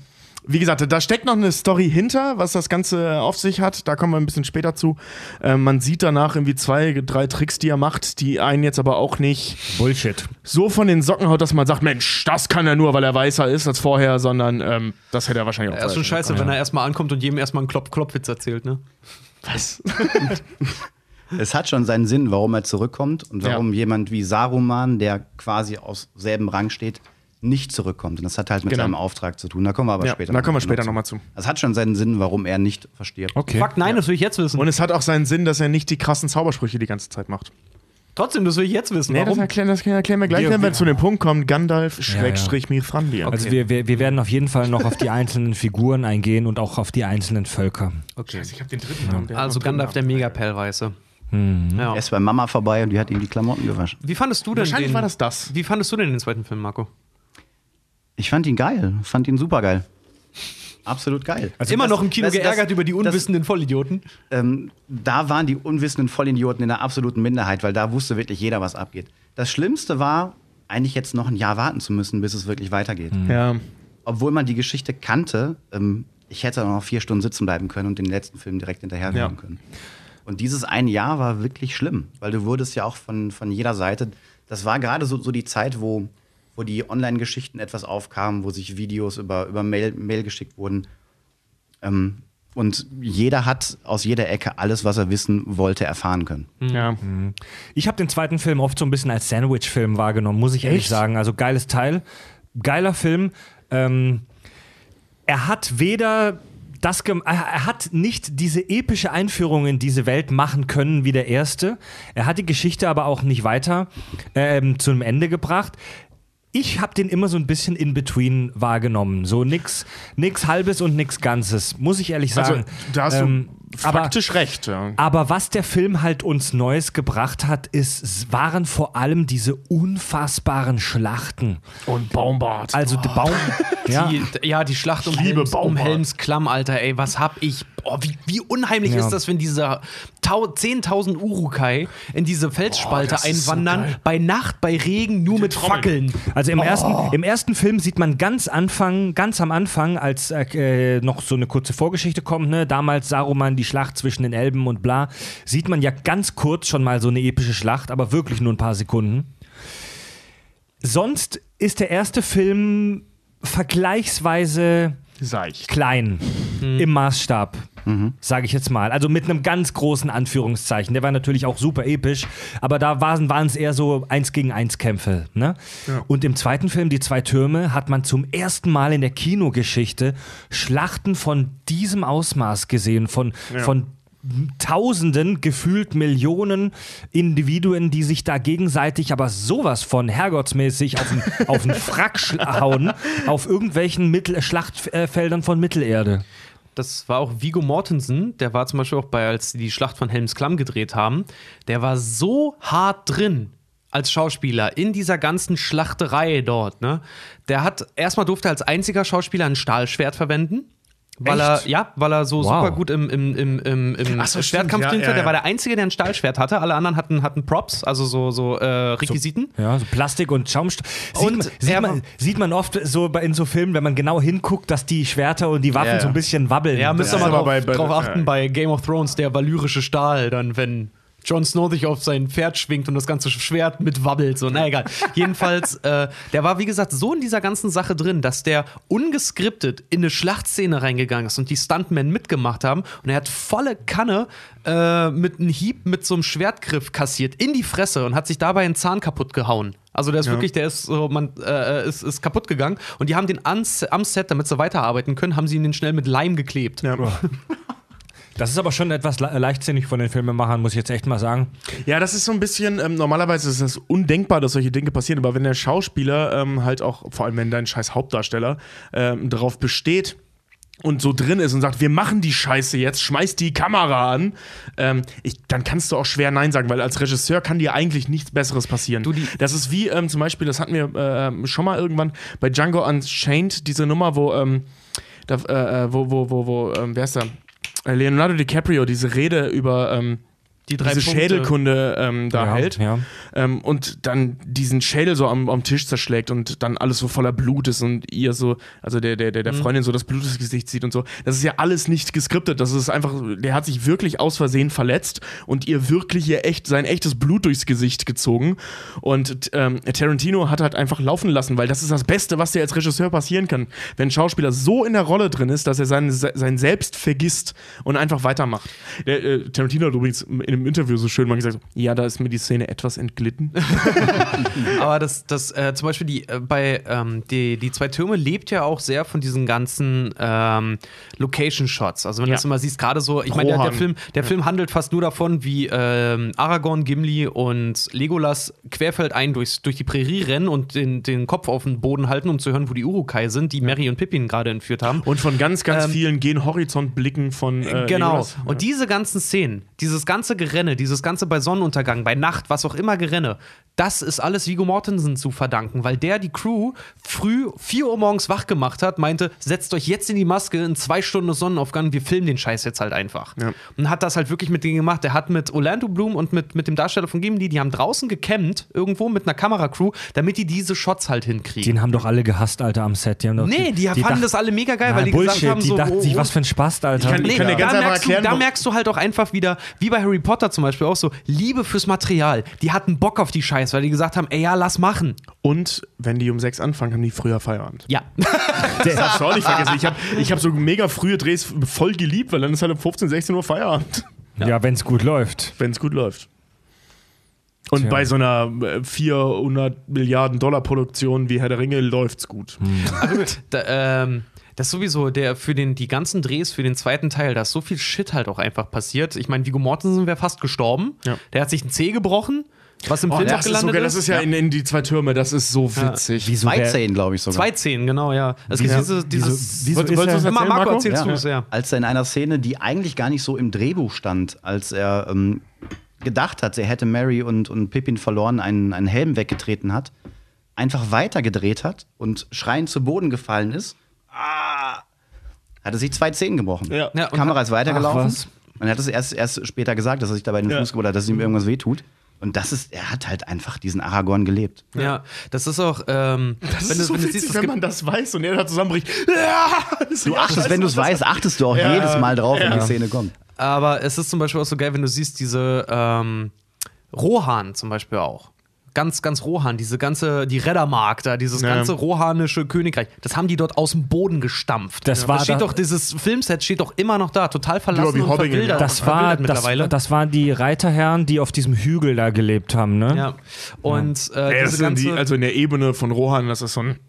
wie gesagt, da steckt noch eine Story hinter, was das Ganze auf sich hat. Da kommen wir ein bisschen später zu. Ähm, man sieht danach irgendwie zwei, drei Tricks, die er macht, die einen jetzt aber auch nicht Bullshit. so von den Socken haut, dass man sagt, Mensch, das kann er nur, weil er weißer ist als vorher, sondern ähm, das hätte er wahrscheinlich auch Er ist schon scheiße, wenn er erstmal ankommt und jedem erstmal einen Klopf-Klopfwitz erzählt, ne? Was? Es hat schon seinen Sinn, warum er zurückkommt und warum Ja. jemand wie Saruman, der quasi aus selben Rang steht, nicht zurückkommt. Und das hat halt mit Genau. seinem Auftrag zu tun. Da kommen wir aber Ja, später da kommen wir später nochmal zu. Es hat schon seinen Sinn, warum er nicht verstirbt. Okay. Fuck, nein, das will ich jetzt wissen. Und es hat auch seinen Sinn, dass er nicht die krassen Zaubersprüche die ganze Zeit macht. Trotzdem, das will ich jetzt wissen. Nee, das Warum? erklären, das erklären wir gleich, Wir- wenn wir wir- zu dem Punkt kommen. Gandalf, Schrägstrich, Mithrandir. Also wir, wir, wir werden auf jeden Fall noch auf die einzelnen Figuren eingehen und auch auf die einzelnen Völker. Okay. Ich hab den dritten Namen. hat Also Gandalf, der dritten Megapellweiße. Ja. Er ist bei Mama vorbei und die hat ihm die Klamotten gewaschen. Wie fandest du denn Wahrscheinlich den, war das das. Wie fandest du denn den zweiten Film, Marco? Ich fand ihn geil. Fand ihn super geil. Absolut geil. Immer noch im Kino das- das- geärgert über die das- unwissenden Vollidioten. ähm, da waren die unwissenden Vollidioten in der absoluten Minderheit, weil da wusste wirklich jeder, was abgeht. Das Schlimmste war, eigentlich jetzt noch ein Jahr warten zu müssen, bis es wirklich weitergeht. Ja. Obwohl man die Geschichte kannte, ähm, ich hätte noch vier Stunden sitzen bleiben können und den letzten Film direkt hinterher Ja. können. Und dieses ein Jahr war wirklich schlimm, weil du wurdest ja auch von, von jeder Seite, das war gerade so, so die Zeit, wo, wo die Online-Geschichten etwas aufkamen, wo sich Videos über, über Mail, Mail geschickt wurden. Ähm, und jeder hat aus jeder Ecke alles, was er wissen wollte, erfahren können. ja. Ich habe den zweiten Film oft so ein bisschen als Sandwich-Film wahrgenommen, muss ich ehrlich Echt? sagen. Also geiles Teil, geiler Film. Ähm, er hat weder das er hat nicht diese epische Einführung in diese Welt machen können wie der erste. Er hat die Geschichte aber auch nicht weiter ähm, zu einem Ende gebracht. Ich habe den immer so ein bisschen in between wahrgenommen. So nix, nix halbes und nix Ganzes, muss ich ehrlich Also, sagen. da hast Ähm, du aber- faktisch recht. Ja. aber was der Film halt uns Neues gebracht hat, ist, waren vor allem diese unfassbaren Schlachten. Und Baumbart. Also der Baum. ja. Die, ja, die Schlacht um liebe Helms, um. Helms Klamm, Alter, ey, was hab ich. Oh, wie, wie unheimlich Ja. ist das, wenn diese tau- 10.000 Urukai in diese Felsspalte so einwandern, geil. bei Nacht, bei Regen, nur mit Trommeln. Fackeln. Also im, Oh. ersten, im ersten Film sieht man ganz Anfang, ganz am Anfang, als äh, noch so eine kurze Vorgeschichte kommt, ne, damals Saruman, die Schlacht zwischen den Elben und bla, sieht man ja ganz kurz schon mal so eine epische Schlacht, aber wirklich nur ein paar Sekunden. Sonst ist der erste Film vergleichsweise Seicht. klein im Maßstab, sage ich jetzt mal. Also mit einem ganz großen Anführungszeichen. Der war natürlich auch super episch, aber da waren es eher so eins gegen eins Kämpfe. Ne? Und im zweiten Film, Die zwei Türme, hat man zum ersten Mal in der Kinogeschichte Schlachten von diesem Ausmaß gesehen, von, von Tausenden, gefühlt Millionen Individuen, die sich da gegenseitig aber sowas von herrgottsmäßig auf den, auf den Frack hauen, auf irgendwelchen Mittel Schlachtfeldern von Mittelerde. Das war auch Vigo Mortensen, der war zum Beispiel auch bei, als sie die Schlacht von Helms Klamm gedreht haben, der war so hart drin als Schauspieler in dieser ganzen Schlachterei dort, ne? Der hat, erstmal durfte als einziger Schauspieler ein Stahlschwert verwenden. Weil Echt? er, ja, weil er so Wow. super gut im, im, im, im, im so, Schwertkampf ja, drin war. ja, Der ja. war der Einzige, der ein Stahlschwert hatte. Alle anderen hatten, hatten Props, also so, so äh, Requisiten. Ja, so Plastik und Schaumstoff. Sieht, Und man, sieht, man, sieht man oft so bei, in so Filmen, wenn man genau hinguckt, dass die Schwerter und die Waffen Ja, ja. so ein bisschen wabbeln. Ja, müsst ihr Ja, mal aber drauf, bei- bei- drauf ja. achten bei Game of Thrones, der valyrische Stahl, dann wenn Jon Snow sich auf sein Pferd schwingt und das ganze Schwert mitwabbelt. So, na egal. Jedenfalls, äh, der war, wie gesagt, so in dieser ganzen Sache drin, dass der ungeskriptet in eine Schlachtszene reingegangen ist und die Stuntmen mitgemacht haben. Und er hat volle Kanne äh, mit einem Hieb mit so einem Schwertgriff kassiert in die Fresse und hat sich dabei einen Zahn kaputt gehauen. Also der ist Ja. wirklich, der ist so, man äh, ist, ist kaputt gegangen und die haben den ans, am Set, damit sie weiterarbeiten können, haben sie ihn schnell mit Leim geklebt. Ja. Das ist aber schon etwas le leichtsinnig von den Filmemachern, muss ich jetzt echt mal sagen. Ja, das ist so ein bisschen, ähm, normalerweise ist es undenkbar, dass solche Dinge passieren, aber wenn der Schauspieler ähm, halt auch, vor allem wenn dein scheiß Hauptdarsteller, ähm, darauf besteht und so drin ist und sagt, wir machen die Scheiße jetzt, schmeiß die Kamera an, ähm, ich, dann kannst du auch schwer Nein sagen, weil als Regisseur kann dir eigentlich nichts Besseres passieren. Du, das ist wie ähm, zum Beispiel, das hatten wir ähm, schon mal irgendwann bei Django Unchained, diese Nummer, wo, ähm, da, äh, äh, wo, wo, wo, wo, ähm, wer ist da? Leonardo DiCaprio diese Rede über ähm, Die drei diese Punkte. Schädelkunde ähm, da ja, hält Ja. ähm, und dann diesen Schädel so am, am Tisch zerschlägt und dann alles so voller Blut ist und ihr so, also der, der, der, der Freundin so das Blut ins Gesicht zieht und so. Das ist ja alles nicht geskriptet. Das ist einfach, der hat sich wirklich aus Versehen verletzt und ihr wirklich ihr echt, sein echtes Blut durchs Gesicht gezogen. Und ähm, Tarantino hat halt einfach laufen lassen, weil das ist das Beste, was dir als Regisseur passieren kann. Wenn ein Schauspieler so in der Rolle drin ist, dass er sein, sein Selbst vergisst und einfach weitermacht. Der, äh, Tarantino hat übrigens in einem Interview so schön mal gesagt, ja, da ist mir die Szene etwas entglitten. Aber das, das äh, zum Beispiel die, äh, bei ähm, die, die zwei Türme lebt ja auch sehr von diesen ganzen ähm, Location-Shots. Also wenn du Ja. das immer siehst, gerade so, ich meine, der, der. Film, der Film handelt fast nur davon, wie ähm, Aragorn, Gimli und Legolas querfeldein durchs, durch die Prärie rennen und den, den Kopf auf den Boden halten, um zu hören, wo die Urukai sind, die Mary und Pippin gerade entführt haben. Und von ganz, ganz Ähm, vielen gehen Horizontblicken von äh, genau. Legolas. Und diese ganzen Szenen, dieses ganze Gerenne, dieses ganze bei Sonnenuntergang, bei Nacht, was auch immer Gerenne, das ist alles Vigo Mortensen zu verdanken, weil der die Crew früh 4 Uhr morgens wach gemacht hat, meinte, setzt euch jetzt in die Maske, in zwei Stunden ist Sonnenaufgang, wir filmen den Scheiß jetzt halt einfach. Ja. Und hat das halt wirklich mit denen gemacht. Der hat mit Orlando Bloom und mit, mit dem Darsteller von Gimli, die haben draußen gecampt, irgendwo mit einer Kameracrew, damit die diese Shots halt hinkriegen. Den haben doch alle gehasst, Alter, am Set. Die haben doch, nee, die, fanden dachten- das alle mega geil, Na, weil die Bullshit, gesagt haben, die so, dachten oh, sich, oh, was für ein Spast, Alter. Ich kann- Nee, kann ganz da, merkst erklären, du, da merkst du halt auch einfach wieder, wie bei Harry Potter zum Beispiel auch so, Liebe fürs Material. Die hatten Bock auf die Scheiß, weil die gesagt haben, ey, ja, lass machen. Und wenn die um sechs anfangen, haben die früher Feierabend. Ja. Das darfst du auch nicht vergessen. Ich habe ich hab so mega frühe Drehs voll geliebt, weil dann ist halt um 15, 16 Uhr Feierabend, Ja, wenn es gut läuft. wenn es gut läuft. Und Tja. bei so einer äh, 400 Milliarden Dollar Produktion wie Herr der Ringe läuft's gut. da, ähm, das ist sowieso der für den, die ganzen Drehs für den zweiten Teil, da ist so viel Shit halt auch einfach passiert. Ich meine, Vigo Mortensen wäre fast gestorben. Ja. Der hat sich ein Zeh gebrochen, was im Oh, Film auch das, ist so gelandet geil. das ist ja in, in die zwei Türme, das ist so Ja. witzig. Wieso Zwei Zehen, glaube ich sogar. Zwei Zehen, genau, ja. Es gibt Wieso- diese, dieses. wieso- wieso ist erzählen, Marco, Marco? erzählst Ja. du es, ja. Als er in einer Szene, die eigentlich gar nicht so im Drehbuch stand, als er ähm, gedacht hat, er hätte Mary und, und Pippin verloren, einen, einen Helm weggetreten hat, einfach weitergedreht hat und schreiend zu Boden gefallen ist, ah, hat er sich zwei Zehen gebrochen. Ja. Ja, Die Kamera ist weitergelaufen. Ach, was? Und er hat es erst, erst später gesagt, dass er sich dabei den Ja. Fuß gebrochen hat, dass ihm irgendwas wehtut. Und das ist, er hat halt einfach diesen Aragorn gelebt. Ja, das ist auch, ähm, Das wenn, ist du, so wenn du witzig, siehst, wenn man das weiß und er da zusammenbricht. Ja, Du achtest, wenn du es weißt, achtest du auch Ja, jedes Mal drauf, wenn ja. die Szene kommt. Aber es ist zum Beispiel auch so geil, wenn du siehst, diese ähm, Rohan zum Beispiel auch. Ganz, ganz Rohan, diese ganze, die Reddermark da, dieses Ja. ganze rohanische Königreich, das haben die dort aus dem Boden gestampft. Das war steht da- doch, dieses Filmset steht doch immer noch da, total Ja, verlassen und Hobbingen. verwildert, Das, war, verwildert das, mittlerweile. das waren die Reiterherren, die auf diesem Hügel da gelebt haben, ne? ja. Und äh, Ja, das diese sind die, ganze, also in der Ebene von Rohan, das ist so ein,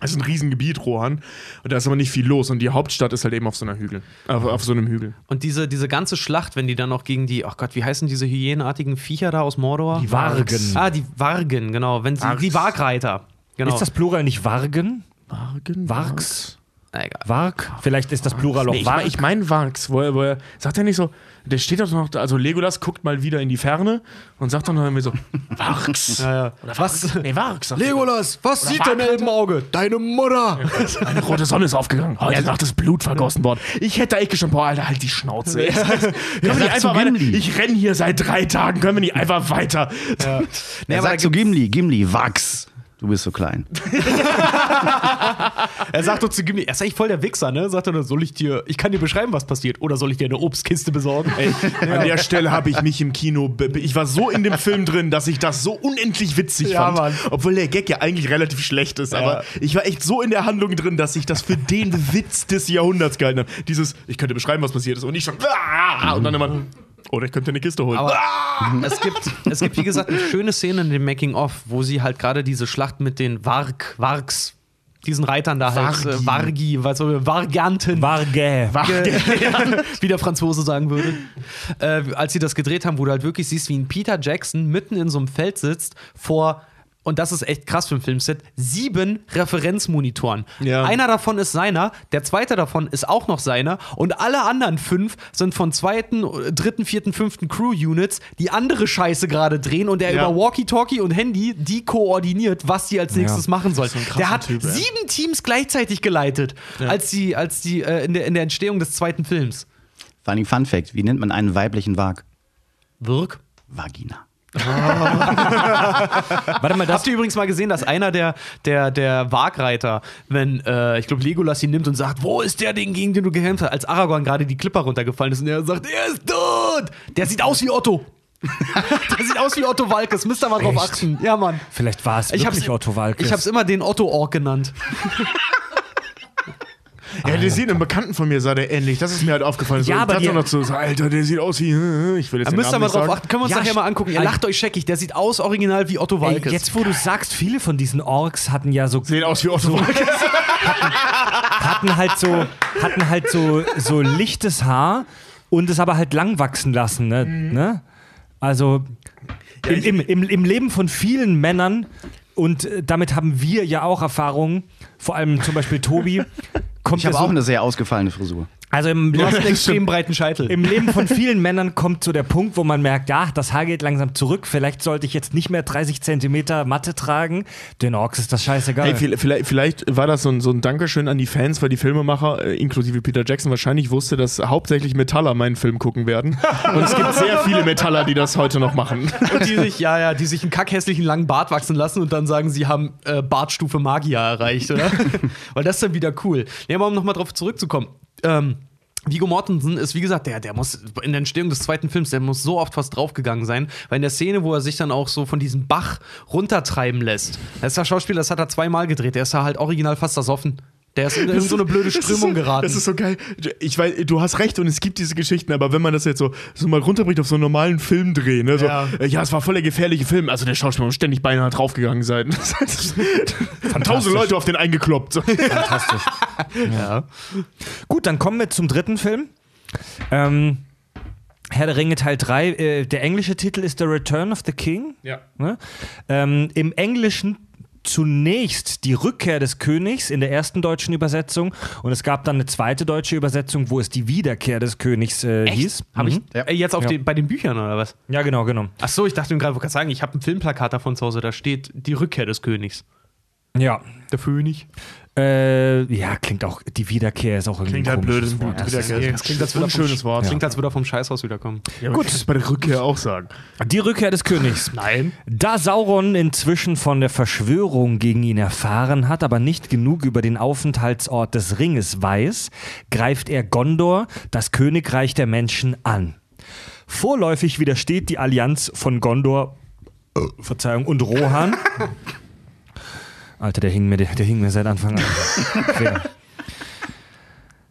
das ist ein Riesengebiet, Rohan. Und da ist aber nicht viel los. Und die Hauptstadt ist halt eben auf so einer Hügel. Auf, auf so einem Hügel. und diese, diese ganze Schlacht, wenn die dann noch gegen die, ach Gott, wie heißen diese hyänenartigen Viecher da aus Mordor? Die Wargen. Ah, die Wargen, genau. Wenn sie, die Wagreiter. Genau. Ist das Plural nicht Wargen? Wargen? Wargs? Na, egal. Warg? Vielleicht ist das Plural auch Nee, ich Warg. meine ich mein Wargs, wo er, wo er, sagt er nicht so, der steht doch noch, da, also Legolas guckt mal wieder in die Ferne und sagt dann noch irgendwie so, Wargs. Ja, ja. Was? Nee, er. Legolas, was Oder sieht dein? Elbenauge? Deine Mutter! Eine rote Sonne ist aufgegangen. Heute Nacht ist Blut vergossen worden. Ich hätte echt schon, boah, Alter, halt die Schnauze. einfach weiter? Ich renne hier seit drei Tagen, können wir nicht einfach weiter? Nee, Er aber sagt zu Gimli, Gimli, wachs. Du bist so klein. Er sagt doch zu Gimli, er ist eigentlich voll der Wichser, ne? Sagt er, dann, soll ich dir, ich kann dir beschreiben, was passiert, oder soll ich dir eine Obstkiste besorgen? Ey, an der Stelle habe ich mich im Kino, ich war so in dem Film drin, dass ich das so unendlich witzig Ja, fand. Mann. Obwohl der Gag ja eigentlich relativ schlecht ist, aber ich war echt so in der Handlung drin, dass ich das für den Witz des Jahrhunderts gehalten habe. Dieses, ich könnte beschreiben, was passiert ist und ich schon, "Ah!" und dann immer, oder ich könnte eine Kiste holen. Aber es, gibt, es gibt, wie gesagt, eine schöne Szene in dem Making-of, wo sie halt gerade diese Schlacht mit den Varg, Vargs, diesen Reitern da halt, Vargi. äh, Vargi, was soll Varganten. Varge. ja, wie der Franzose sagen würde. Äh, als sie das gedreht haben, wo du halt wirklich siehst, wie ein Peter Jackson mitten in so einem Feld sitzt vor, und das ist echt krass für ein Filmset, sieben Referenzmonitoren. Ja. Einer davon ist seiner, der zweite davon ist auch noch seiner und alle anderen fünf sind von zweiten, dritten, vierten, fünften Crew-Units, die andere Scheiße gerade drehen und der Ja. über Walkie-Talkie und Handy die koordiniert, was die als nächstes machen soll. ein krasser der hat Typ, sieben Teams gleichzeitig geleitet, als die, als die äh, in, der, in der Entstehung des zweiten Films. Vor allem Fun Fact: Wie nennt man einen weiblichen Wag? Wirk. Vagina. Warte mal, Habt ihr übrigens mal gesehen, dass einer der, der, der Wagreiter, wenn, äh, ich glaube, Legolas ihn nimmt und sagt, wo ist der Ding, gegen den du gekämpft hast, als Aragorn gerade die Klippe runtergefallen ist und er sagt, er ist tot! Der sieht aus wie Otto. der sieht aus wie Otto Walkes, müsst ihr mal drauf Echt? achten. Ja, Mann. vielleicht war es Ich wirklich Otto Walkes. ich hab's immer den Otto-Ork genannt. Ja, der sieht einem Bekannten von mir, sah der ähnlich. Das ist mir halt aufgefallen. So, Ja, aber die- noch so, so, Alter, der sieht aus wie, ich will jetzt Da müsst ihr mal drauf achten. Können wir uns Ja, nachher mal angucken. Ihr lacht euch scheckig. Der sieht aus original wie Otto Ey, Walkes. jetzt, wo du sagst, viele von diesen Orks hatten ja so Sehen aus wie Otto Walkes. hatten halt so hatten halt so so lichtes Haar und es aber halt lang wachsen lassen, ne? ne? Also im, im, im, im Leben von vielen Männern und äh, damit haben wir ja auch Erfahrungen, vor allem zum Beispiel Tobi. Kommt Ich habe so, auch eine sehr ausgefallene Frisur. Also im, du hast einen extrem breiten Scheitel. im Leben von vielen Männern kommt so der Punkt, wo man merkt, ja, das Haar geht langsam zurück. Vielleicht sollte ich jetzt nicht mehr 30 Zentimeter Matte tragen. Den Orks ist das scheißegal. Hey, viel- vielleicht, vielleicht war das so ein, so ein Dankeschön an die Fans, weil die Filmemacher, äh, inklusive Peter Jackson, wahrscheinlich wusste, dass hauptsächlich Metaller meinen Film gucken werden. Und es gibt sehr viele Metaller, die das heute noch machen. Und die sich, ja, ja, die sich einen kackhässlichen langen Bart wachsen lassen und dann sagen, sie haben äh, Bartstufe Magier erreicht, oder? Weil das ist dann wieder cool. Ja, aber um nochmal drauf zurückzukommen. Ähm, Vigo Mortensen ist, wie gesagt, der, der muss in der Entstehung des zweiten Films, der muss so oft fast draufgegangen sein, weil in der Szene, wo er sich dann auch so von diesem Bach runtertreiben lässt, das ist der Schauspieler, das hat er zweimal gedreht, der ist da halt original fast ersoffen. Der ist in, in so eine blöde Strömung so, geraten. Das ist so geil. Ich weiß, du hast recht und es gibt diese Geschichten, aber wenn man das jetzt so, so mal runterbricht auf so einen normalen Filmdreh, ne, so, Ja. ja. es war voll der gefährliche Film. Also der Schauspieler muss ständig beinahe draufgegangen sein. Tausend Leute auf den eingekloppt. Fantastisch. ja. Gut, dann kommen wir zum dritten Film. Ähm, Herr der Ringe Teil 3. Äh, der englische Titel ist The Return of the King. Ja. Ne? Ähm, Im Englischen zunächst die Rückkehr des Königs in der ersten deutschen Übersetzung und es gab dann eine zweite deutsche Übersetzung, wo es die Wiederkehr des Königs äh, hieß. Hab ich Mhm. äh, jetzt auf Ja. den, bei den Büchern oder was? Ja, genau, genau. Ach so, ich dachte mir gerade sagen, ich habe ein Filmplakat davon zu Hause, da steht die Rückkehr des Königs. Ja. Der König. Äh, ja, klingt auch, die Wiederkehr ist auch irgendwie Klingt ein halt blöd, komisches ist ein Wort. Wort. Das ist-. Das klingt, als würde er vom, Unschönes Wort. Klingt, als würde er vom Scheißhaus wiederkommen. Ja, Gut, das bei der Rückkehr auch sagen. Die Rückkehr des Königs. Nein. Da Sauron inzwischen von der Verschwörung gegen ihn erfahren hat, aber nicht genug über den Aufenthaltsort des Ringes weiß, greift er Gondor, das Königreich der Menschen, an. Vorläufig widersteht die Allianz von Gondor, äh, Verzeihung, und Rohan. Alter, der hing mir, der, der hing mir seit Anfang an. Quer.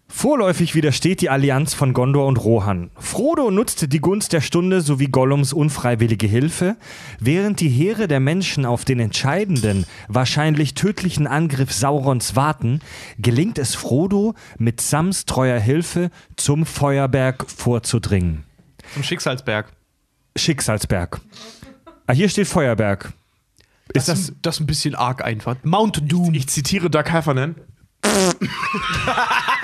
Vorläufig widersteht die Allianz von Gondor und Rohan. Frodo nutzte die Gunst der Stunde sowie Gollums unfreiwillige Hilfe, während die Heere der Menschen auf den entscheidenden, wahrscheinlich tödlichen Angriff Saurons warten, gelingt es Frodo, mit Sams treuer Hilfe zum Feuerberg vorzudringen. Zum Schicksalsberg. Schicksalsberg. Ah, hier steht Feuerberg. Ist das, das ein bisschen arg einfach. Mount Doom. Ich zitiere Doug Heffernan.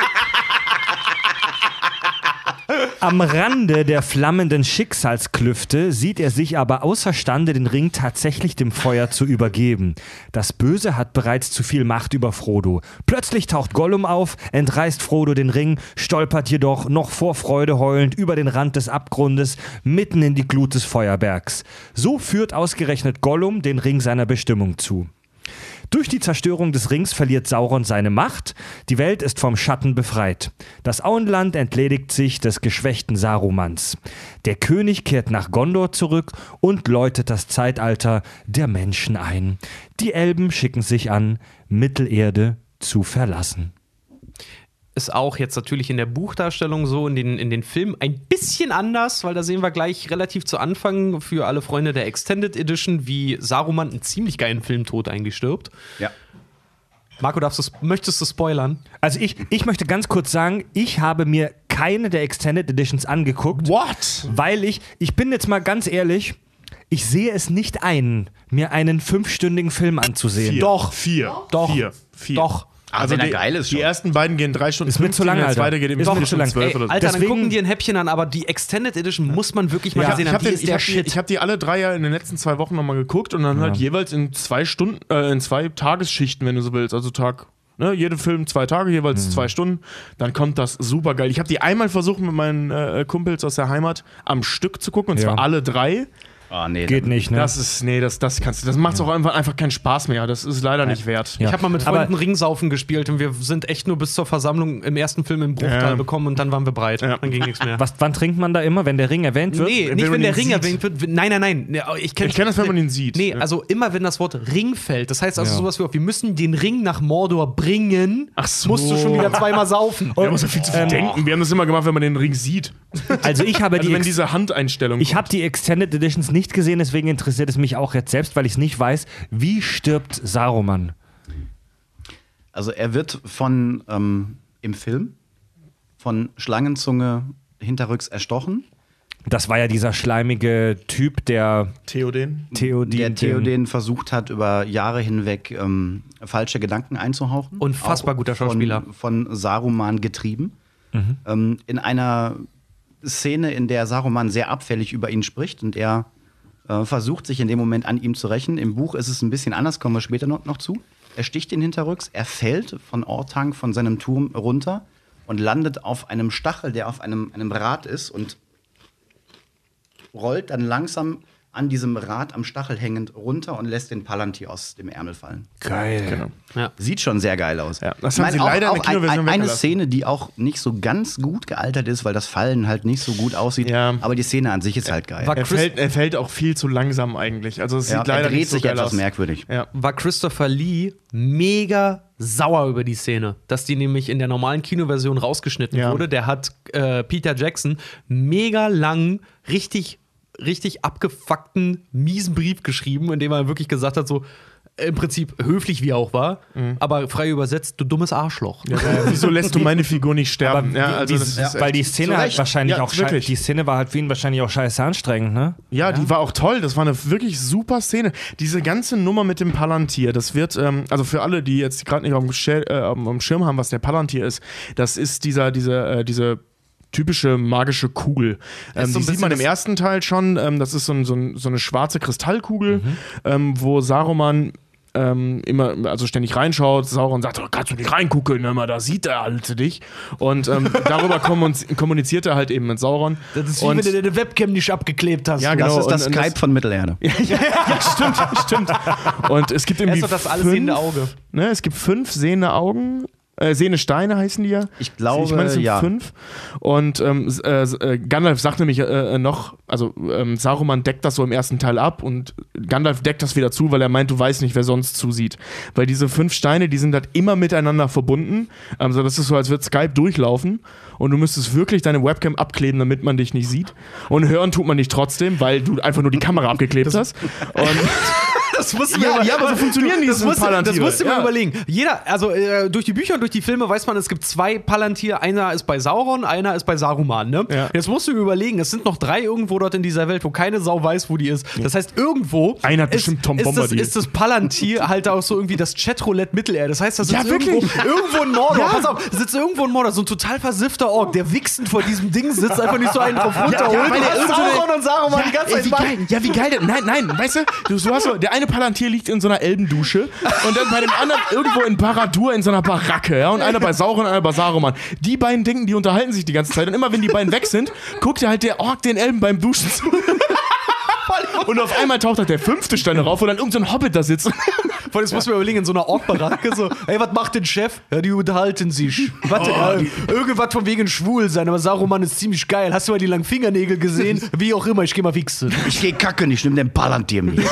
Am Rande der flammenden Schicksalsklüfte sieht er sich aber außerstande, den Ring tatsächlich dem Feuer zu übergeben. Das Böse hat bereits zu viel Macht über Frodo. Plötzlich taucht Gollum auf, entreißt Frodo den Ring, stolpert jedoch noch vor Freude heulend über den Rand des Abgrundes mitten in die Glut des Feuerbergs. So führt ausgerechnet Gollum den Ring seiner Bestimmung zu. Durch die Zerstörung des Rings verliert Sauron seine Macht. Die Welt ist vom Schatten befreit. Das Auenland entledigt sich des geschwächten Sarumans. Der König kehrt nach Gondor zurück und läutet das Zeitalter der Menschen ein. Die Elben schicken sich an, Mittelerde zu verlassen ist auch jetzt natürlich in der Buchdarstellung so, in den, in den Filmen ein bisschen anders, weil da sehen wir gleich relativ zu Anfang für alle Freunde der Extended Edition, wie Saruman einen ziemlich geilen Filmtod eigentlich stirbt. Ja. Marco, darfst du, möchtest du spoilern? Also ich, ich möchte ganz kurz sagen, ich habe mir keine der Extended Editions angeguckt. What? Weil ich, ich bin jetzt mal ganz ehrlich, ich sehe es nicht ein, mir einen fünfstündigen Film anzusehen. Vier. Doch. Vier. Doch. Vier. Vier. Doch. Also wenn er die, geil ist Die schon. ersten beiden gehen drei Stunden Ist mir zu 15, lang, der Alter. zweite geht im vier zu lang. Stunden zwölf Ey, oder so. Alter, dann Deswegen- gucken die ein Häppchen an, aber die Extended Edition muss man wirklich mal Ich habe gesehen ich haben. hab Die den- ist ich der hab die, ich hab die alle drei ja in den letzten zwei Wochen nochmal geguckt und dann halt jeweils in zwei Stunden, äh, in zwei Tagesschichten, wenn du so willst. Also Tag, ne, jede Film zwei Tage, jeweils Mhm. zwei Stunden. Dann kommt das super geil. Ich habe die einmal versucht mit meinen äh, Kumpels aus der Heimat am Stück zu gucken und Ja. zwar alle drei. Ah, nee, Geht nicht, ne? Das ist, nee, das, das kannst du, das macht auch einfach, einfach keinen Spaß mehr. Das ist leider nicht wert. Ja. Ich habe mal mit Aber- Freunden Ringsaufen gespielt und wir sind echt nur bis zur Versammlung im ersten Film im Bruchteil Ja. bekommen und dann waren wir breit. Ja. Dann ging nichts mehr. Was, wann trinkt man da immer, wenn der Ring erwähnt wird? Nee, wenn nicht wenn der Ring sieht. erwähnt wird. Nein, nein, nein. Nee, Ich kenne kenn das, wenn man ihn sieht. Nee, Ja. also immer wenn das Wort Ring fällt. Das heißt also Ja. sowas wie, wir müssen den Ring nach Mordor bringen. Ach so. Musst du schon wieder zweimal saufen. Wir muss ja viel zu viel denken. Wir haben das immer gemacht, wenn man den Ring sieht. Also ich habe Also die wenn diese Handeinstellung Ich habe die Extended Editions nicht gesehen, deswegen interessiert es mich auch jetzt selbst, weil ich es nicht weiß. Wie stirbt Saruman? Also er wird von ähm, im Film von Schlangenzunge hinterrücks erstochen. Das war ja dieser schleimige Typ, der Theoden. Theodin. der den- Theoden versucht hat, über Jahre hinweg ähm, falsche Gedanken einzuhauchen. Unfassbar guter Schauspieler. Von, von Saruman getrieben. Ähm, in einer Szene, in der Saruman sehr abfällig über ihn spricht und er äh, versucht sich in dem Moment an ihm zu rächen. Im Buch ist es ein bisschen anders, kommen wir später noch, noch zu. Er sticht ihn hinterrücks, er fällt von Ortang von seinem Turm runter und landet auf einem Stachel, der auf einem, einem Rad ist und rollt dann langsam an diesem Rad am Stachel hängend runter und lässt den Palantir aus dem Ärmel fallen. Geil. Genau. Ja. Sieht schon sehr geil aus. Ja, das haben sie leider in der ein, eine. Szene, die auch nicht so ganz gut gealtert ist, weil das Fallen halt nicht so gut aussieht. Ja. Aber die Szene an sich ist halt geil. War Er fällt, er fällt auch viel zu langsam eigentlich. Also es Ja, sieht leider er dreht nicht so sich geil etwas aus. merkwürdig. Ja. war Christopher Lee mega sauer über die Szene, dass die nämlich in der normalen Kinoversion rausgeschnitten Ja. wurde. Der hat äh, Peter Jackson mega lang richtig richtig abgefuckten miesen Brief geschrieben, in dem er wirklich gesagt hat so im Prinzip höflich wie er auch war, aber frei übersetzt, du dummes Arschloch. Ja, wieso lässt du meine Figur nicht sterben? ja, also die, ist weil die Szene halt wahrscheinlich Ja, auch wirklich. die Szene war halt für ihn wahrscheinlich auch scheiße anstrengend, ne? Ja, die war auch toll. Das war eine wirklich super Szene. Diese ganze Nummer mit dem Palantir, das wird, ähm, also für alle, die jetzt gerade nicht auf dem, äh, Schirm haben, was der Palantir ist, das ist dieser, diese, äh, diese typische magische Kugel. Ähm, so die sieht man im das- ersten Teil schon. Ähm, das ist so, ein, so, ein, so eine schwarze Kristallkugel, ähm, wo Saruman ähm, immer, also ständig reinschaut. Sauron sagt, oh, kannst du nicht reingucken, mal, da sieht der Alte dich. Und ähm, darüber kommun- kommuniziert er halt eben mit Sauron. Das ist wie und, wenn du deine Webcam nicht abgeklebt hast. Ja, Das genau. ist das und- und Skype von Mittelerde. ja, stimmt, stimmt. Und es gibt Er irgendwie ist doch das alles fünf, sehende Auge. Ne, es gibt fünf sehende Augen. Äh, sehende Steine heißen die ja. Ich glaube, ich meine, es sind ja. fünf. Und ähm, äh, äh, Gandalf sagt nämlich äh, äh, noch, also ähm, Saruman deckt das so im ersten Teil ab und Gandalf deckt das wieder zu, weil er meint, du weißt nicht, wer sonst zusieht. Weil diese fünf Steine, die sind halt immer miteinander verbunden. Also das ist so, als würde Skype durchlaufen und du müsstest wirklich deine Webcam abkleben, damit man dich nicht sieht. Und hören tut man dich trotzdem, weil du einfach nur die Kamera abgeklebt hast. Und Das musst du Ja, über- ja, aber so funktionieren das diese musst, du- Das Palantiere. musst du mir Ja. überlegen. Jeder, also äh, durch die Bücher und durch die Filme weiß man, es gibt zwei Palantir. Einer ist bei Sauron, einer ist bei Saruman. Ne? Ja. Jetzt musst du mir überlegen, es sind noch drei irgendwo dort in dieser Welt, wo keine Sau weiß, wo die ist. Das heißt, irgendwo Einer hat ist, bestimmt Tom ist, das, ist das Palantir halt auch so irgendwie das Chatroulette Mittelerde. Das heißt, da sitzt Ja, irgendwo, irgendwo in Mordor. Ja. Pass auf, sitzt irgendwo in Mordor, so ein total versiffter Ork, der wichsend vor diesem Ding sitzt, einfach nicht so einen drauf runterholt. ja, eine- Sauron und Saruman die ganze Zeit wie geil, ja, wie geil. der- Nein, nein, weißt du, du, du hast so, der eine Palantir liegt in so einer Elbendusche und dann bei dem anderen irgendwo in Baradur in so einer Baracke, ja, und einer bei Sauron, einer bei Saruman. Die beiden denken, die unterhalten sich die ganze Zeit und immer wenn die beiden weg sind, guckt ja halt der Ork den Elben beim Duschen zu. Und auf einmal taucht halt der fünfte Stein rauf, wo dann irgendein so Hobbit da sitzt Vor allem, das muss man überlegen, in so einer Ortbaracke so, ey, was macht denn Chef? Ja, die unterhalten sich. Denn? Oh. Ja, irgendwas von wegen schwul sein, aber Saruman ist ziemlich geil. Hast du mal die langen Fingernägel gesehen? Wie auch immer, ich geh mal wichsen. Ich geh kacken, ich nehm den Palantir mit.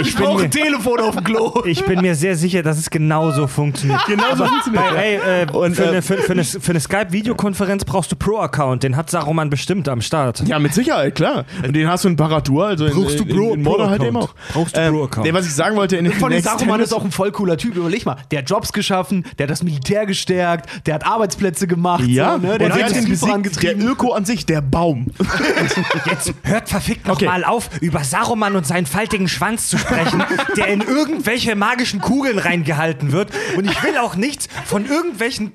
Ich brauche ein Telefon auf dem Klo. Ich bin mir sehr sicher, dass es genauso funktioniert. Genauso funktioniert Bei, ey, äh, Und, für, äh, eine, für, für eine, für eine Skype-Videokonferenz brauchst du Pro-Account. Den hat Saruman bestimmt am Start. Ja, mit Sicherheit, klar. Und den hast du in Baradur, also in, Brauchst du in, Pro- in Mordor halt eben auch. Brauchst du Pro-Account. Nee, was ich sagen wollte, in den Von Saruman ist auch ein voll cooler Typ. Überleg mal, der hat Jobs geschaffen, der hat das Militär gestärkt, der hat Arbeitsplätze gemacht. Ja, so, ne? der wer hat den den besiegt? Der. Öko an sich, der Baum. Jetzt hört verfickt noch Okay. mal auf, über Saruman und seinen faltigen Schwanz zu sprechen, der in irgendwelche magischen Kugeln reingehalten wird. Und ich will auch nichts von irgendwelchen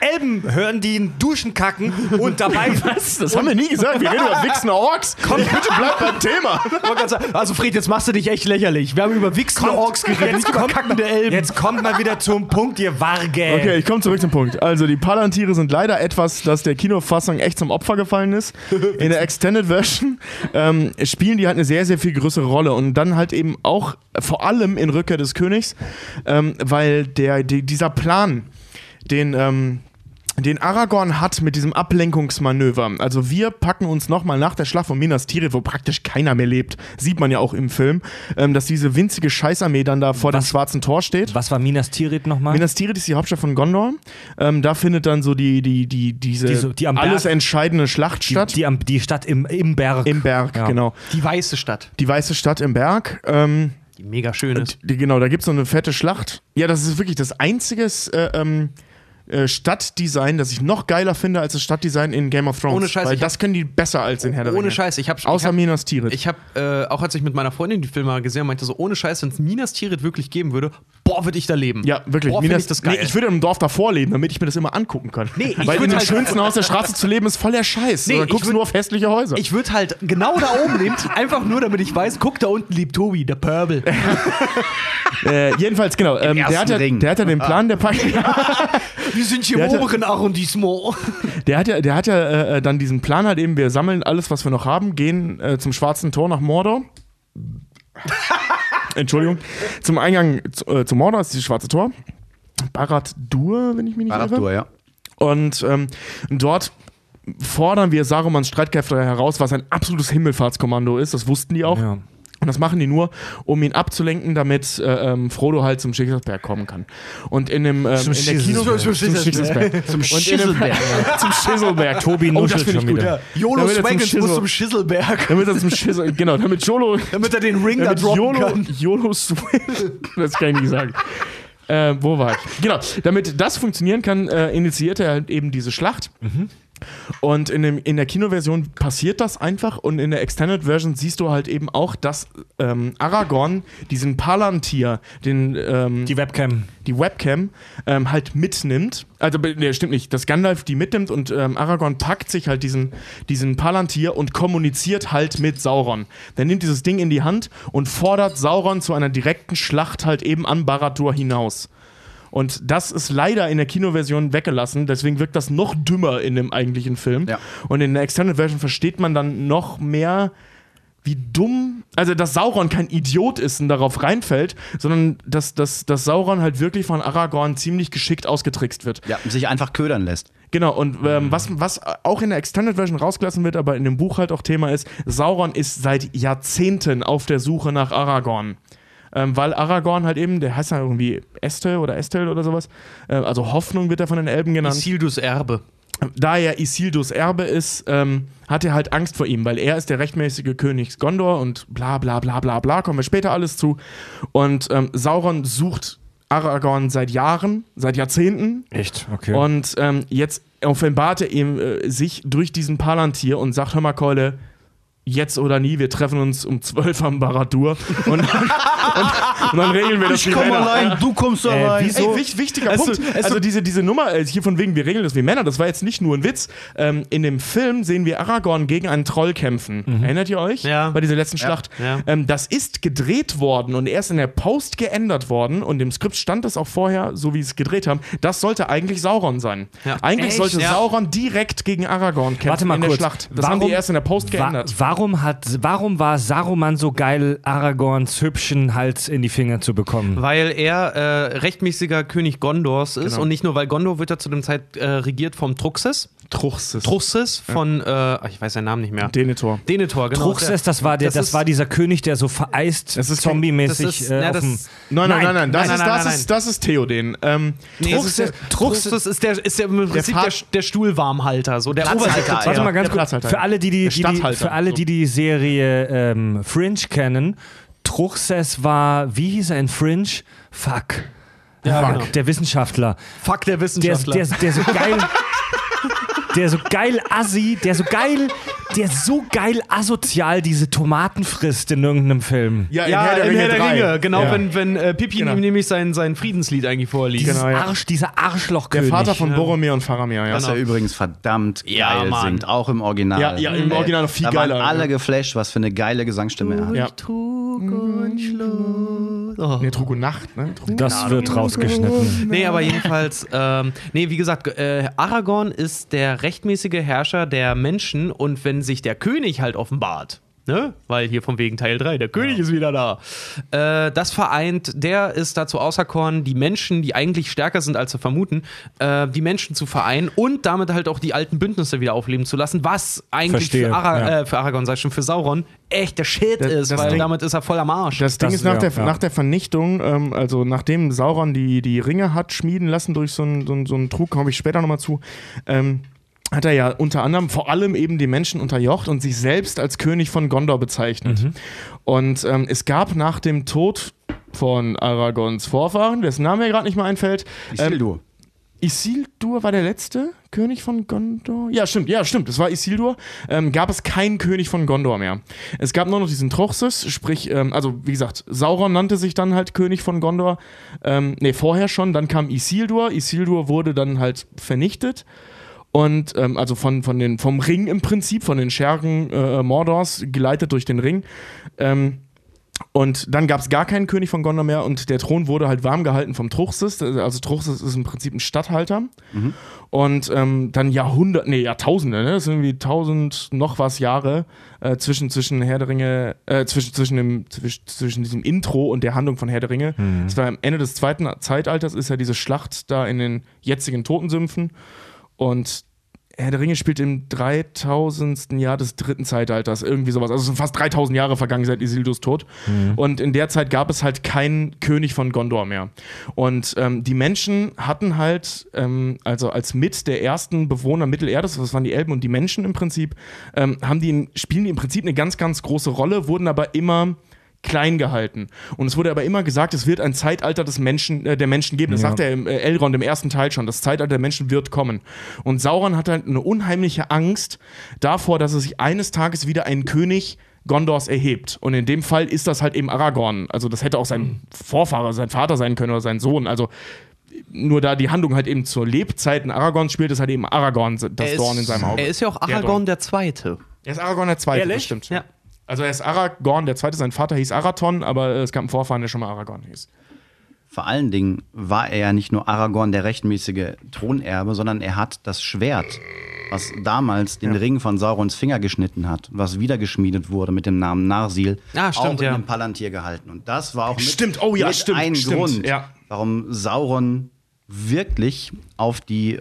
Elben hören, die in Duschen kacken und dabei. Was? Das haben wir nie gesagt. Wir reden über wichsende Orks. Komm, bitte bleib beim Thema. Also Fred, jetzt machst du dich echt lächerlich. Wir haben über wichsende Orks geredet, nicht über kackende Elben. Jetzt kommt mal wieder zum Punkt, ihr Warge. Okay, ich komme zurück zum Punkt. Also die Palantiere sind leider etwas, das der Kinofassung echt zum Opfer gefallen ist. In der Extended Version ähm, spielen die halt eine sehr, sehr viel größere Rolle und dann halt eben auch vor allem in Rückkehr des Königs, ähm, weil der, die, dieser Plan, den ähm, den Aragorn hat mit diesem Ablenkungsmanöver. Also wir packen uns nochmal nach der Schlacht von Minas Tirith, wo praktisch keiner mehr lebt, sieht man ja auch im Film, ähm, dass diese winzige Scheißarmee dann da vor dem schwarzen Tor steht. Was war Minas Tirith nochmal? Minas Tirith ist die Hauptstadt von Gondor. Ähm, da findet dann so die, die, die, diese Die so- die am alles entscheidende Schlacht die, statt. die, am- die Stadt im, im Berg. Im Berg, Ja. genau. Die weiße Stadt, Die weiße Stadt im Berg. Ähm, die mega schön ist. die, genau, da gibt es so eine fette Schlacht. Ja, das ist wirklich das einzige äh, ähm, äh, Stadtdesign, das ich noch geiler finde als das Stadtdesign in Game of Thrones. Ohne Scheiß, Weil ich hab- das können die besser als in Herr der Ohne. Scheiß, ich hab- ich Außer hab- Minas Tirith. Ich habe, äh, auch als ich mit meiner Freundin die Filme gesehen habe, meinte so, ohne Scheiß, wenn es Minas Tirith wirklich geben würde, boah, würde ich da leben. ja, wirklich. Boah, Minas, ich das geil. Nee, ich würde im Dorf davor leben, damit ich mir das immer angucken kann. Nee, ich Weil in dem halt- schönsten Haus der Straße zu leben ist voll der Scheiß. Nee, ich guckst du würd- nur auf hässliche Häuser. Ich würde halt genau da oben leben, einfach nur damit ich weiß, guck, da unten liebt Tobi, der Purple. äh, jedenfalls, genau. Ähm, der, hat ja, der hat ja den Plan, der packt. Wir sind hier Der im oberen Arrondissement. Der hat ja, der hat ja äh, dann diesen Plan halt eben, wir sammeln alles, was wir noch haben, gehen äh, zum schwarzen Tor nach Mordor. Entschuldigung. Zum Eingang zu, äh, zu Mordor ist dieses schwarze Tor. Barad-dur, wenn ich mich nicht irre. Barad-dur, ja. Und ähm, dort fordern wir Sarumans Streitkräfte heraus, was ein absolutes Himmelfahrtskommando ist. Das wussten die auch. Ja. Und das machen die nur, um ihn abzulenken, damit äh, ähm, Frodo halt zum Schicksalsberg kommen kann. Und in dem ähm, Zum in der Kino Schicksalsberg. zum Schicksalsberg. Zum Schisselberg. zum Schisselberg. Tobi oh, das finde ich gut. zum Swaggins muss zum Schisselberg, Damit er zum Schissel, genau, damit Jolo, damit er den Ring da droppen Jolo, kann. Jolo Swing, das kann ich nicht sagen. Äh, wo war ich? Genau, damit das funktionieren kann, äh, initiiert er halt eben diese Schlacht. Und in, dem, in der Kinoversion passiert das einfach und in der Extended Version siehst du halt eben auch, dass ähm, Aragorn diesen Palantir, den, ähm, Die Webcam. die Webcam ähm, halt mitnimmt. Also, nee, stimmt nicht, dass Gandalf die mitnimmt und ähm, Aragorn packt sich halt diesen, diesen Palantir und kommuniziert halt mit Sauron. Der nimmt dieses Ding in die Hand und fordert Sauron zu einer direkten Schlacht halt eben an Barad-dûr hinaus. Und das ist leider in der Kinoversion weggelassen, deswegen wirkt das noch dümmer in dem eigentlichen Film. Ja. Und in der Extended Version versteht man dann noch mehr, wie dumm, also dass Sauron kein Idiot ist und darauf reinfällt, sondern dass, dass, dass Sauron halt wirklich von Aragorn ziemlich geschickt ausgetrickst wird. Ja, sich einfach ködern lässt. Genau, und ähm, was, was auch in der Extended Version rausgelassen wird, aber in dem Buch halt auch Thema ist, Sauron ist seit Jahrzehnten auf der Suche nach Aragorn. Ähm, weil Aragorn halt eben, der heißt ja irgendwie Estel oder Estel oder sowas, äh, also Hoffnung wird er von den Elben genannt Isildurs Erbe. da er Isildurs Erbe ist, ähm, hat er halt Angst vor ihm, weil er ist der rechtmäßige König Gondor und bla bla bla bla bla, kommen wir später alles zu. Und ähm, Sauron sucht Aragorn seit Jahren, seit Jahrzehnten Echt? Okay. und ähm, jetzt offenbart er ihm äh, sich durch diesen Palantir und sagt, hör mal Keule, jetzt oder nie, wir treffen uns um 12 am Baradur und, und, und, dann regeln wir das wie Männer. du kommst Äh, wieso? Ey, wich, wichtiger Es- Punkt. es- also diese, diese Nummer, äh, hier von wegen, wir regeln das wie Männer, das war jetzt nicht nur ein Witz. Ähm, in dem Film sehen wir Aragorn gegen einen Troll kämpfen. Erinnert ihr euch? Ja. Bei dieser letzten Schlacht. Ja. Ähm, das ist gedreht worden und erst in der Post geändert worden und im Skript stand es auch vorher, so wie sie es gedreht haben, das sollte eigentlich Sauron sein. Ja. Eigentlich Echt? sollte Ja. Sauron direkt gegen Aragorn kämpfen Warte mal in der kurz. Schlacht. Das haben die erst in der Post Wa geändert. warum warum, hat, warum war Saruman so geil, Aragorns hübschen Hals in die Finger zu bekommen? Weil er äh, rechtmäßiger König Gondors ist Genau. und nicht nur, weil Gondor wird ja zu dem Zeit äh, regiert vom Truxes. Truchsis. Truxes von, äh, ach, ich weiß seinen Namen nicht mehr. Denethor. Denethor, genau. Truchsess, das war, der, das das, ist- war dieser König, der so vereist, Das ist kein- zombie-mäßig das ist- äh, Nein, nein, nein, nein. Das, Nein, ist, nein, das, nein, ist, das ist Theoden. Ähm, Nee, das Truxes, ist der, ist der, ist der im Prinzip der, der Stuhlwarmhalter, so der Platzhalter. Warte mal ganz Der kurz. Für alle, die die, Der die, für alle, die die Serie ähm, Fringe kennen, Truchsess war, wie hieß er in Fringe? Fuck. Ja, Fuck, genau. der Wissenschaftler. Fuck der Der, Wissenschaftler. der, der so geil. Der so geil assi, der so geil, der so geil asozial diese Tomaten frisst in irgendeinem Film. ja, in ja, Herr der in Ringe Herr der 3. Ringe, genau, Ja. wenn, wenn äh, Pippin Genau. ihm nämlich sein, sein Friedenslied eigentlich vorliest. Dieses Genau, ja. Arsch, dieser Der Arschlochkönig. Vater von Boromir und Faramir, ja. Was er übrigens verdammt Ja, geil Mann. singt, auch im Original. Ja, ja, im Original noch viel da geiler, Waren alle ja. geflasht, was für eine geile Gesangsstimme er hat. Ja. Trug und Schluss. Oh. Nee, Trug und Nacht, ne? Trug Das wird rausgeschnitten. Nee, aber jedenfalls, ähm, nee, wie gesagt, äh, Aragorn ist der rechtmäßige Herrscher der Menschen und wenn sich der König halt offenbart, ne, weil hier von wegen Teil 3, der König ist wieder da, äh, das vereint, der ist dazu auserkoren, die Menschen, die eigentlich stärker sind als zu vermuten, äh, die Menschen zu vereinen und damit halt auch die alten Bündnisse wieder aufleben zu lassen, was eigentlich Verstehe, für, Ara ja. äh, für Aragorn, sag ich schon, für Sauron echt der Shit Das- ist, das weil Ding- damit ist er voll am Arsch. Das Ding Das- ist, nach, ja, der, ja. nach der Vernichtung, ähm, also nachdem Sauron die, die Ringe hat schmieden lassen durch so einen so so einen Trug, komme ich später nochmal zu, ähm, hat er ja unter anderem vor allem eben die Menschen unterjocht und sich selbst als König von Gondor bezeichnet. Und ähm, es gab nach dem Tod von Aragons Vorfahren, dessen Name mir gerade nicht mehr einfällt, ähm, Isildur. Isildur war der letzte König von Gondor? Ja, stimmt, ja, stimmt, es war Isildur. Ähm, gab es keinen König von Gondor mehr. Es gab nur noch diesen Truchsess, sprich, ähm, also wie gesagt, Sauron nannte sich dann halt König von Gondor. Ähm, ne, vorher schon, dann kam Isildur. Isildur wurde dann halt vernichtet. Und ähm, also von, von den, vom Ring im Prinzip, von den Schergen äh, Mordors, geleitet durch den Ring. Ähm, und dann gab es gar keinen König von Gondor mehr und der Thron wurde halt warm gehalten vom Truchsess. Also Truchsess ist im Prinzip ein Statthalter. Und ähm, dann Jahrhunderte, nee, Jahrtausende, ne? Das sind irgendwie tausend noch was Jahre äh, zwischen, zwischen Herr der Ringe, äh, zwischen, zwischen, dem, zwischen, zwischen diesem Intro und der Handlung von Herr der Ringe. Das war am Ende des zweiten Zeitalters, ist ja diese Schlacht da in den jetzigen Totensümpfen. Und Herr der Ringe spielt im 3000. Jahr des dritten Zeitalters, irgendwie sowas. Also es sind fast 3000 Jahre vergangen seit Isildurs Tod. Und in der Zeit gab es halt keinen König von Gondor mehr. Und ähm, die Menschen hatten halt, ähm, also als mit der ersten Bewohner Mittelerdes, das waren die Elben und die Menschen im Prinzip, ähm, haben die, spielen die im Prinzip eine ganz, ganz große Rolle, wurden aber immer klein gehalten. Und es wurde aber immer gesagt, es wird ein Zeitalter des Menschen, äh, der Menschen geben. Das Ja. sagt er im äh, Elrond im ersten Teil schon. Das Zeitalter der Menschen wird kommen. Und Sauron hat halt eine unheimliche Angst davor, dass es sich eines Tages wieder ein König Gondors erhebt. Und in dem Fall ist das halt eben Aragorn. Also das hätte auch sein Vorfahre, sein Vater sein können oder sein Sohn. Also nur da die Handlung halt eben zur Lebzeiten Aragorns spielt, ist halt eben Aragorn das Er ist- Dorn in seinem Auge. Er ist ja auch Der Aragorn Dorn. der Zweite. Er ist Aragorn der Zweite, Ehrlich? das stimmt. Ja. Also er ist Aragorn der Zweite, sein Vater hieß Arathon, aber äh, es gab einen Vorfahren, der schon mal Aragorn hieß. Vor allen Dingen war er ja nicht nur Aragorn der rechtmäßige Thronerbe, sondern er hat das Schwert, was damals den Ring von Saurons Finger geschnitten hat, was wieder geschmiedet wurde mit dem Namen Narsil, Ah, stimmt, auch in ja. dem Palantir gehalten. Und das war auch mit, Stimmt, oh ja, mit stimmt, ein stimmt, Grund, ja. warum Sauron wirklich auf die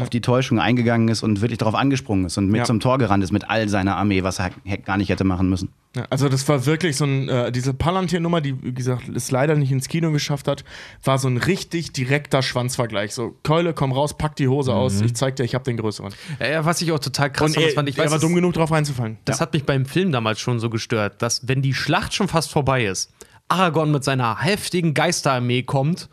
auf die Täuschung eingegangen ist und wirklich darauf angesprungen ist und mit Ja. zum Tor gerannt ist mit all seiner Armee, was er gar nicht hätte machen müssen. Ja, also das war wirklich so ein, äh, diese Palantir-Nummer, die, wie gesagt, es leider nicht ins Kino geschafft hat, war so ein richtig direkter Schwanzvergleich. So, Keule, komm raus, pack die Hose aus, ich zeig dir, ich hab den größeren. Ja, was ich auch total krass Und fand, er, das fand ich er weiß, war das- dumm genug, drauf reinzufallen. Das hat mich beim Film damals schon so gestört, dass wenn die Schlacht schon fast vorbei ist, Aragorn mit seiner heftigen Geisterarmee kommt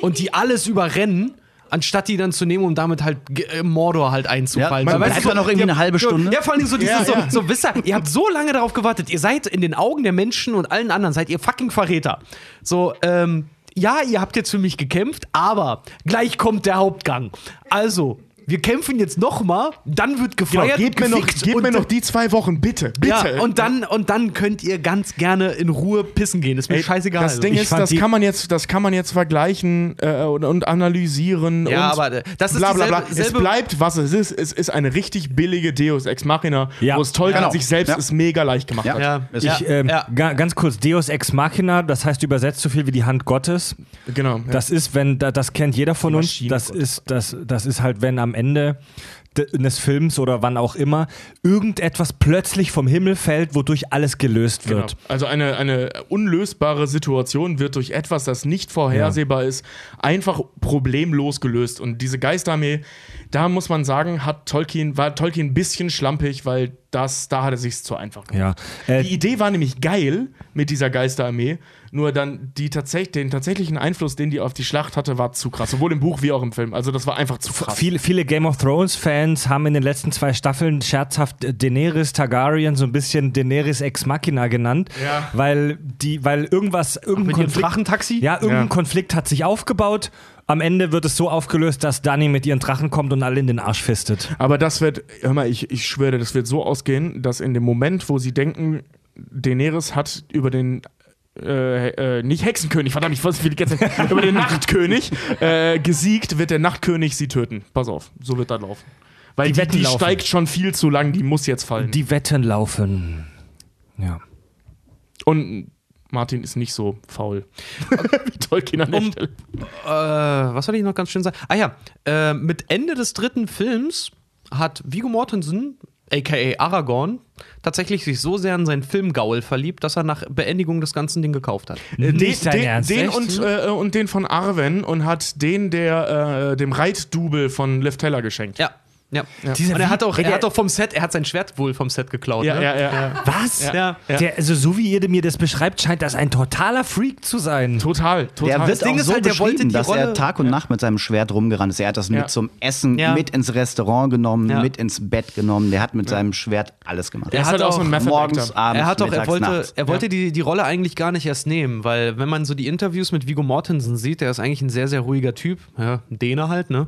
und die alles überrennen, anstatt die dann zu nehmen, um damit halt äh, Mordor halt einzufallen. man Weil, weißt bleibt du, da noch irgendwie eine halbe Stunde. Ja, vor allen Dingen so dieses, Ja, ja. so, so wisst ihr, ihr habt so lange darauf gewartet, ihr seid in den Augen der Menschen und allen anderen, seid ihr fucking Verräter. So, ähm, ja, ihr habt jetzt für mich gekämpft, aber gleich kommt der Hauptgang. Also, wir wir kämpfen jetzt noch mal, dann wird Genau, gefeiert gebt und mir, noch, gebt und, mir noch die zwei Wochen, bitte, bitte. Ja, und dann, und dann könnt ihr ganz gerne in Ruhe pissen gehen. Ist mir Ey, scheißegal. Das Ding ist, das kann man jetzt, das kann man jetzt vergleichen äh, und, und analysieren. Ja, und aber, das ist bla, bla, bla. dieselbe- Es bleibt, was es ist. Es ist eine richtig billige Deus Ex Machina, Ja. wo es Tolkien Genau. sich selbst Ja. es mega leicht gemacht Ja. hat. ja, Es- ja, Ich, ähm, ja. ga, ganz kurz, Deus Ex Machina, das heißt übersetzt so viel wie die Hand Gottes. Genau. ja. Das ist, wenn, da- das kennt jeder von Die uns, das ist, das, das ist halt, wenn am Ende de- eines Films oder wann auch immer irgendetwas plötzlich vom Himmel fällt, wodurch alles gelöst Genau. wird. Also eine, eine unlösbare Situation wird durch etwas, das nicht vorhersehbar ist, einfach problemlos gelöst. Und diese Geisterarmee, da muss man sagen, hat Tolkien, war Tolkien ein bisschen schlampig, weil das, da hat er sich zu einfach gemacht. Ja. Äh, Die Idee war nämlich geil mit dieser Geisterarmee, nur dann die tatsäch den tatsächlichen Einfluss, den die auf die Schlacht hatte, war zu krass. Sowohl im Buch wie auch im Film. Also das war einfach zu krass. Viele, viele Game of Thrones-Fans haben in den letzten zwei Staffeln scherzhaft äh, Daenerys Targaryen so ein bisschen Daenerys Ex Machina genannt, Ja. weil die, weil irgendwas, irgendein mit ihrem Konflikt, Drachentaxi? ja, irgendein Ja. Konflikt hat sich aufgebaut. Am Ende wird es so aufgelöst, dass Dani mit ihren Drachen kommt und alle in den Arsch fistet. Aber das wird, hör mal, ich, ich schwöre, das wird so ausgehen, dass in dem Moment, wo sie denken, Daenerys hat über den äh, äh, nicht Hexenkönig, verdammt, ich weiß, wie die ganze über den Nachtkönig äh, gesiegt, wird der Nachtkönig sie töten. Pass auf, so wird das laufen. Weil Die die, Wetten die laufen. steigt schon viel zu lang, die muss jetzt fallen. Die Wetten laufen. Ja. Und Martin ist nicht so faul. wie Tolkien an der Um- Stelle. Äh, was soll ich noch ganz schön sagen? Ah ja, äh, mit Ende des dritten Films hat Viggo Mortensen, aka Aragorn, tatsächlich sich so sehr in seinen Filmgaul verliebt, dass er nach Beendigung des ganzen Ding gekauft hat. Äh, Nicht dein den, Ernst, den echt? und, äh, und den von Arwen und hat den der äh, dem Reitdubel von Liv Teller geschenkt. Ja. Ja. Dieser Und er hat auch, er der- hat auch vom Set, er hat sein Schwert wohl vom Set geklaut. Ja, ne? ja, ja. Was? Ja. Der, also so wie ihr mir das beschreibt, scheint das ein totaler Freak zu sein. Total, total. Der wird Ding auch ist so halt, der wollte dass er Rolle- Tag und Nacht mit seinem Schwert rumgerannt ist. Er hat das Ja. mit zum Essen, Ja. mit ins Restaurant genommen, Ja. mit ins Bett genommen. Der hat mit seinem Schwert alles gemacht. Er ist hat halt auch so ein auch Method Morgens, abends, Er hat doch, er mittags, wollte, nachts. er wollte die, die Rolle eigentlich gar nicht erst nehmen, weil wenn man so die Interviews mit Viggo Mortensen sieht, der ist eigentlich ein sehr, sehr ruhiger Typ, ja, Däne halt, ne?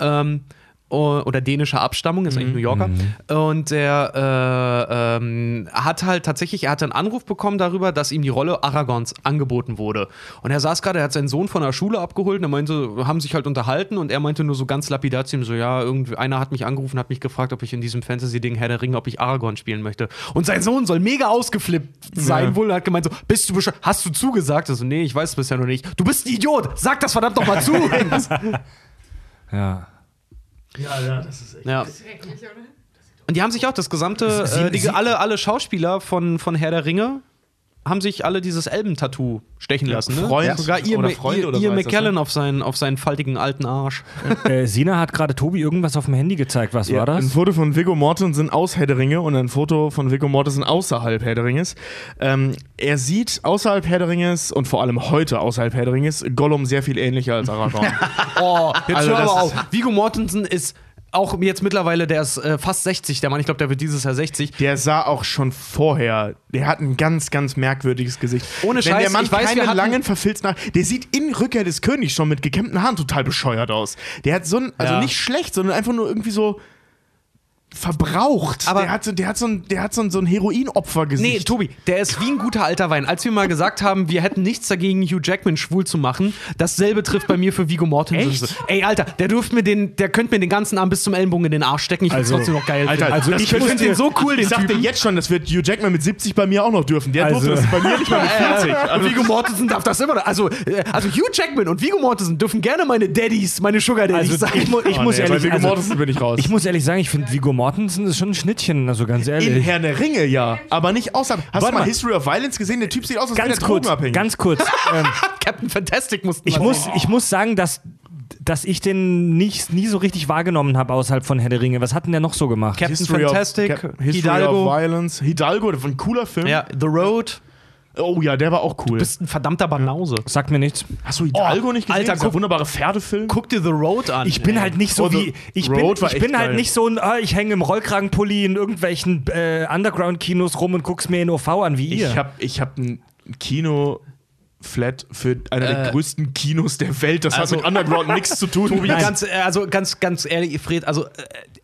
Ähm, oder dänischer Abstammung, ist eigentlich New Yorker. Und der äh, ähm, hat halt tatsächlich, er hat einen Anruf bekommen darüber, dass ihm die Rolle Aragons angeboten wurde. Und er saß gerade, er hat seinen Sohn von der Schule abgeholt und er meinte, haben sich halt unterhalten und er meinte nur so ganz lapidar zu ihm so, ja, irgendwie, einer hat mich angerufen, hat mich gefragt, ob ich in diesem Fantasy-Ding Herr der Ringe, ob ich Aragorn spielen möchte. Und sein Sohn soll mega ausgeflippt sein Ja. wohl und hat gemeint so, bist du bescheuert? Hast du zugesagt? Also, nee, ich weiß es bisher noch nicht. Du bist ein Idiot! Sag das verdammt noch mal zu! Ja. Ja, ja, das ist echt. ja. Und die haben sich auch das gesamte, äh, die, alle, alle Schauspieler von, von Herr der Ringe haben sich alle dieses Elben-Tattoo stechen lassen. Ne? Freund Sogar ihr, oder Freund ihr, oder ihr McKellen auf, seinen, auf seinen faltigen alten Arsch. Äh, Sina hat gerade Tobi irgendwas auf dem Handy gezeigt. Was war Ein das? Foto von Viggo Mortensen aus Herr der Ringe und ein Foto von Viggo Mortensen außerhalb Herr der Ringes. Ähm, er sieht außerhalb Herr der Ringes und vor allem heute außerhalb Herr der Ringes Gollum sehr viel ähnlicher als Aragorn. Oh, jetzt Also hör aber auf. Viggo Mortensen ist auch jetzt mittlerweile, der ist äh, fast 60, der Mann, ich glaube, der wird dieses Jahr 60. der sah auch schon vorher, der hat ein ganz, ganz merkwürdiges Gesicht. Ohne Wenn Scheiß, der Mann ich weiß, wir keine hatten- langen verfilzt nach, der sieht in Rückkehr des Königs schon mit gekämmten Haaren total bescheuert aus. Der hat so ein, also Ja. nicht schlecht, sondern einfach nur irgendwie so verbraucht. Aber- der hat so, der hat so ein, der hat so ein, so ein Heroinopfergesicht. Nee, Tobi, der ist wie ein guter alter Wein. Als wir mal gesagt haben, wir hätten nichts dagegen, Hugh Jackman schwul zu machen, dasselbe trifft bei mir für Vigo Mortensen. Echt? Ey, Alter, der dürft mir den, der könnte mir den ganzen Arm bis zum Ellenbogen in den Arsch stecken. Ich Also, find's trotzdem noch geil. Alter, finden. also das ich muss den dir- so cool, den Ich sag dir jetzt schon, das wird Hugh Jackman mit 70 bei mir auch noch dürfen. Der Also- durfte das bei mir nicht mal mit 40. Und Vigo Mortensen darf das immer noch. Also, äh, also Hugh Jackman und Vigo Mortensen dürfen gerne meine Daddies, meine Sugar Daddies Also sein. ich, mu ich, Oh, muss nee, bei ehrlich, Viggo also, Mortensen bin ich raus. ich muss ehrlich sagen, ich finde Viggo Mortensen ist schon ein Schnittchen, also ganz In ehrlich. Herrn der Ringe, ja. Aber nicht außerhalb. Hast Warte du mal mal. History of Violence gesehen? Der Typ sieht aus, als wäre kurz, drogenabhängig. ganz kurz. ähm, Captain Fantastic mussten ich, muss, sehen. ich muss sagen, dass, dass ich den nicht, nie so richtig wahrgenommen habe außerhalb von Herr der Ringe. Was hat denn der noch so gemacht? Captain History Fantastic, of, Cap- History Hidalgo. of Violence. Hidalgo, das war ein cooler Film. Ja, The Road. Oh ja, der war auch cool. Du bist ein verdammter Banause. Sagt mir nichts. Hast du Hidalgo nicht gesehen? Alter, guck- wunderbare Pferdefilm. Guck dir The Road an. Ich bin ey. halt nicht so Oh, wie. Ich bin, Road war ich bin halt geil. nicht so ein, ah, ich hänge im Rollkragenpulli in irgendwelchen äh, Underground-Kinos rum und guck's mir in OV an wie ihr. Ich habe ich hab ein Kino flat für einer der Äh, größten Kinos der Welt. Das also- hat mit Underground nichts zu tun. Tobi, ganz, äh, also ganz, ganz ehrlich, Fred, also äh,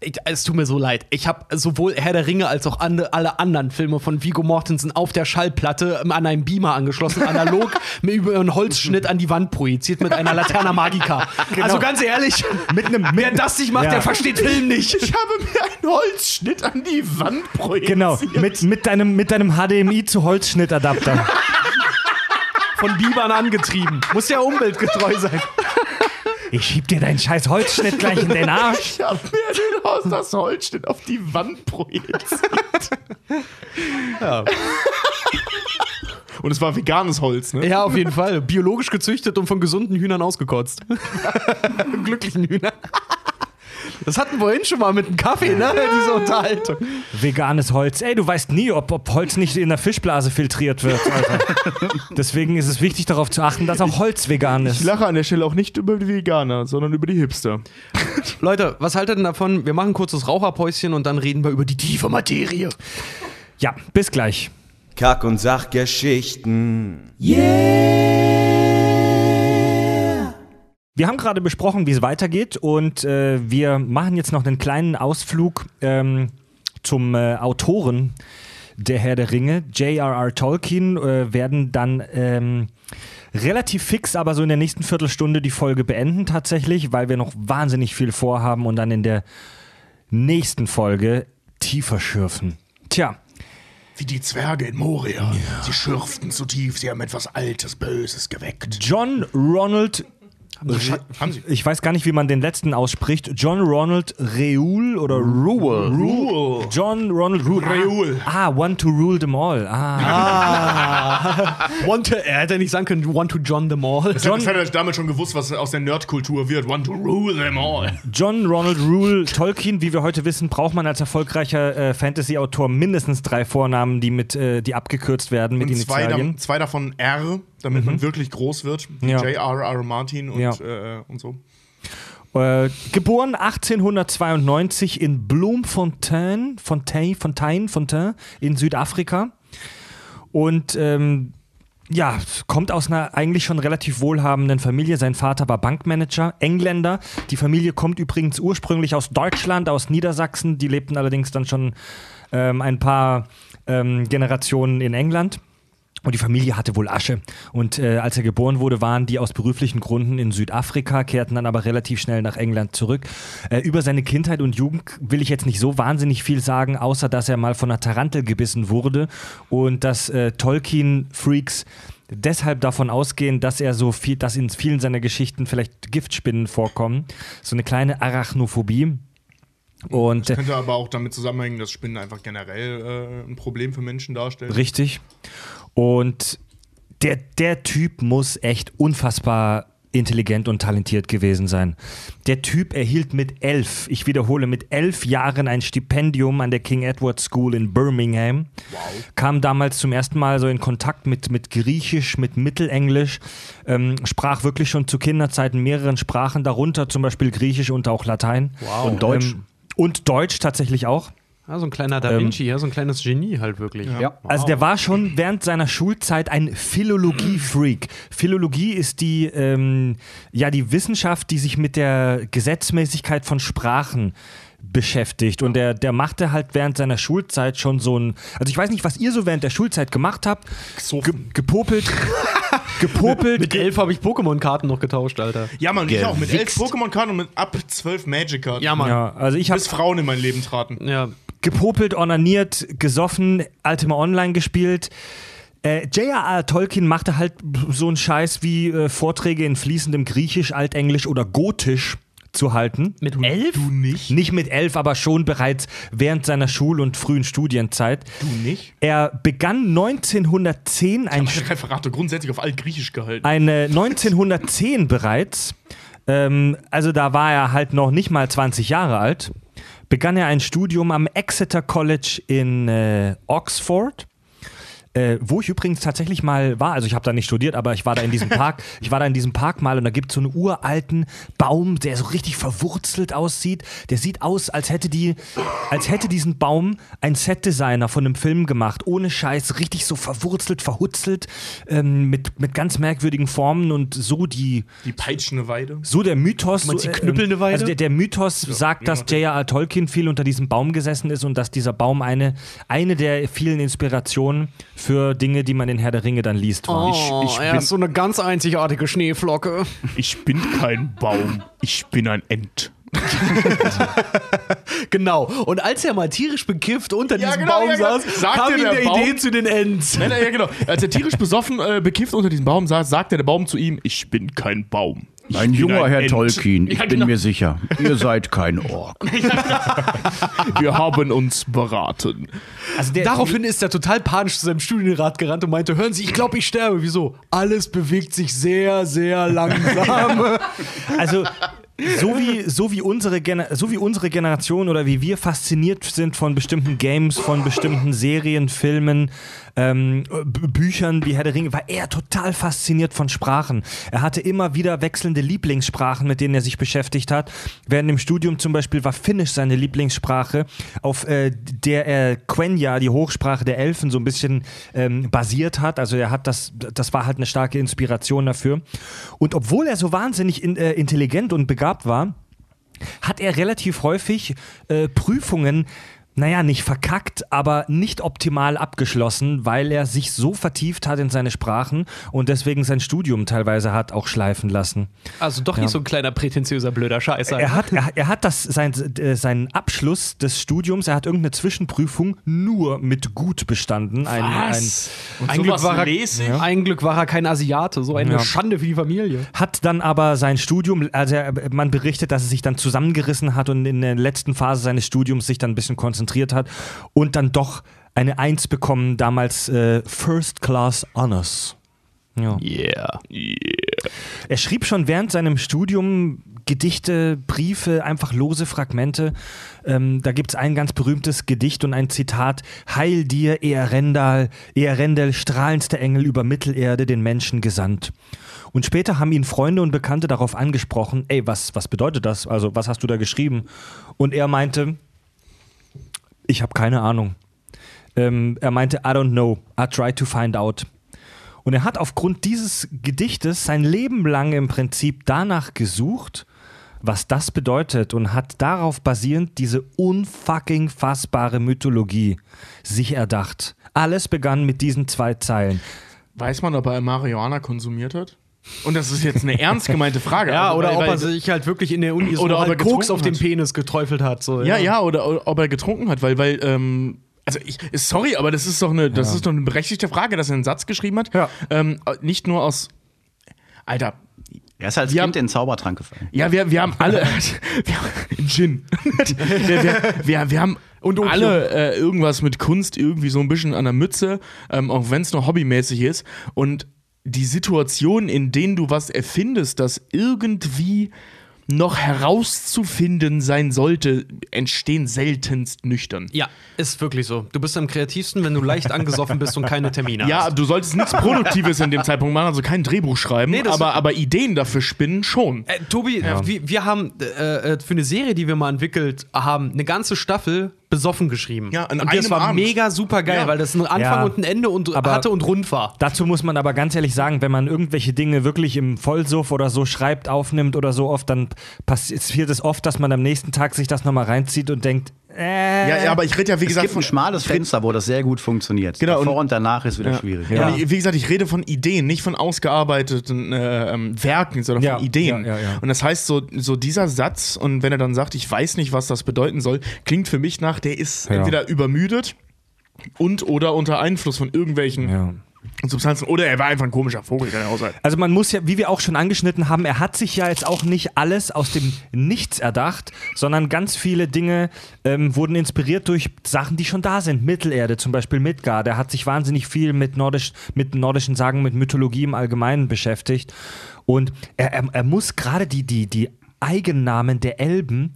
ich, es tut mir so leid. Ich habe sowohl Herr der Ringe als auch ande, alle anderen Filme von Vigo Mortensen auf der Schallplatte ähm, an einen Beamer angeschlossen, analog mir über einen Holzschnitt an die Wand projiziert mit einer Laterna Magica. Also ganz ehrlich, Mit einem wer das nicht macht, Ja. der versteht Film nicht. ich habe mir einen Holzschnitt an die Wand projiziert. Genau, mit, mit, deinem, mit deinem HDMI zu Holzschnittadapter. Von Bibern angetrieben. Muss ja umweltgetreu sein. Ich schieb dir deinen scheiß Holzschnitt gleich in den Arsch. Ich habe mir den Haus das Holzschnitt auf die Wand projiziert. Und es war veganes Holz, ne? Ja, auf jeden Fall. Biologisch gezüchtet und von gesunden Hühnern ausgekotzt. Glücklichen Hühnern. Das hatten wir vorhin schon mal mit dem Kaffee, ne? Diese Unterhaltung. Veganes Holz. Ey, du weißt nie, ob, ob Holz nicht in der Fischblase filtriert wird. Alter. Deswegen ist es wichtig, darauf zu achten, dass auch Holz vegan Ich ist. lache an der Stelle auch nicht über die Veganer, sondern über die Hipster. Leute, was haltet ihr denn davon? Wir machen ein kurzes Raucherpäuschen und dann reden wir über die tiefe Materie. Ja, bis gleich. Kack- und Sachgeschichten. Wir haben gerade besprochen, wie es weitergeht und äh, wir machen jetzt noch einen kleinen Ausflug ähm, zum äh, Autoren der Herr der Ringe, J.R.R. Tolkien, äh, werden dann ähm, relativ fix, aber so in der nächsten Viertelstunde die Folge beenden tatsächlich, weil wir noch wahnsinnig viel vorhaben und dann in der nächsten Folge tiefer schürfen. Tja, Wie die Zwerge in Moria. Sie schürften zu tief, sie haben etwas Altes, Böses geweckt. John Ronald Haben sie? ich weiß gar nicht, wie man den letzten ausspricht. John Ronald Reul oder Rule. Rule. John Ronald Rule. Reul. Ah, one to rule them all. Ah. Want to, er hätte nicht sagen können, want to John them all. John, das hat er damals schon gewusst, was aus der Nerdkultur wird. Want to rule them all. John Ronald Rule Tolkien, wie wir heute wissen, braucht man als erfolgreicher äh, Fantasy-Autor mindestens drei Vornamen, die mit, äh, die abgekürzt werden mit Und zwei, Initialien. da, zwei davon R, damit man wirklich groß wird. Ja. J.R.R. Martin und, Ja. äh, und so. Äh, geboren 1892 in Bloemfontein, Fontaine, Fontaine, Fontaine in Südafrika. Und ähm, ja, kommt aus einer eigentlich schon relativ wohlhabenden Familie. Sein Vater war Bankmanager, Engländer. Die Familie kommt übrigens ursprünglich aus Deutschland, aus Niedersachsen. Die lebten allerdings dann schon ähm, ein paar ähm, Generationen in England. Und die Familie hatte wohl Asche. Und äh, als er geboren wurde, waren die aus beruflichen Gründen in Südafrika, kehrten dann aber relativ schnell nach England zurück. Äh, über seine Kindheit und Jugend will ich jetzt nicht so wahnsinnig viel sagen, außer dass er mal von einer Tarantel gebissen wurde und dass äh, Tolkien-Freaks deshalb davon ausgehen, dass er so viel, dass in vielen seiner Geschichten vielleicht Giftspinnen vorkommen. So eine kleine Arachnophobie. Und äh, Könnte aber auch damit zusammenhängen, dass Spinnen einfach generell äh, ein Problem für Menschen darstellen. Richtig. Und der, der Typ muss echt unfassbar intelligent und talentiert gewesen sein. Der Typ erhielt mit elf, ich wiederhole, mit elf Jahren ein Stipendium an der King Edward School in Birmingham. Kam damals zum ersten Mal so in Kontakt mit, mit Griechisch, mit Mittelenglisch, ähm, sprach wirklich schon zu Kinderzeiten mehreren Sprachen, darunter zum Beispiel Griechisch und auch Latein. Wow. Und Deutsch. Ähm, und Deutsch tatsächlich auch. Ja, so ein kleiner Da Vinci, ja, so ein kleines Genie halt wirklich. Ja. Also der war schon während seiner Schulzeit ein Philologie-Freak. Philologie ist die, ähm, ja, die Wissenschaft, die sich mit der Gesetzmäßigkeit von Sprachen beschäftigt. Und der, der machte halt während seiner Schulzeit schon so ein. Also ich weiß nicht, was ihr so während der Schulzeit gemacht habt. Ge gepopelt. gepopelt. Mit elf habe ich Pokémon-Karten noch getauscht, Alter. Ja, Mann, ich auch. Mit elf. Pokémon-Karten und mit ab zwölf Magic-Karten. Ja, Mann. ja, also ich habe Bis Frauen in mein Leben traten. Ja. gepopelt, ornaniert, gesoffen, Ultima Online gespielt. Äh, J.R.R. Tolkien machte halt so einen Scheiß wie äh, Vorträge in fließendem Griechisch, Altenglisch oder Gotisch zu halten. Mit elf? Du nicht? Nicht mit elf, aber schon bereits während seiner Schul- und frühen Studienzeit. Du nicht? Er begann 1910 ein, Ich Referate grundsätzlich auf Altgriechisch gehalten. eine 1910 bereits, ähm, also da war er halt noch nicht mal 20 Jahre alt, begann er ein Studium am Exeter College in äh, Oxford. Äh, wo ich übrigens tatsächlich mal war, also ich habe da nicht studiert, aber ich war da in diesem Park, ich war da in diesem Park mal und da gibt es so einen uralten Baum, der so richtig verwurzelt aussieht. Der sieht aus, als hätte die, als hätte diesen Baum ein Setdesigner von einem Film gemacht, ohne Scheiß, richtig so verwurzelt, verhutzelt, ähm, mit, mit ganz merkwürdigen Formen und so die, Die peitschende Weide. so der Mythos. Meinst die knüppelnde Weide? Also der, der Mythos sagt, dass J.R.R. Tolkien viel unter diesem Baum gesessen ist und dass dieser Baum eine, eine der vielen Inspirationen für Dinge, die man in Herr der Ringe dann liest. Oh, ich er bin- ist so eine ganz einzigartige Schneeflocke. Ich bin kein Baum, ich bin ein Ent. Genau. Und als er mal tierisch bekifft unter Ja, diesem genau, Baum ja, genau. saß, Sagte kam ihm der der Baum- Idee zu den Ents. Nein, nein, ja, genau. Als er tierisch besoffen, äh, bekifft unter diesem Baum saß, sagte der Baum zu ihm: Ich bin kein Baum. Ein junger ein Herr Ent. Tolkien, ich Ja, bin genau. mir sicher. Ihr seid kein Ork. Wir haben uns beraten. Also der, Daraufhin ist er total panisch zu seinem Studienrat gerannt und meinte, hören Sie, ich glaube, ich sterbe. Wieso? Alles bewegt sich sehr, sehr langsam. Also so wie, so, wie unsere Gener so wie unsere Generation oder wie wir fasziniert sind von bestimmten Games, von bestimmten Serien, Filmen, ähm, Büchern wie Herr der Ringe, war er total fasziniert von Sprachen. Er hatte immer wieder wechselnde Lieblingssprachen, mit denen er sich beschäftigt hat. Während im Studium zum Beispiel war Finnisch seine Lieblingssprache, auf äh, der er Quenya, die Hochsprache der Elfen, so ein bisschen ähm, basiert hat. Also er hat das, das war halt eine starke Inspiration dafür. Und obwohl er so wahnsinnig in, äh, intelligent und begabt war, hat er relativ häufig äh, Prüfungen, naja, nicht verkackt, aber nicht optimal abgeschlossen, weil er sich so vertieft hat in seine Sprachen und deswegen sein Studium teilweise hat auch schleifen lassen. Also doch nicht so ein kleiner prätentiöser blöder Scheißer. Er hat, er, er hat das, sein, äh, seinen Abschluss des Studiums, er hat irgendeine Zwischenprüfung nur mit gut bestanden. Ein, Und ein, Glück sowas war er, ich? ein Glück war er kein Asiate, so eine Ja. Schande für die Familie. Ein, hat dann aber sein Studium, also er, man berichtet, dass er sich dann zusammengerissen hat und in der letzten Phase seines Studiums sich dann ein bisschen konzentriert hat und dann doch eine Eins bekommen, damals äh, First Class Honors. Ja. Yeah. Er schrieb schon während seinem Studium Gedichte, Briefe, einfach lose Fragmente. Ähm, da gibt es ein ganz berühmtes Gedicht und ein Zitat: Heil dir, Earendal, Earendel, strahlendster Engel über Mittelerde, den Menschen gesandt. Und später haben ihn Freunde und Bekannte darauf angesprochen: Ey, was, was bedeutet das? Also, was hast du da geschrieben? Und er meinte: Ich habe keine Ahnung. Ähm, er meinte: I don't know. I try to find out. Und er hat aufgrund dieses Gedichtes sein Leben lang im Prinzip danach gesucht, was das bedeutet und hat darauf basierend diese unfucking fassbare Mythologie sich erdacht. Alles begann mit diesen zwei Zeilen. Weiß man, ob er Marihuana konsumiert hat? Und das ist jetzt eine ernst gemeinte Frage. Ja, Also, oder weil- ob er weil- sich halt wirklich in der Uni so Oder ob er Koks auf den hat. Penis geträufelt hat. So, Ja, ja, oder ob er getrunken hat, weil, weil, ähm, also ich, sorry, aber das ist doch eine, das ist doch eine berechtigte Frage, dass er einen Satz geschrieben hat. Ja. Ähm, nicht nur aus, Alter, Er ist als Ja. Kind in den Zaubertrank gefallen. ja, wir, wir haben alle, wir haben, Gin. wir, wir, wir, wir haben Und Opium. alle äh, irgendwas mit Kunst irgendwie so ein bisschen an der Mütze, ähm, auch wenn es nur hobbymäßig ist. Und die Situation, in denen du was erfindest, das irgendwie noch herauszufinden sein sollte, entstehen seltenst nüchtern. Ja, ist wirklich so. Du bist am kreativsten, wenn du leicht angesoffen bist und keine Termine Ja, hast. du solltest nichts Produktives in dem Zeitpunkt machen, also kein Drehbuch schreiben, Nee, aber, aber Ideen dafür spinnen schon. Äh, Tobi, wir, wir haben äh, äh, für eine Serie, die wir mal entwickelt haben, eine ganze Staffel besoffen geschrieben. Ja, an und das einem war Abend. mega super geil, Ja. weil das ein Anfang Ja. und ein Ende und Aber- hatte und rund war. Dazu muss man aber ganz ehrlich sagen, wenn man irgendwelche Dinge wirklich im Vollsuff oder so schreibt, aufnimmt oder so oft, dann passiert es oft, dass man am nächsten Tag sich das nochmal reinzieht und denkt, äh, Ja, ja, aber ich rede ja, wie Es gesagt, gibt ein schmales Fenster, wo das sehr gut funktioniert. Genau, Davor und- und, danach ist wieder schwierig. Ja. Wie gesagt, ich rede von Ideen, nicht von ausgearbeiteten äh, ähm, Werken, sondern Ja, von Ideen. ja, ja, ja. Und das heißt, so, so dieser Satz, und wenn er dann sagt, ich weiß nicht, was das bedeuten soll, klingt für mich nach, der ist Ja. entweder übermüdet und oder unter Einfluss von irgendwelchen ja. Substanzen. Oder er war einfach ein komischer Vogel, kann ja auch sein. Also man muss ja, wie wir auch schon angeschnitten haben, er hat sich ja jetzt auch nicht alles aus dem Nichts erdacht, sondern ganz viele Dinge ähm, wurden inspiriert durch Sachen, die schon da sind. Mittelerde, zum Beispiel Midgard. Er hat sich wahnsinnig viel mit, nordisch, mit nordischen Sagen, mit Mythologie im Allgemeinen beschäftigt. Und er, er, er muss gerade die, die, die Eigennamen der Elben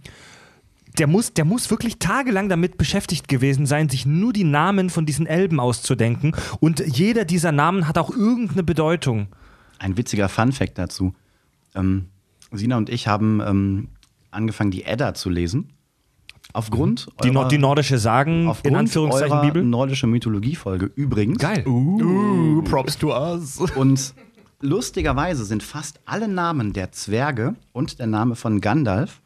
der muss, der muss wirklich tagelang damit beschäftigt gewesen sein, sich nur die Namen von diesen Elben auszudenken. Und jeder dieser Namen hat auch irgendeine Bedeutung. Ein witziger Fun-Fact dazu. Ähm, Sina und ich haben ähm, angefangen, die Edda zu lesen. Aufgrund Die, eurer, die nordische Sagen, in aufgrund Anführungszeichen eurer Bibel. nordische Mythologie-Folge übrigens. Geil. Uh, props to us. Und lustigerweise sind fast alle Namen der Zwerge und der Name von Gandalf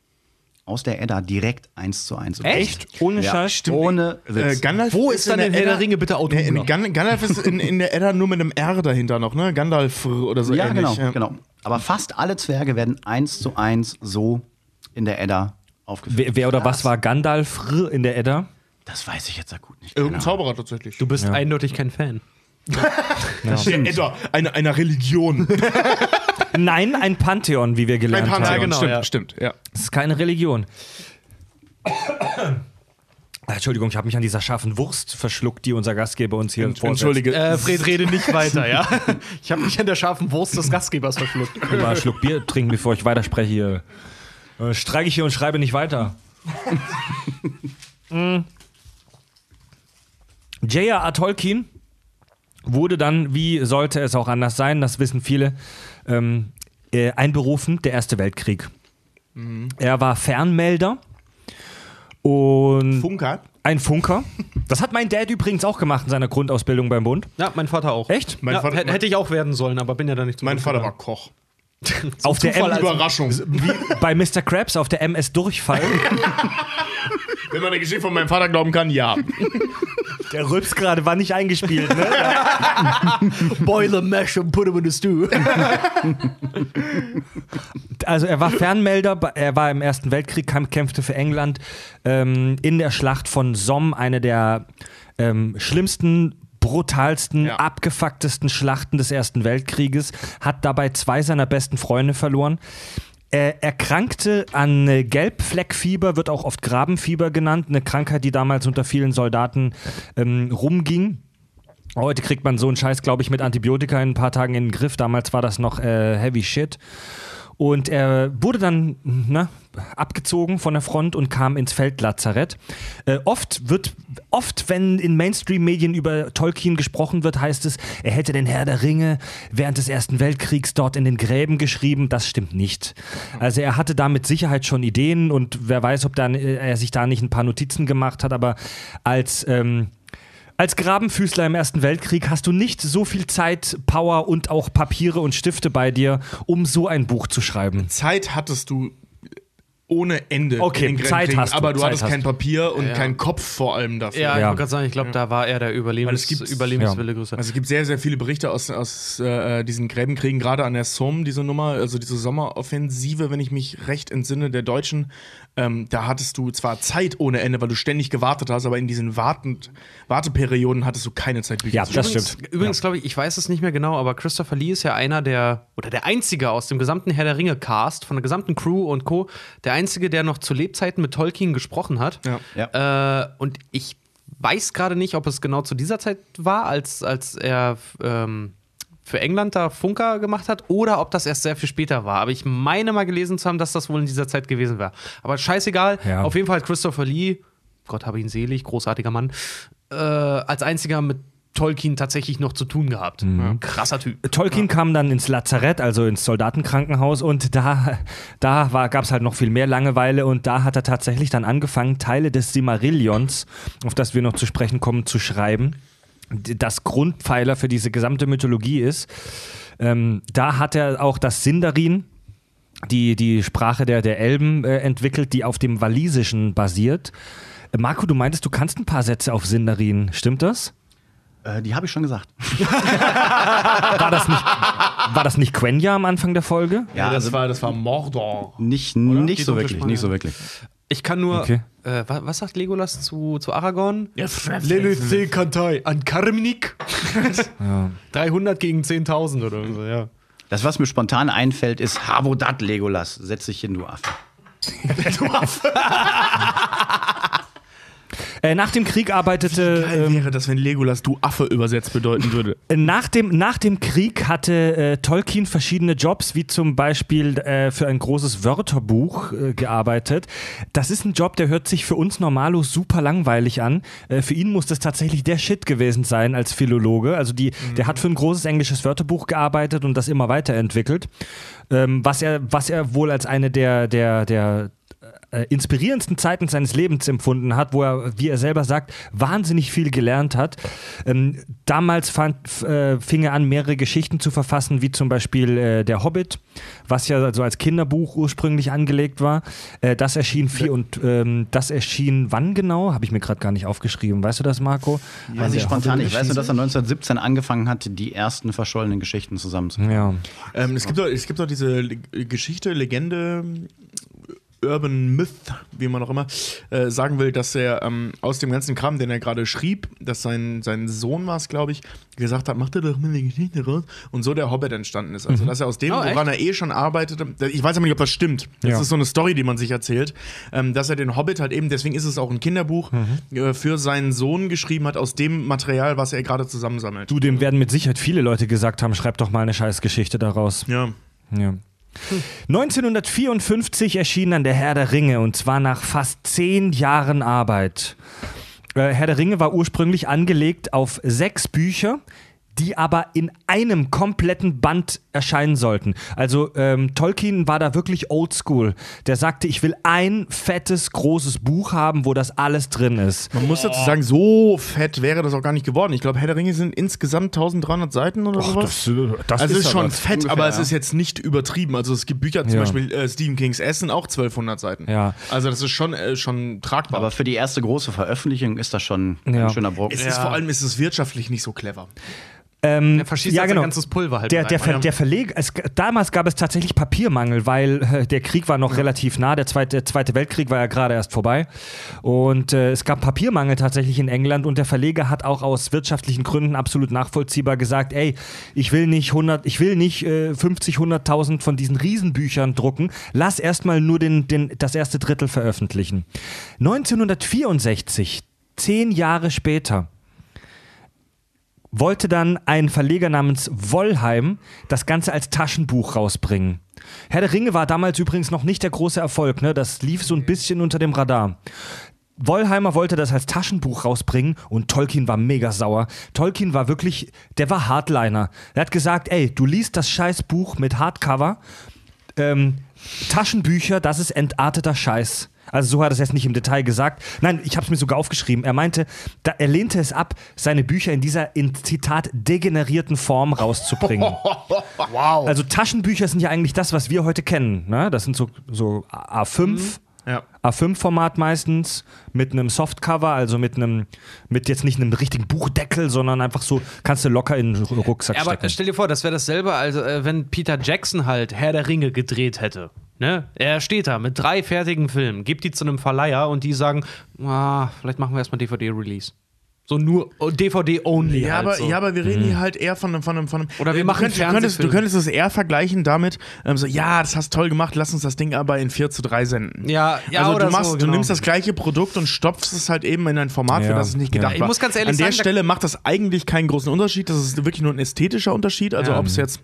aus der Edda direkt eins zu eins. Echt? Ohne Ja, Scheiß? Stimmt. Ohne Äh, Witz. Gandalf Wo ist dann in der Herr Edda- Ringe bitte Nee, Autograph? in Gan Gandalf ist in, in der Edda nur mit einem R dahinter noch, ne? Gandalf oder so ja, ähnlich. genau, genau. Aber fast alle Zwerge werden eins zu eins so in der Edda aufgeführt. Wer, wer oder was war Gandalf in der Edda? Das weiß ich jetzt akut nicht. Irgendein Keine Zauberer tatsächlich. Du bist eindeutig kein Fan. der Edda, eine, einer Religion. Nein, ein Pantheon, wie wir Ein gelernt Pantheon, haben. genau, stimmt, ja. stimmt, ja. Das ist keine Religion. Entschuldigung, ich habe mich an dieser scharfen Wurst verschluckt, die unser Gastgeber uns hier vorsetzt. Entschuldige. Äh, Fred, rede nicht weiter, ja? Ich habe mich an der scharfen Wurst des Gastgebers verschluckt. Mal einen Schluck Bier trinken, bevor ich weiterspreche hier. Äh, Streike ich hier und schreibe nicht weiter. Mm. J.R.R. Tolkien wurde dann, wie sollte es auch anders sein, das wissen viele, ähm, äh, einberufen, der Erste Weltkrieg. Er war Fernmelder und Funker. ein Funker. Das hat mein Dad übrigens auch gemacht in seiner Grundausbildung beim Bund. Ja, mein Vater auch. Echt? Mein ja, Vater- hätte- ich auch werden sollen, aber bin ja da nicht zum Mein Vater war. Koch. Auf der Zufall M als- Überraschung. wie bei Mr. Krabs auf der MS Durchfall. Wenn man der Geschichte von meinem Vater glauben kann, ja. Der Rülps gerade war nicht eingespielt, ne? Boil the mash and put him in the stew. Also er war Fernmelder, er war im Ersten Weltkrieg, kämpfte für England ähm, in der Schlacht von Somme, eine der ähm, schlimmsten, brutalsten, Ja. abgefucktesten Schlachten des Ersten Weltkrieges, hat dabei zwei seiner besten Freunde verloren. Er erkrankte an äh, Gelbfleckfieber, wird auch oft Grabenfieber genannt, eine Krankheit, die damals unter vielen Soldaten ähm, rumging. Heute kriegt man so einen Scheiß, glaube ich, mit Antibiotika in ein paar Tagen in den Griff. Damals war das noch äh, heavy shit. Und er wurde dann ne, abgezogen von der Front und kam ins Feldlazarett. Äh, oft wird, oft, wenn in Mainstream-Medien über Tolkien gesprochen wird, heißt es, er hätte den Herr der Ringe während des Ersten Weltkriegs dort in den Gräben geschrieben. Das stimmt nicht. Also er hatte da mit Sicherheit schon Ideen und wer weiß, ob da, äh, er sich da nicht ein paar Notizen gemacht hat, aber als ähm, als Grabenfüßler im Ersten Weltkrieg hast du nicht so viel Zeit, Power und auch Papiere und Stifte bei dir, um so ein Buch zu schreiben. Zeit hattest du ohne Ende. Okay, in den Zeit hast du, Aber du Zeit hattest kein. Papier und Ja. keinen Kopf vor allem dafür. Ja, ich Ja. wollte gerade sagen, ich glaube, da war er der Überlebens gibt- Überlebenswille größer. Also es gibt sehr, sehr viele Berichte aus, aus äh, diesen Gräbenkriegen, gerade an der Somme, diese Nummer, also diese Sommeroffensive, wenn ich mich recht entsinne, der Deutschen. Ähm, da hattest du zwar Zeit ohne Ende, weil du ständig gewartet hast, aber in diesen Wartend Warteperioden hattest du keine Zeit, Bücher Ja, zu das schreiben. stimmt. Übrigens, glaube ich, ich weiß es nicht mehr genau, aber Christopher Lee ist ja einer der, oder der einzige aus dem gesamten Herr der Ringe-Cast, von der gesamten Crew und Co., der einzige, der noch zu Lebzeiten mit Tolkien gesprochen hat. Ja. Ja. Äh, und ich weiß gerade nicht, ob es genau zu dieser Zeit war, als, als er ähm, für England da Funker gemacht hat, oder ob das erst sehr viel später war. Aber ich meine mal gelesen zu haben, dass das wohl in dieser Zeit gewesen wäre. Aber scheißegal, Ja. auf jeden Fall Christopher Lee, Gott habe ihn selig, großartiger Mann, äh, als einziger mit Tolkien tatsächlich noch zu tun gehabt. Ja, krasser Typ. Tolkien kam dann ins Lazarett, also ins Soldatenkrankenhaus, und da, da gab es halt noch viel mehr Langeweile und da hat er tatsächlich dann angefangen, Teile des Simarillions, auf das wir noch zu sprechen kommen, zu schreiben. Das Grundpfeiler für diese gesamte Mythologie ist. Ähm, da hat er auch das Sindarin, die, die Sprache der, der Elben, äh, entwickelt, die auf dem Walisischen basiert. Äh, Marco, du meintest, du kannst ein paar Sätze auf Sindarin, stimmt das? Äh, die habe ich schon gesagt. War das nicht, war das nicht Quenya am Anfang der Folge? Ja, das, war, das war Mordor. Nicht, nicht so wirklich, nicht so wirklich. Ich kann nur. Okay. Äh, wa- was sagt Legolas zu, zu Aragorn? Lele Kantai an Karmnik. 300 gegen 10.000 oder so, ja. Das, was mir spontan einfällt, ist Habodat Legolas. Setz dich hin, du Affe. Äh, nach dem Krieg arbeitete. Geil ähm, wäre das, wenn Legolas du Affe übersetzt bedeuten würde. Nach dem, nach dem Krieg hatte äh, Tolkien verschiedene Jobs, wie zum Beispiel äh, für ein großes Wörterbuch äh, gearbeitet. Das ist ein Job, der hört sich für uns Normalos super langweilig an. Äh, für ihn muss das tatsächlich der Shit gewesen sein als Philologe. Also die, der hat für ein großes englisches Wörterbuch gearbeitet und das immer weiterentwickelt. Ähm, was, er, was er wohl als eine der, der, der äh, inspirierendsten Zeiten seines Lebens empfunden hat, wo er, wie er selber sagt, wahnsinnig viel gelernt hat. Ähm, damals fand, äh, fing er an, mehrere Geschichten zu verfassen, wie zum Beispiel äh, Der Hobbit, was ja so als Kinderbuch ursprünglich angelegt war. Äh, das erschien vier und ähm, das erschien wann genau? Habe ich mir gerade gar nicht aufgeschrieben. Weißt du das, Marco? Weiß ich spontan. Ich weiß nur, dass er erschien 1917 angefangen hat, die ersten verschollenen Geschichten zusammenzubringen. Ja. Ähm, es, gibt doch, es gibt doch diese Le Geschichte, Legende, Urban Myth, wie man auch immer äh, sagen will, dass er ähm, aus dem ganzen Kram, den er gerade schrieb, dass sein, sein Sohn war es, glaube ich, gesagt hat, mach dir doch mal eine Geschichte raus und so der Hobbit entstanden ist. Also, dass er aus dem, Oh, woran er eh schon arbeitete, ich weiß aber nicht, ob das stimmt. Das Ja. ist so eine Story, die man sich erzählt, ähm, dass er den Hobbit halt eben, deswegen ist es auch ein Kinderbuch, äh, für seinen Sohn geschrieben hat, aus dem Material, was er gerade zusammensammelt. Du, dem werden mit Sicherheit viele Leute gesagt haben, schreib doch mal eine Scheißgeschichte daraus. Ja. Ja. 1954 erschien dann der Herr der Ringe und zwar nach fast zehn Jahren Arbeit. Äh, Herr der Ringe war ursprünglich angelegt auf sechs Bücher, die aber in einem kompletten Band erscheinen sollten. Also ähm, Tolkien war da wirklich oldschool. Der sagte, ich will ein fettes, großes Buch haben, wo das alles drin ist. Man muss dazu sagen, so fett wäre das auch gar nicht geworden. Ich glaube, Herr der Ringe sind insgesamt 1300 Seiten oder sowas. das also es ist schon fett, ungefähr, aber es ja. ist jetzt nicht übertrieben. Also es gibt Bücher, zum Ja. Beispiel äh, Stephen Kings Essen, auch 1200 Seiten. Ja. Also das ist schon, äh, schon tragbar. Aber für die erste große Veröffentlichung ist das schon Ja. ein schöner Brocken. es ist vor allem ist es wirtschaftlich nicht so clever. Ähm, Er verschießt ja, halt sein genau. ganzes Pulver halt Der, der, Ver ja. der Verleg, es, damals gab es tatsächlich Papiermangel, weil äh, der Krieg war noch relativ nah, der zweite, der zweite Weltkrieg war ja gerade erst vorbei. Und äh, es gab Papiermangel tatsächlich in England und der Verleger hat auch aus wirtschaftlichen Gründen absolut nachvollziehbar gesagt, ey, ich will nicht 100, ich will nicht äh, 50, 100.000 von diesen Riesenbüchern drucken, lass erstmal nur den, den, das erste Drittel veröffentlichen. 1964, zehn Jahre später, wollte dann ein Verleger namens Wollheim das Ganze als Taschenbuch rausbringen. Herr der Ringe war damals übrigens noch nicht der große Erfolg, ne? das lief so ein bisschen unter dem Radar. Wollheimer wollte das als Taschenbuch rausbringen und Tolkien war mega sauer. Tolkien war wirklich, der war Hardliner. Er hat gesagt, ey, du liest das Scheißbuch mit Hardcover, ähm, Taschenbücher, das ist entarteter Scheiß. Also so hat er es jetzt nicht im Detail gesagt. Nein, ich habe es mir sogar aufgeschrieben. Er meinte, da, er lehnte es ab, seine Bücher in dieser, in Zitat, degenerierten Form rauszubringen. wow. Also Taschenbücher sind ja eigentlich das, was wir heute kennen. Ne? Das sind so, so A5, Ja. A5-Format meistens, mit einem Softcover, also mit einem, mit jetzt nicht einem richtigen Buchdeckel, sondern einfach so, kannst du locker in den Rucksack Ja, aber stecken. stell dir vor, das wäre dasselbe, also äh, wenn Peter Jackson halt Herr der Ringe gedreht hätte. Ne? Er steht da mit drei fertigen Filmen, gibt die zu einem Verleiher und die sagen, ah, vielleicht machen wir erstmal DVD-Release. So nur oh, DVD-only. Ja, halt aber, so. ja, aber wir reden hier halt eher von einem. Von einem, von einem Oder wir äh, machen du könntest, du, könntest, du könntest es eher vergleichen damit, ähm, so, ja, das hast toll gemacht, lass uns das Ding aber in 4 zu 3 senden. Ja, ja, also oder du, machst, so, du genau. nimmst das gleiche Produkt und stopfst es halt eben in ein Format, für Ja, das es nicht gedacht ja. Ich war. muss ganz ehrlich An der sagen, Stelle macht das eigentlich keinen großen Unterschied. Das ist wirklich nur ein ästhetischer Unterschied. Also Ja. ob es jetzt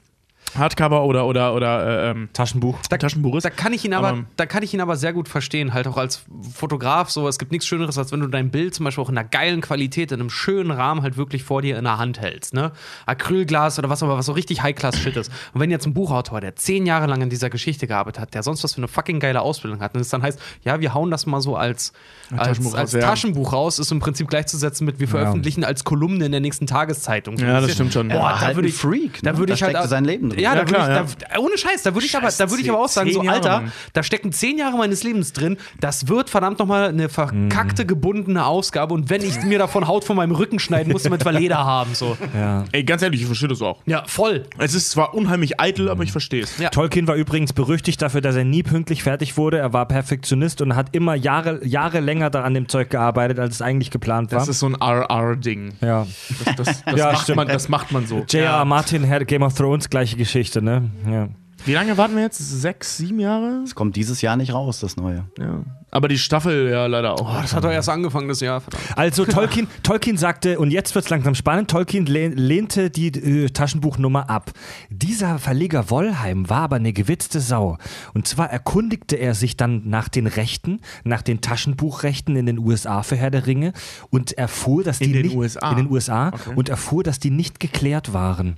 Hardcover oder oder oder äh, ähm, Taschenbuch. Taschenbuch ist. Da kann ich ihn aber, Aber- da kann ich ihn aber sehr gut verstehen, halt auch als Fotograf so. Es gibt nichts Schöneres, als wenn du dein Bild zum Beispiel auch in einer geilen Qualität, in einem schönen Rahmen halt wirklich vor dir in der Hand hältst, ne? Acrylglas oder was auch immer, was so richtig High-Class-Shit ist. Und wenn jetzt ein Buchautor, der zehn Jahre lang an dieser Geschichte gearbeitet hat, der sonst was für eine fucking geile Ausbildung hat, und es dann heißt, ja, wir hauen das mal so als, als, Taschenbuch als raus, ja. Taschenbuch raus, ist im Prinzip gleichzusetzen mit, wir veröffentlichen als Kolumne in der nächsten Tageszeitung. So Ja, das stimmt schon. Boah, war da halt würde ich, Freak, da ne? würde Da ich halt sein Leben drin. Ja, da Ja, würde ich, klar, da, ohne Scheiß, da würde ich aber, da würde ich aber auch sagen, so Jahre, Alter, Mann. da stecken zehn Jahre meines Lebens drin. Das wird verdammt nochmal eine verkackte, gebundene Ausgabe. Und wenn ich mir davon Haut von meinem Rücken schneiden muss, damit wir Leder haben. So. Ja. Ey, ganz ehrlich, ich verstehe das auch. Ja, voll. Es ist zwar unheimlich eitel, aber ich verstehe es. Ja. Tolkien war übrigens berüchtigt dafür, dass er nie pünktlich fertig wurde. Er war Perfektionist und hat immer Jahre, Jahre länger da an dem Zeug gearbeitet, als es eigentlich geplant war. Das ist so ein RR-Ding. ja. Das, das, das, Ja, macht man, das macht man so. J.R.R. Martin, Herr Game of Thrones, gleiche Geschichte, ne? Ja. Wie lange warten wir jetzt? Sechs, sieben Jahre? Es kommt dieses Jahr nicht raus, das neue. Ja. Aber die Staffel ja leider auch. Oh, das hat doch erst angefangen das Jahr. Verdammt. Also Tolkien, Tolkien sagte, und jetzt wird es langsam spannend, Tolkien lehn- lehnte die äh, Taschenbuchnummer ab. Dieser Verleger Wollheim war aber eine gewitzte Sau. Und zwar erkundigte er sich dann nach den Rechten, nach den Taschenbuchrechten in den USA für Herr der Ringe und erfuhr, dass die In den nicht, USA? in den USA und erfuhr, dass die nicht geklärt waren.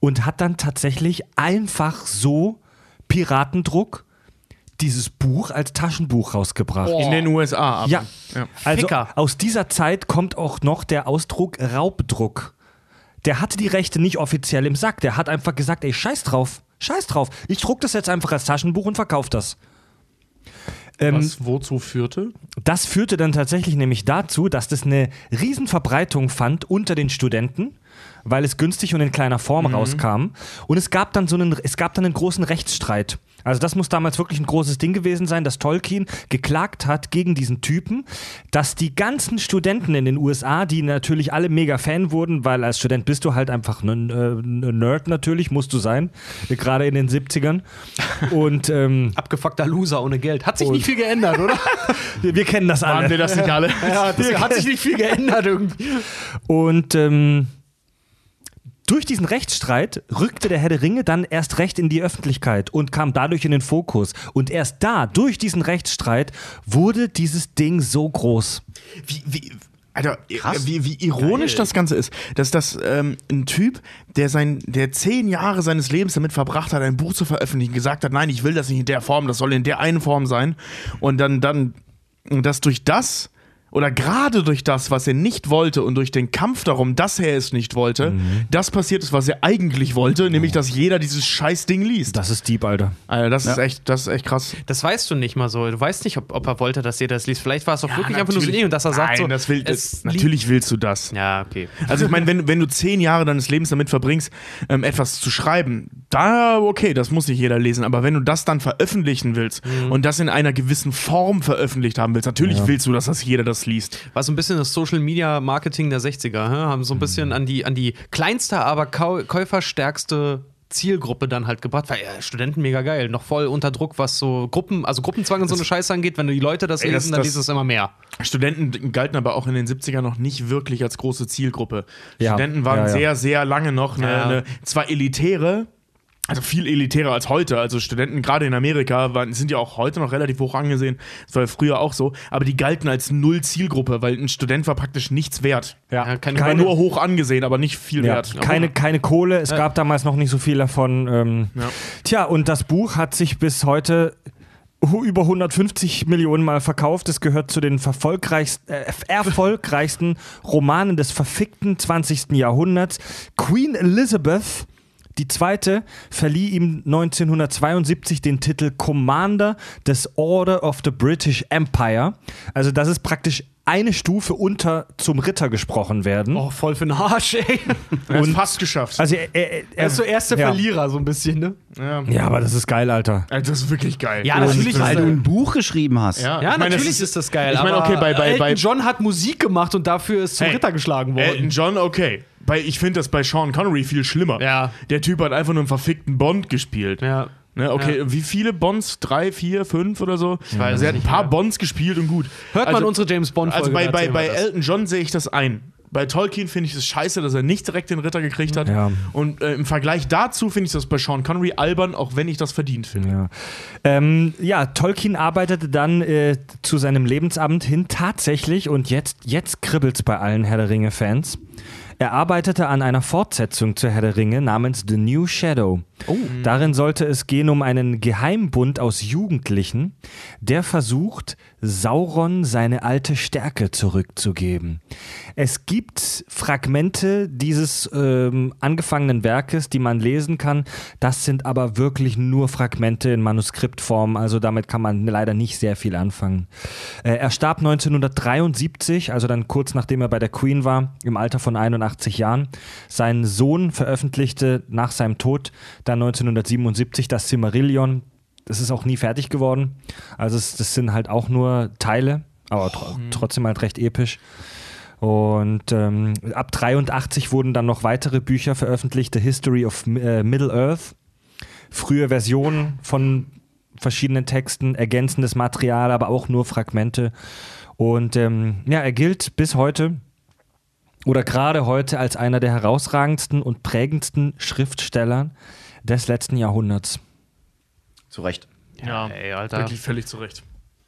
Und hat dann tatsächlich einfach so Piratendruck dieses Buch als Taschenbuch rausgebracht. In den USA. Aber. Ja. ja. Also Ficker. aus dieser Zeit kommt auch noch der Ausdruck Raubdruck. Der hatte die Rechte nicht offiziell im Sack. Der hat einfach gesagt, ey, scheiß drauf, scheiß drauf. Ich druck das jetzt einfach als Taschenbuch und verkauf das. Ähm, Was wozu führte? das führte dann tatsächlich nämlich dazu, dass das eine Riesenverbreitung fand unter den Studenten, weil es günstig und in kleiner Form rauskam. Und es gab dann so einen, es gab dann einen großen Rechtsstreit. Also das muss damals wirklich ein großes Ding gewesen sein, dass Tolkien geklagt hat gegen diesen Typen, dass die ganzen Studenten in den USA, die natürlich alle mega Fan wurden, weil als Student bist du halt einfach ein, äh, ein Nerd natürlich, musst du sein, gerade in den 70ern. Und ähm, Abgefuckter Loser ohne Geld. Hat sich nicht viel geändert, oder? wir, wir kennen das alle. Waren wir das nicht alle? ja, das hat sich nicht viel geändert irgendwie. Und ähm, durch diesen Rechtsstreit rückte der Herr der Ringe dann erst recht in die Öffentlichkeit und kam dadurch in den Fokus. Und erst da, durch diesen Rechtsstreit, wurde dieses Ding so groß. Wie, wie, Alter, Krass. wie, wie ironisch das Ganze ist, dass das ähm, ein Typ, der sein, der zehn Jahre seines Lebens damit verbracht hat, ein Buch zu veröffentlichen, gesagt hat, nein, ich will das nicht in der Form, das soll in der einen Form sein, und dann, dann, dass durch das oder gerade durch das, was er nicht wollte und durch den Kampf darum, dass er es nicht wollte, das passiert ist, was er eigentlich wollte, nämlich, dass jeder dieses scheiß Ding liest. Das ist deep, Alter. Alter, das ist echt, das ist echt krass. Das weißt du nicht mal so. Du weißt nicht, ob, ob er wollte, dass jeder das liest. Vielleicht war es auch wirklich einfach nur so ein natürlich. Und dass er sagt Nein, so. das will, es das, natürlich willst du das. Ja, okay. Also ich meine, wenn, wenn du zehn Jahre deines Lebens damit verbringst, ähm, etwas zu schreiben, da okay, das muss nicht jeder lesen. Aber wenn du das dann veröffentlichen willst und das in einer gewissen Form veröffentlicht haben willst, natürlich willst du, dass das jeder das liest. War so ein bisschen das Social Media Marketing der 60er. hä? Haben so ein bisschen an die, an die kleinste, aber käuferstärkste Zielgruppe dann halt gebracht. Weil ja, Studenten mega geil. Noch voll unter Druck, was so Gruppen, also Gruppenzwang und so eine Scheiße angeht. Wenn die Leute das Ey, das- lesen, dann liest es immer mehr. Studenten galten aber auch in den 70ern noch nicht wirklich als große Zielgruppe. Ja. Studenten waren Ja, sehr, sehr lange noch eine, eine zwar elitäre, also viel elitärer als heute. Also Studenten gerade in Amerika waren, sind ja auch heute noch relativ hoch angesehen. Das war ja früher auch so. Aber die galten als null Zielgruppe, weil ein Student war praktisch nichts wert. Ja, keine- war nur hoch angesehen, aber nicht viel Ja, wert. keine, keine Kohle, es gab damals noch nicht so viel davon. Ähm, Ja. Tja, und das Buch hat sich bis heute über 150 Millionen Mal verkauft. Es gehört zu den äh, erfolgreichsten Romanen des verfickten 20. Jahrhunderts. Queen Elizabeth die zweite verlieh ihm 1972 den Titel Commander des Order of the British Empire. Also das ist praktisch eine Stufe unter zum Ritter gesprochen werden. Oh, voll für den Arsch, ey. Er hat fast geschafft. Also er, er, er, Er ist so erster ja. Verlierer, so ein bisschen, ne? ja. Ja, aber das ist geil, Alter. Das ist wirklich geil. Ja, Und- natürlich Weil ist du ein Buch geschrieben hast. Ja, Ja, meine, natürlich das ist, das geil. Ich meine, okay, bei, bei, Elton bei John hat Musik gemacht und dafür ist zum Hey, Ritter geschlagen worden. Elton John, okay. Bei, ich finde das bei Sean Connery viel schlimmer. Ja. Der Typ hat einfach nur einen verfickten Bond gespielt. ja. Ne, okay, wie viele Bonds? Drei, vier, fünf oder so? weiß also er hat ein paar mehr. Bonds gespielt und gut. Hört also, man unsere James Bond Also bei, bei, bei El Elton John sehe ich das ein. Bei Tolkien finde ich es scheiße, dass er nicht direkt den Ritter gekriegt hat. Ja. Und äh, im Vergleich dazu finde ich das bei Sean Connery albern, auch wenn ich das verdient finde. Ja, ähm, ja Tolkien arbeitete dann äh, zu seinem Lebensamt hin tatsächlich und jetzt, jetzt kribbelt's bei allen Herr der Ringe-Fans. Er arbeitete an einer Fortsetzung zu Herr der Ringe namens The New Shadow. Darin sollte es gehen um einen Geheimbund aus Jugendlichen, der versucht, Sauron seine alte Stärke zurückzugeben. Es gibt Fragmente dieses ähm, angefangenen Werkes, die man lesen kann. Das sind aber wirklich nur Fragmente in Manuskriptform, also damit kann man leider nicht sehr viel anfangen. Äh, er starb 1973, also dann kurz nachdem er bei der Queen war, im Alter von 81 Jahren. Sein Sohn veröffentlichte nach seinem Tod dann 1977 das Silmarillion. Das ist auch nie fertig geworden. Also es, das sind halt auch nur Teile, aber tr trotzdem halt recht episch. Und ähm, ab 83 wurden dann noch weitere Bücher veröffentlicht, The History of äh, Middle Earth. frühe Versionen von verschiedenen Texten, ergänzendes Material, aber auch nur Fragmente. Und ähm, ja, er gilt bis heute oder gerade heute als einer der herausragendsten und prägendsten Schriftsteller des letzten Jahrhunderts. Zu Recht. Ja, ey, Alter. Wirklich völlig zu Recht.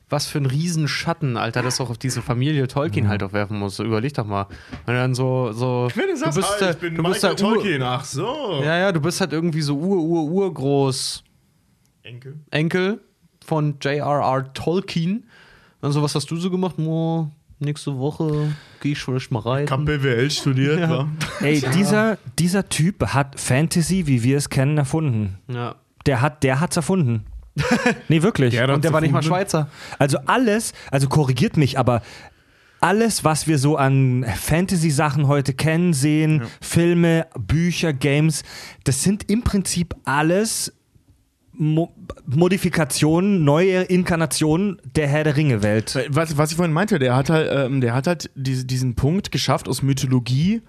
Was für ein Riesenschatten, Alter, das auch auf diese Familie Tolkien halt auch werfen muss. Überleg doch mal. Wenn du dann so. so Wenn du sagst, bist da- ich bin du bist Michael da Ur- Tolkien, ach so. Ja, ja, du bist halt irgendwie so ur, ur, urgroß Enkel. Enkel von J.R.R. Tolkien. Dann so, was hast du so gemacht? Mo, nächste Woche gehe ich vielleicht mal rein. Ich hab BWL studiert, wa? Ey, dieser, dieser Typ hat Fantasy, wie wir es kennen, erfunden. Ja. Der hat der hat's erfunden. Nee, wirklich. Der Und der war nicht mal. Schweizer. Also alles, also korrigiert mich, aber alles, was wir so an Fantasy-Sachen heute kennen, sehen, Filme, Bücher, Games, das sind im Prinzip alles Mo Modifikationen, neue Inkarnationen der Herr der Ringe-Welt. Was, was ich vorhin meinte, der hat halt, ähm, der hat halt diese, diesen Punkt geschafft, aus Mythologie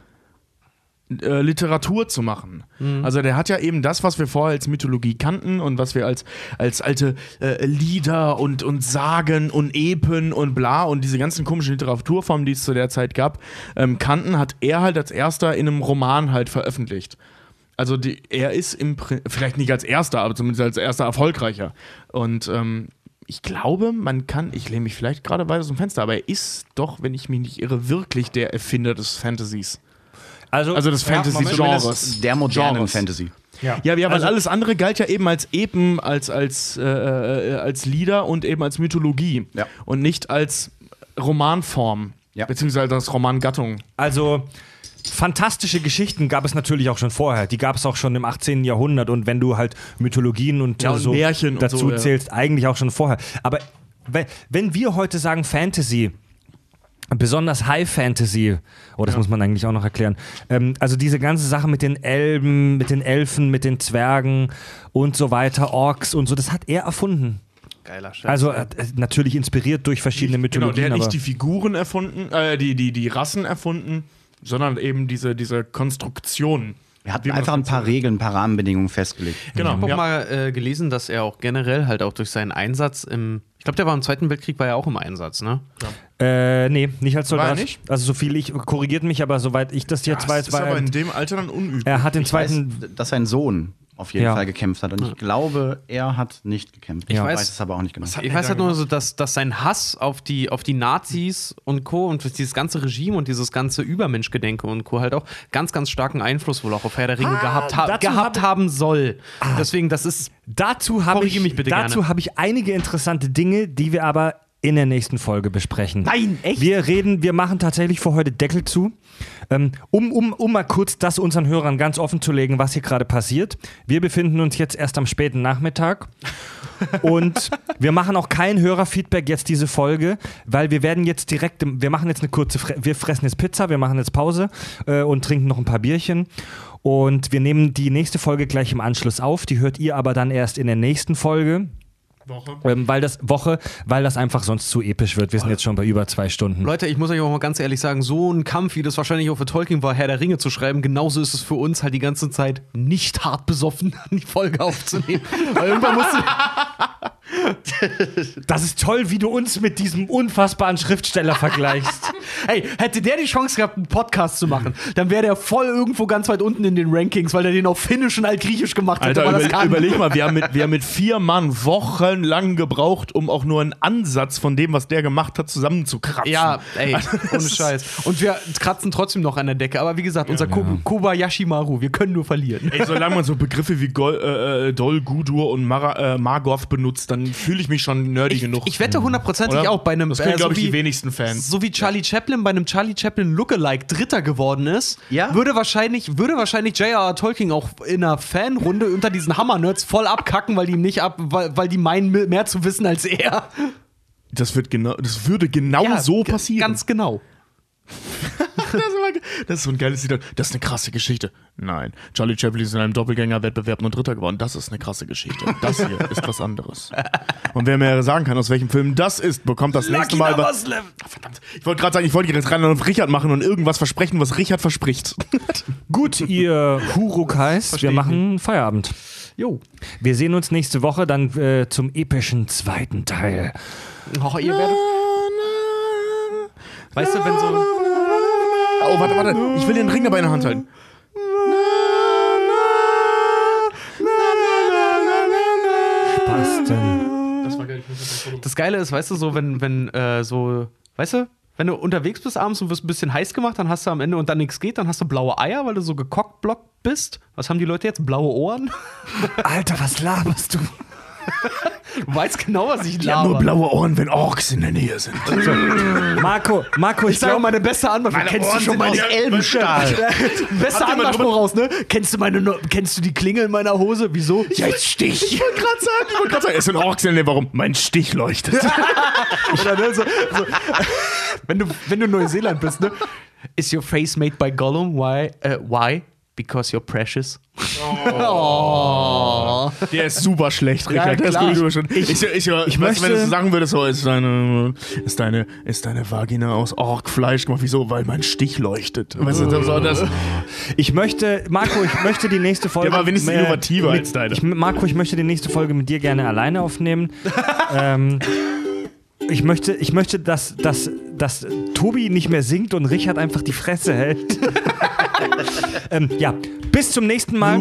äh, Literatur zu machen. Also der hat ja eben das, was wir vorher als Mythologie kannten und was wir als, als alte äh, Lieder und, und Sagen und Epen und bla und diese ganzen komischen Literaturformen, die es zu der Zeit gab, ähm, kannten, hat er halt als erster in einem Roman halt veröffentlicht. Also die, er ist im Prin- vielleicht nicht als erster, aber zumindest als erster erfolgreicher. Und ähm, ich glaube, man kann, ich lehne mich vielleicht gerade weit aus dem Fenster, aber er ist doch, wenn ich mich nicht irre, wirklich der Erfinder des Fantasies. Also des Fantasy-Genres. Der modernen Genres. Fantasy. Ja, ja, weil Also- alles andere galt ja eben als Epen, als, als, äh, äh, als Lieder und eben als Mythologie. Ja. Und nicht als Romanform. Ja. Beziehungsweise als Romangattung. Also fantastische Geschichten gab es natürlich auch schon vorher. Die gab es auch schon im 18. Jahrhundert und wenn du halt Mythologien und, Ja, und so Märchen und dazu so, ja. zählst, eigentlich auch schon vorher. Aber we- wenn wir heute sagen Fantasy, besonders High Fantasy, oh, das muss man eigentlich auch noch erklären. Ähm, also diese ganze Sache mit den Elben, mit den Elfen, mit den Zwergen und so weiter, Orks und so, das hat er erfunden. Geiler Scheiß. Also äh, natürlich inspiriert durch verschiedene Genau, Mythologien. der hat aber nicht die Figuren erfunden, äh, die, die, die Rassen erfunden, sondern eben diese, diese Konstruktionen. Er hat einfach ein paar Regeln, ein paar Rahmenbedingungen festgelegt. Genau. Ich habe auch ja. mal äh, gelesen, dass er auch generell halt auch durch seinen Einsatz im. Ich glaube, der war im Zweiten Weltkrieg, war er auch im Einsatz, ne? Äh, nee, nicht als War er Soldat. nicht? Also so viel ich, korrigiert mich, aber soweit ich das jetzt das weiß, ist war aber er, in dem Alter dann unüblich. er hat den Ich weiß, zweiten, dass sein Sohn auf jeden Ja. Fall gekämpft hat. Und ich glaube, er hat nicht gekämpft. Ich Ja. weiß, weiß- es aber auch nicht genau. Ich weiß halt nur so, dass, dass sein Hass auf die, auf die Nazis und Co. und dieses ganze Regime und dieses ganze Übermenschgedenke und Co. halt auch ganz, ganz starken Einfluss wohl auch auf Herr der Ringe Ah, gehabt, ha gehabt hab- haben soll. Deswegen, das ist. dazu habe ich, mich bitte dazu habe ich einige interessante Dinge, die wir aber in der nächsten Folge besprechen. Nein, echt? Wir reden, wir machen tatsächlich für heute Deckel zu. Ähm, um, um, um mal kurz das unseren Hörern ganz offen zu legen, was hier gerade passiert. Wir befinden uns jetzt erst am späten Nachmittag. Und wir machen auch kein Hörerfeedback jetzt diese Folge, weil wir werden jetzt direkt, wir machen jetzt eine kurze, Fre wir fressen jetzt Pizza, wir machen jetzt Pause äh, und trinken noch ein paar Bierchen. Und wir nehmen die nächste Folge gleich im Anschluss auf. Die hört ihr aber dann erst in der nächsten Folge. Woche. Ähm, weil das Woche, weil das einfach sonst zu episch wird. Wir sind jetzt schon bei über zwei Stunden. Leute, ich muss euch auch mal ganz ehrlich sagen, so ein Kampf, wie das wahrscheinlich auch für Tolkien war, Herr der Ringe zu schreiben, genauso ist es für uns halt die ganze Zeit nicht hart besoffen, die Folge aufzunehmen. Weil irgendwann musst du, Das ist toll, wie du uns mit diesem unfassbaren Schriftsteller vergleichst. Hey, hätte der die Chance gehabt, einen Podcast zu machen, dann wäre der voll irgendwo ganz weit unten in den Rankings, weil der den auf Finnisch und Altgriechisch gemacht hätte. Alter, über, überleg mal, wir haben, mit, wir haben mit vier Mann wochenlang gebraucht, um auch nur einen Ansatz von dem, was der gemacht hat, zusammenzukratzen. Ja, ey, Also, ohne Scheiß. Und wir kratzen trotzdem noch an der Decke. Aber wie gesagt, unser Ko Kobayashi Maru, wir können nur verlieren. Ey, solange man so Begriffe wie Gol, äh, äh, Dol, Gudur und Mara, äh, Margoth benutzt, dann fühle ich mich schon nerdy Ich, genug. ich wette hundertprozentig auch bei einem. Das können, äh, glaube ich, die wenigsten Fans. So wie Charlie Chaplin bei einem Charlie Chaplin Lookalike Dritter geworden ist, Ja. würde wahrscheinlich, würde wahrscheinlich J.R.R. Tolkien auch in einer Fanrunde unter diesen Hammer-Nerds voll abkacken, weil die ihm nicht ab, weil, weil die meinen mehr zu wissen als er. Das, wird genau, das würde genau Ja, so passieren. Ganz genau. das, ist immer ge- das ist so ein geiles Lied. Das ist eine krasse Geschichte. Nein, Charlie Chaplin ist in einem Doppelgänger-Wettbewerb nur Dritter geworden. Das ist eine krasse Geschichte. Das hier ist was anderes. Und wer mir sagen kann, aus welchem Film das ist, bekommt das nächste Mal. was- Ah, Verdammt. Ich wollte gerade sagen, ich wollte jetzt rein auf Richard machen und irgendwas versprechen, was Richard verspricht. Gut, ihr Hurukais, wir machen Feierabend. Jo. Wir sehen uns nächste Woche dann äh, zum epischen zweiten Teil. Oh, ihr werdet. Weißt du, wenn so. Oh, warte, warte. Ich will den Ring dabei in der Hand halten. Spasten. Das Geile ist, weißt du, so, wenn, wenn, äh, so, weißt du, wenn du unterwegs bist abends und wirst ein bisschen heiß gemacht, dann hast du am Ende und dann nichts geht, dann hast du blaue Eier, weil du so gekockblockt bist. Was haben die Leute jetzt? Blaue Ohren? Alter, was laberst du? Du weißt genau, was ich Ich habe laber. nur blaue Ohren, wenn Orks in der Nähe sind. Marco, Marco, ich, Ich sage meine beste Antwort. Kennst du schon meine Elbenstahl. beste Anmachspruch raus, ne? Kennst du meine kennst du die Klingel in meiner Hose? Wieso? Jetzt Stich. Ich wollte gerade sagen, ich wollte gerade sagen, es sind Orks in der Nähe. Warum? Mein Stich leuchtet. Oder ne, so, so, wenn du wenn du in Neuseeland bist, ne? Is your face made by Gollum? Why? äh, why? Because you're precious. Oh. Der ist super schlecht, Richard. ist klar. gut überschritten. Ich, ich, ich, ich möchte- wenn du so sagen würdest, so ist deine, ist deine, ist deine Vagina aus Orkfleisch gemacht. Wieso? Weil mein Stich leuchtet. Weißt du, so, das, ich möchte, Marco, ich möchte die nächste Folge. Der war wenigstens innovativer mit, als deine. Ich, Marco, ich möchte die nächste Folge mit dir gerne alleine aufnehmen. ähm, ich möchte, ich möchte, dass, dass, dass Tobi nicht mehr singt und Richard einfach die Fresse hält. ähm, ja, bis zum nächsten Mal.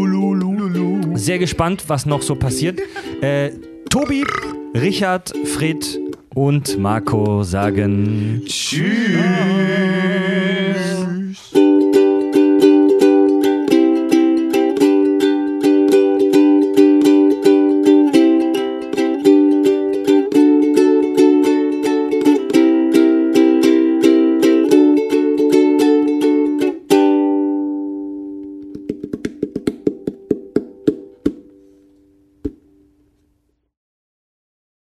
Sehr gespannt, was noch so passiert. Äh, Tobi, Richard, Fred und Marco sagen Tschüss.